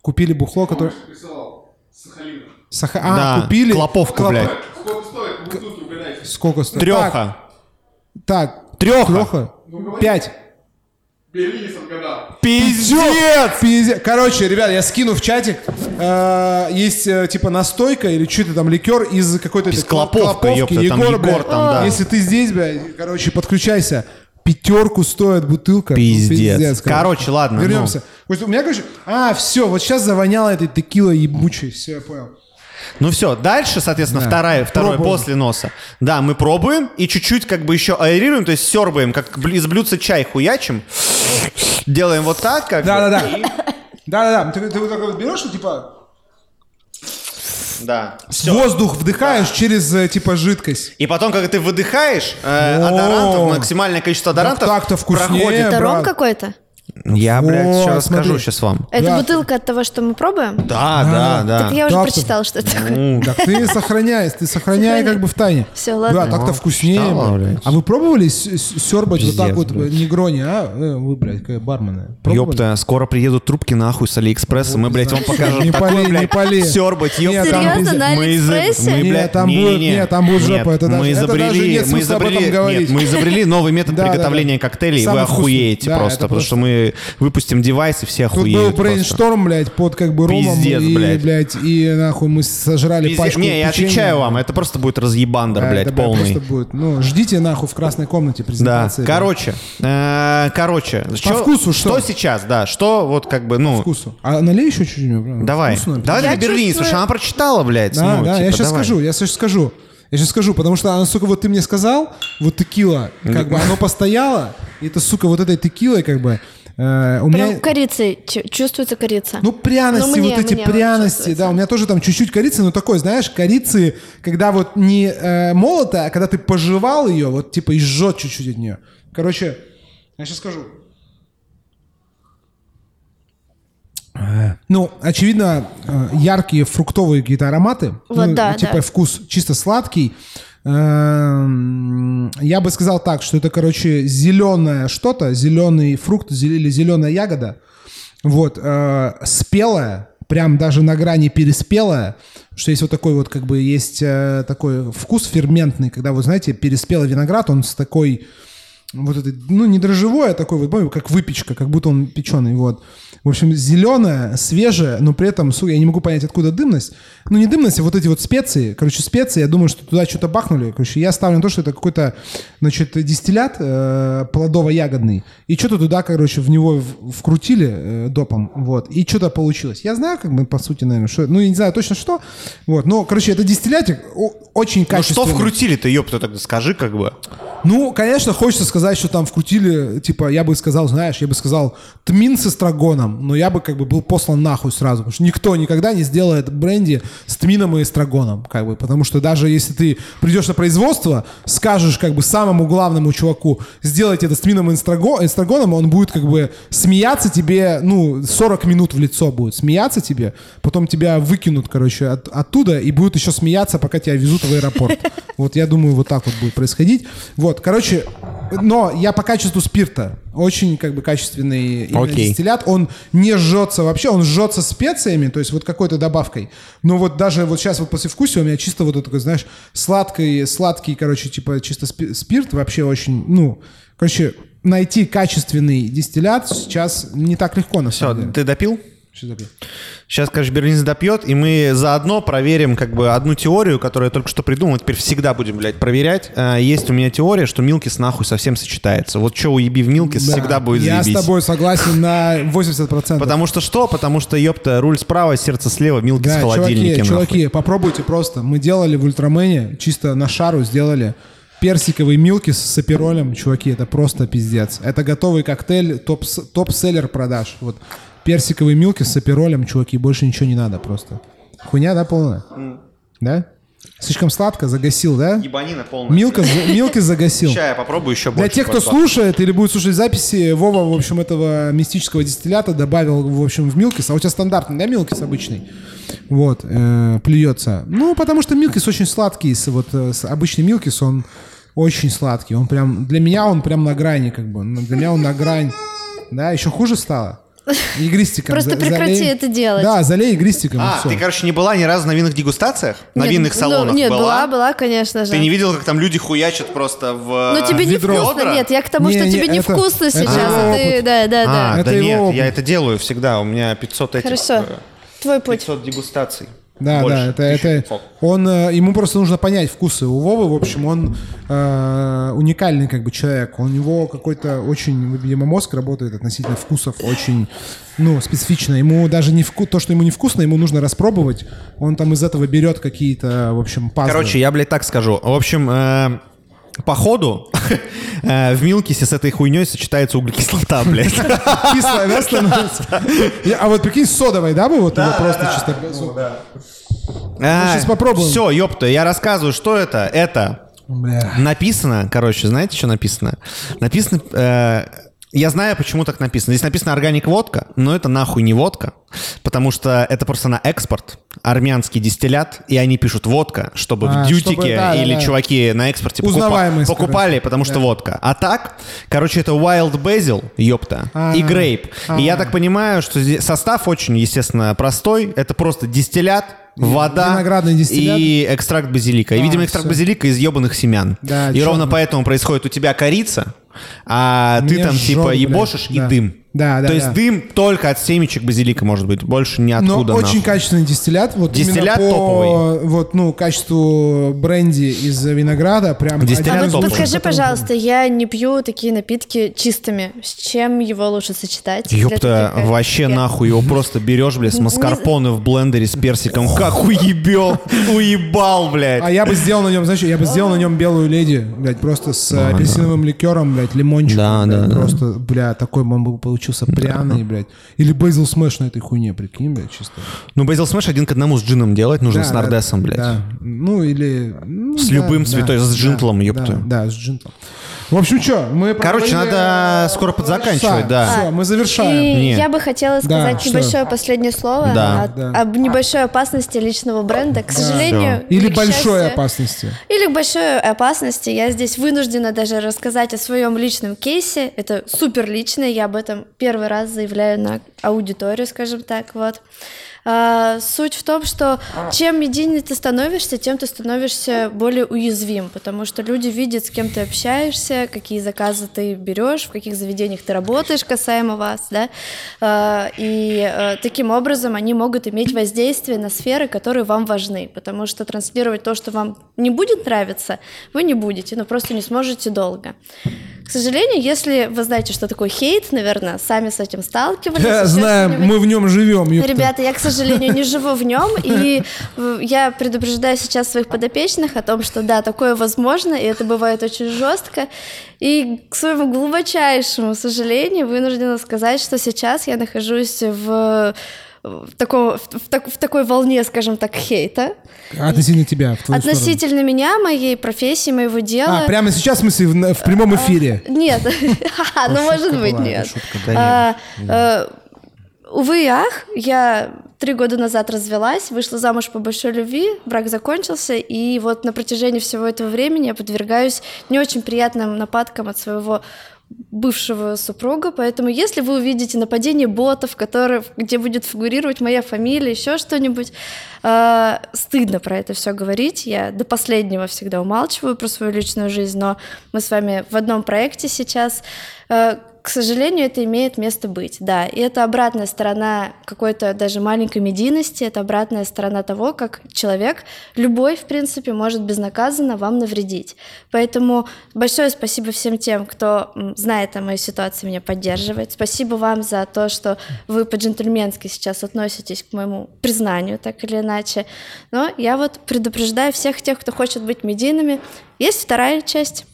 Купили бухло, которое... Саха... А, Да, купили... клоповку, Клоп- блядь. Сколько стоит? Треха. Так, так. Треха. Треха? Пять. Пиздец! Пиздец. Короче, ребят, я скину в чатик. Э, есть э, типа настойка или что-то там ликер из какой-то Из клоповки. ёпта, там Егор, Егор блядь, там, да. Если ты здесь, блядь, короче, подключайся. Пятерку стоит бутылка. Ну, Пиздец. Короче, ладно, ну. Вернемся. Вот у меня, короче... А, все, вот сейчас завоняло этой текилой ебучей. Все, я понял. Ну все, дальше, соответственно, Да. вторая, второе Пробуем. после носа. Да, мы пробуем и чуть-чуть как бы еще аэрируем, то есть сербаем, как из блюдца чай хуячим. Делаем вот так, как бы. Да-да-да. Да-да-да. Ты, ты вот так вот берешь, и, типа, Да. воздух вдыхаешь через, э, типа, жидкость. И потом, когда ты выдыхаешь, э, адорантов, максимальное количество адорантов так-то вкуснее. проходит. Это ром какой-то? Я, блядь, Вот, сейчас смотри. расскажу сейчас вам. Это Да. бутылка от того, что мы пробуем? Да, да, да. Так я уже Так-то. прочитала, что это такое. Ну, Так ты сохраняй, ты сохраняй как бы в тайне. Всё, ладно. Да, так-то вкуснее. блядь. блядь. А вы пробовали сербать вот так вот блядь. негрони, а? Э, Вы, блядь, какая бармены. Ёпта, скоро приедут трубки нахуй с Алиэкспресса. Мы, блядь, вам покажем Не пали, не блядь, пали. сёрбать, Нет, ёпта. там Серьезно, будет- на Алиэкспрессе? Нет, блядь, там будет- не, не. нет, там будет жопа, это мы даже- нет мы смысла об этом изобрели, говорить. мы изобрели новый метод Да, да, да. приготовления коктейлей, и вы охуеете Да, просто, потому что мы выпустим девайс, и все Тут был охуеют brainstorm, блядь, под как бы ромом. Пиздец, и, блядь. блядь, и нахуй мы сожрали Пиздец. пачку Не, я печенья. отвечаю вам, это просто будет разъебандер, Да, блядь, это, полный. просто будет. Ну, ждите нахуй в красной комнате Да, презентации. короче, э, короче, чё- вкусу что? сейчас, да, что вот как бы, ну, Вкусу. А налей еще чуть-чуть. давай, Вкусно. давай чувствую- потому что она прочитала, блядь, Да, ну, да, типа, я сейчас давай. скажу, я сейчас скажу. Я сейчас скажу, потому что она, сука, вот ты мне сказал, вот текила, как бы оно постояло, и это, сука, вот этой текилой, как бы, э, у меня... Прям корицей чу- чувствуется корица. Ну, пряности, Ну, мне- вот эти мне пряности, да, у меня тоже там чуть-чуть корицы, но такой, знаешь, корицы, когда вот не э, молотая, а когда ты пожевал ее, вот типа и жжет чуть-чуть от нее. Короче, я сейчас скажу. Ну, очевидно, э, яркие фруктовые какие-то ароматы. Вот ну, да, Типа да. вкус чисто сладкий. Эм, Я бы сказал так, что это, короче, зеленое что-то, зеленый фрукт или зеленая ягода. Вот, э, спелая, прям даже на грани переспелая, что есть вот такой вот, как бы, есть э, такой вкус ферментный, когда, вот знаете, переспелый виноград, он с такой, вот этой, ну, не дрожжевой, а такой вот, помню, как выпечка, как будто он печеный, вот. В общем, зеленая, свежая, но при этом, сука, я не могу понять, откуда дымность. Ну, не дымность, а вот эти вот специи. Короче, специи, я думаю, что туда что-то бахнули. Короче, я ставлю на то, что это какой-то, значит, дистиллят э, плодово-ягодный. И что-то туда, короче, в него в- вкрутили э, допом, вот. И что-то получилось. Я знаю, как бы, по сути, наверное, что... Ну, я не знаю точно что. Вот, но, короче, это дистиллятик очень Ну что качественный. вкрутили-то, ёпта, тогда скажи, как бы. Ну, конечно, хочется сказать, сказать, что там вкрутили, типа, я бы сказал, знаешь, я бы сказал тмин с эстрагоном, но я бы как бы был послан нахуй сразу, потому что никто никогда не сделает бренди с тмином и эстрагоном, как бы, потому что даже если ты придешь на производство, скажешь как бы самому главному чуваку, сделайте это с тмином и эстраго- эстрагоном, он будет как бы смеяться тебе, ну, 40 минут в лицо будет смеяться тебе, потом тебя выкинут, короче, от- оттуда и будут еще смеяться, пока тебя везут в аэропорт. Вот я думаю, вот так вот будет происходить. Вот, короче, но я по качеству спирта очень как бы качественный именно Окей. дистиллят. Он не жжется вообще, он жжется специями, то есть вот какой-то добавкой. Но вот даже вот сейчас вот после вкуса у меня чисто вот такой, знаешь, сладкий, сладкий, короче, типа чисто спи- спирт вообще очень, ну, короче, найти качественный дистиллят сейчас не так легко на Все, самом деле. ты допил? Что такое? Сейчас, конечно, Берлинец допьет, и мы заодно проверим как бы одну теорию, которую я только что придумал, теперь всегда будем, блядь, проверять. А, Есть у меня теория, что Милкис нахуй совсем сочетается. Вот что уеби в Милкис, Да, всегда будет Я заебись. с тобой согласен на 80%. Потому что что? Потому что, ёпта, руль справа, сердце слева, Милкис Да, в холодильнике, чуваки, нахуй. чуваки, попробуйте просто. Мы делали в Ультрамене, чисто на шару сделали персиковый милки с аперолем. Чуваки, это просто пиздец. Это готовый коктейль, топ- топ-селлер продаж. Вот персиковый милки с аперолем, чуваки, больше ничего не надо просто. Хуйня, да, полная? Да? Слишком сладко, загасил, да? Ебанина полная. Милка, Милки загасил. Ща я попробую еще Для больше. тех, кто слушает или будет слушать записи, Вова, в общем, этого мистического дистиллята добавил, в общем, в Милкис. А у тебя стандартный, да, Милкис обычный? Вот, э, плюется. Ну, потому что Милкис очень сладкий. Вот э, обычный Милкис, он очень сладкий. Он прям, для меня он прям на грани, как бы. Для меня он на грань. Да, еще хуже стало. Игристиком. Просто прекрати залей. это делать. Да, залей игристиком. А, ты, короче, не была ни разу на винных дегустациях? На Нет, винных ну, салонах Нет, была? была, была, конечно же. Ты не видел, как там люди хуячат просто в Ну тебе не вкусно, нет, я к тому, Не, что не, тебе это- невкусно это сейчас. его Ты, да, да, А, да. Это да нет, опыт. я это делаю всегда. У меня 500 этих... Хорошо. э, Твой путь. 500 дегустаций. Да, Больше, да, это, это 1500. он, э, ему просто нужно понять вкусы. У Вовы, в общем, он э, уникальный как бы человек. У него какой-то очень, видимо, мозг работает относительно вкусов очень, ну, специфично. Ему даже не вку... то, что ему невкусно, ему нужно распробовать. Он там из этого берет какие-то, в общем, пазлы. Короче, я, блядь, так скажу. В общем, э, по ходу э, в Милкисе с этой хуйней сочетается углекислота, блядь. кислое, да, становится? А вот прикинь, с содовой, да, бы вот его просто чисто... щас попробуем. Все, ёпта, я рассказываю, что это. Это написано, короче, знаете, что написано? Написано... я знаю, почему так написано. Здесь написано органик водка, но это нахуй не водка, потому что это просто на экспорт армянский дистиллят, и они пишут водка, чтобы А, в дьютике чтобы- да, да, или да. чуваки на экспорте покупали, короче. потому что водка. А так, короче, это wild basil, ёпта, А. и грейп. И я так понимаю, что состав очень, естественно, простой. Это просто дистиллят, вода Виноградный дистиллят. и экстракт базилика. И, А, видимо, экстракт всё. базилика из ебаных семян. Да, и чё- ровно поэтому происходит у тебя корица, а ты там типа блядь. ебошишь и Да. дым. Да, да, То есть да. дым только от семечек базилика может быть, больше Но ниоткуда. очень нахуй. качественный дистиллят. Вот Дистиллят именно по, топовый. Вот, ну, качеству бренди из винограда. Прям Дистиллят один из А вот подскажи, пожалуйста, я не пью такие напитки чистыми. С чем его лучше сочетать? Ёпта, вообще я? нахуй, его просто берешь, блядь, с маскарпоне в блендере с персиком. Как уебел, уебал, блядь. А я бы сделал на нем, знаешь, я бы сделал на нем белую леди, блядь, просто с апельсиновым ликером, блядь, лимончиком. Да, да. Просто, бля, такой он бы получился пряный, блядь. Или basil smash на этой хуйне, прикинь, блядь, чисто. Ну, Basil Smash один к одному с джином делать нужно Да, с да, Nordés ом, блядь. Да, ну или... ну, С да, любым да, цветой, с да, джинтлом, да, ёпта. Да, с джинтлом. В общем, что, мы Короче, надо скоро подзаканчивать, часа. да. Все, мы завершаем. И Не. я бы хотела сказать что? небольшое последнее слово Да. о- Да. об небольшой опасности личного бренда. К сожалению, Или к большой счастью, опасности. Или к большой опасности. Я здесь вынуждена даже рассказать о своем личном кейсе. Это супер личное. Я об этом первый раз заявляю на аудиторию, скажем так. Вот. А, суть в том, что чем медийнее ты становишься, тем ты становишься более уязвим, потому что люди видят, с кем ты общаешься, какие заказы ты берешь, в каких заведениях ты работаешь касаемо вас, да, А, и э, таким образом они могут иметь воздействие на сферы, которые вам важны, потому что транслировать то, что вам не будет нравиться, вы не будете, но просто не сможете долго. К сожалению, если вы знаете, что такое хейт, наверное, сами с этим сталкивались. Да, еще знаем, что-нибудь. мы в нем живем. ёпта. Ребята, я, к сожалению, не живу в нем, и э, я предупреждаю сейчас своих подопечных о том, что да, такое возможно, и это бывает очень жестко. И к своему глубочайшему сожалению вынуждена сказать, что сейчас я нахожусь в в, такого, в, в, так- в такой волне, скажем так, хейта. Относительно тебя, в твою Относительно меня, моей профессии, моего сторону. дела. А, прямо сейчас, в смысле, в, в прямом эфире? Нет, Ха-ха, ну может быть, нет. А, Увы и ах, я три года назад развелась, вышла замуж по большой любви, брак закончился, и вот на протяжении всего этого времени я подвергаюсь не очень приятным нападкам от своего бывшего супруга, поэтому если вы увидите нападение ботов, которые, где будет фигурировать моя фамилия, еще что-нибудь, э, стыдно про это все говорить. Я до последнего всегда умалчиваю про свою личную жизнь, но мы с вами в одном проекте сейчас. Э, к сожалению, это имеет место быть, да. И это обратная сторона какой-то даже маленькой медийности, это обратная сторона того, как человек, любой, в принципе, может безнаказанно вам навредить. Поэтому большое спасибо всем тем, кто знает о моей ситуации, меня поддерживает. Спасибо вам за то, что вы по-джентльменски сейчас относитесь к моему признанию, так или иначе. Но я вот предупреждаю всех тех, кто хочет быть медийными. Есть вторая часть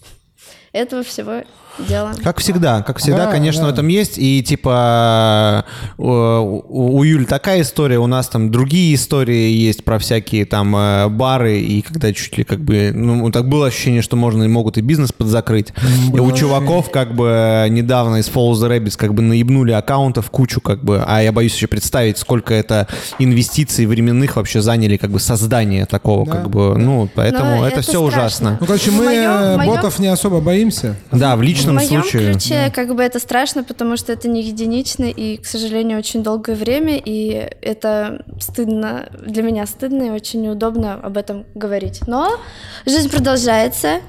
этого всего дела. Как всегда, как всегда, Да, конечно, да. в этом есть. И типа у, у- у Юли такая история, у нас там другие истории есть про всякие там э, бары, и когда чуть ли как бы, ну, так было ощущение, что можно и могут и бизнес подзакрыть. И у чуваков как бы недавно из Follow the Rabbits как бы наебнули аккаунтов кучу как бы, а я боюсь еще представить, сколько это инвестиций временных вообще заняли как бы создание такого Да. как бы, ну, поэтому Но это, это все страшно. ужасно. Ну, короче, В мы моем- э, в моем- ботов не особо боимся. Да, в В личном моем случае. ключе как бы это страшно, потому что это не единично и, к сожалению, очень долгое время, и это стыдно, для меня стыдно и очень неудобно об этом говорить. Но жизнь продолжается.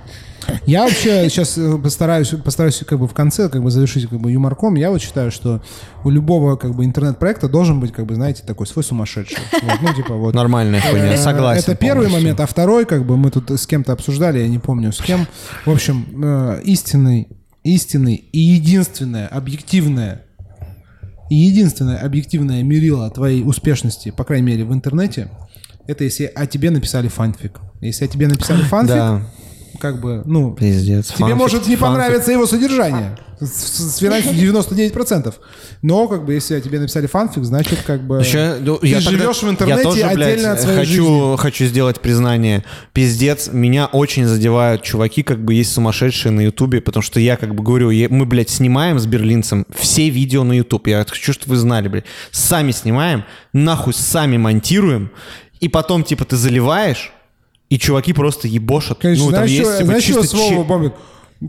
Я вообще сейчас э, постараюсь, постараюсь как бы в конце как бы завершить как бы юморком. Я вот считаю, что у любого как бы интернет-проекта должен быть как бы, знаете, такой свой сумасшедший. Вот, ну, типа вот. Нормальная хуйня, Э, согласен. Это первый полностью. момент, а второй, как бы мы тут с кем-то обсуждали, я не помню с кем. В общем, э, истинный, истинный и единственное объективное и единственное объективное мерило твоей успешности, по крайней мере, в интернете, это если о тебе написали фанфик. Если о тебе написали фанфик, Да, как бы, ну, пиздец. тебе Фанфик, может не фанфик. понравиться его содержание. С, вероятностью 99%. Но, как бы, если тебе написали фанфик, значит, как бы... Еще, ну, ты я тогда- живешь в я интернете тоже, блядь, отдельно от своей хочу, жизни. хочу сделать признание. Пиздец, меня очень задевают чуваки, как бы есть сумасшедшие на Ютубе, потому что я как бы говорю, я- мы, блядь, снимаем с берлинцем все видео на Ютуб. Я хочу, чтобы вы знали, блядь. Сами снимаем, нахуй сами монтируем, и потом, типа, ты заливаешь, и чуваки просто ебошат. Конечно, ну, там знаешь, есть, что, типа, знаешь, чисто слово бомбит?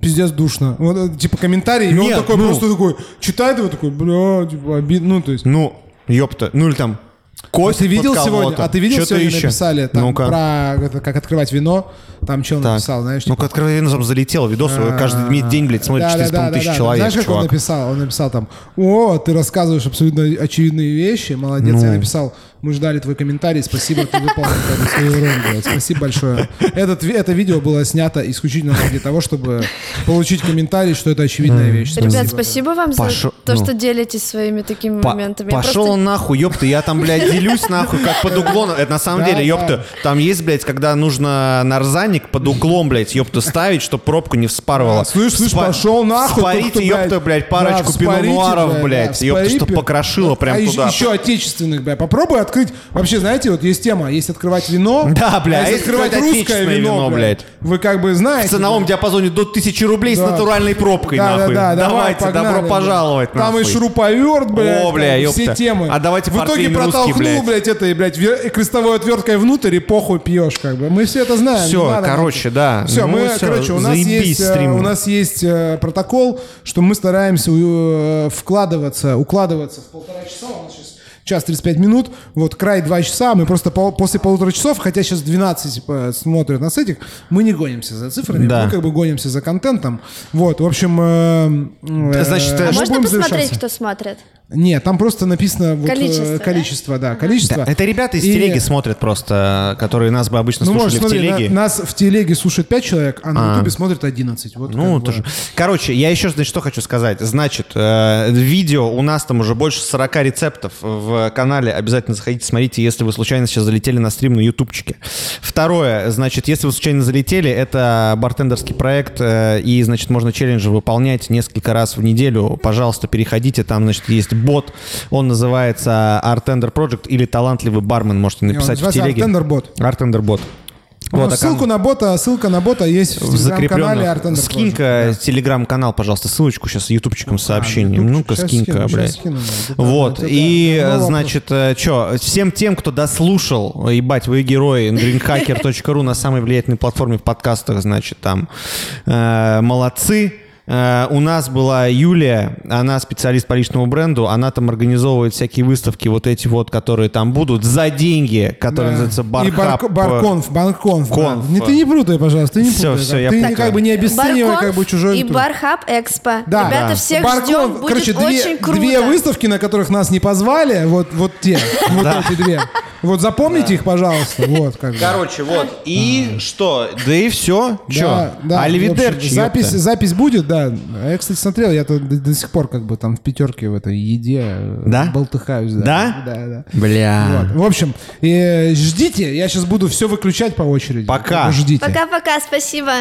Пиздец душно. Вот, э, типа комментарий, и он Нет, такой ну. просто такой читает его такой, бля, типа обидно. Ну, то есть. Ну, ёпта. Ну, или там... А Кость ты видел сегодня? А ты видел сегодня еще? написали там Ну-ка. про это, как открывать вино? Там он Так. написал, знаешь? Ну, типа, как откровенно там залетел видос, его каждый день- блядь, смотрит Да, да, 400 да, тысяч да, да. человек, Знаешь, как он чувак. написал? Он написал там, о, ты рассказываешь абсолютно очевидные вещи, молодец. Ну. Я написал, мы ждали твой комментарий, спасибо, ты выполнил свою роль, блядь. Спасибо большое. Этот, это видео было снято исключительно ради того, чтобы получить комментарий, что это очевидная вещь. Ребят, спасибо вам Пошо- за то, ну. что делитесь своими такими По- моментами. Пошел просто- нахуй, ёпта, я там, блядь, делюсь нахуй, как под уклоном. Это на самом Да, деле, ёпта, да. там есть, блядь, когда нужно нарзаник под углом, блядь, ёпта, ставить, чтобы пробку не вспарывала. Слышь, слышь, Спа- пошел нахуй. Спарите, ёпта, блядь, парочку пино-нуаров, блядь, да, ёпта, вспори, чтоб пи- покрошило прям а туда. Еще отечественных, бля. Попробуй открыть. Вообще, знаете, вот есть тема, есть открывать вино. Да, бля, а если есть открывать русское отечественное вино, вино, блядь. блядь. Вы как бы знаете. В ценовом диапазоне до 1000 рублей с Да. натуральной пробкой, Да, нахуй. да, да, давай, Давайте, погнали, добро бля. пожаловать, Там и нахуй. шуруповерт, блядь. О, бля, там все ёпта. темы. А давайте В итоге портвейн русский, протолкнул, блядь. блядь, это, и, блядь, вер- и крестовой отверткой внутрь, и похуй пьешь, как бы. Мы все это знаем. Всё, короче, да. Все, Ну, мы, всё, короче, у нас заебись есть, э, у нас есть э, протокол, что мы стараемся э, вкладываться, укладываться в полтора часа. У нас сейчас час 35 минут, вот край 2 часа, мы просто пол- после полутора часов, хотя сейчас 12 типа, смотрят нас этих, мы не гонимся за цифрами, Да. мы как бы гонимся за контентом. Вот, в общем... э, э, Значит, мы А э, можно будем посмотреть, завершаться. кто смотрит? Нет, там просто написано вот, э, Количество, да? количество, да, количество. Это ребята из И- телеги смотрят просто, которые нас бы обычно Ну, слушали можешь, в телеге. на- нас в телеге слушает 5 человек, а на А. ютубе смотрит 11. Вот Ну, как тоже. Короче, я еще, значит, что хочу сказать. Значит, э, видео у нас там уже больше 40 рецептов в канале. Обязательно заходите, смотрите, если вы случайно сейчас залетели на стрим на ютубчике. Второе, значит, если вы случайно залетели, это бартендерский проект, э, и, значит, можно челленджи выполнять несколько раз в неделю. Пожалуйста, переходите, там, значит, есть бот, он называется Artender Project или талантливый бармен, можете написать в телеге. Artender Bot. Artender Bot. Ну, Вот, а ссылку на бота, ссылка на бота есть в закрепленном. Artender Скинь-ка Project. телеграм-канал, пожалуйста, ссылочку сейчас ютубчиком с сообщением. ютубчик. Ну-ка, скинь-ка, блядь. скину, да. Да, Вот, это- и, э, вопрос. значит, что, всем тем, кто дослушал, э, ебать, вы герои, greenhacker.ru на самой влиятельной платформе в подкастах, значит, там, э, молодцы. Э, У нас была Юлия, она специалист по личному бренду, она там организовывает всякие выставки, вот эти вот, которые там будут, за деньги, которые Да. называются И Бархаб. барко- барконф, барконф. да. Конф. Не, ты не путай, пожалуйста, ты не Всё, путай. всё, да. я ты путаю. как бы не обесценивай как бы чужой... и. Бархаб Экспо. Да. Ребята, Да. всех Барконф, ждем, будет короче, две, очень круто. две выставки, на которых нас не позвали, вот, вот те, вот эти две. Вот запомните их, пожалуйста, вот как бы. Короче, вот. И что? Да и все. Че? Да, да, Аливидерчи, запись, запись будет, да. А Я, кстати, смотрел, я до, до сих пор как бы там в пятерке в этой еде э, Да? болтыхаюсь. Да? Да? Да, да. Бля. Вот. В общем, э, ждите, я сейчас буду все выключать по очереди. Пока. Ждите. Пока-пока, спасибо.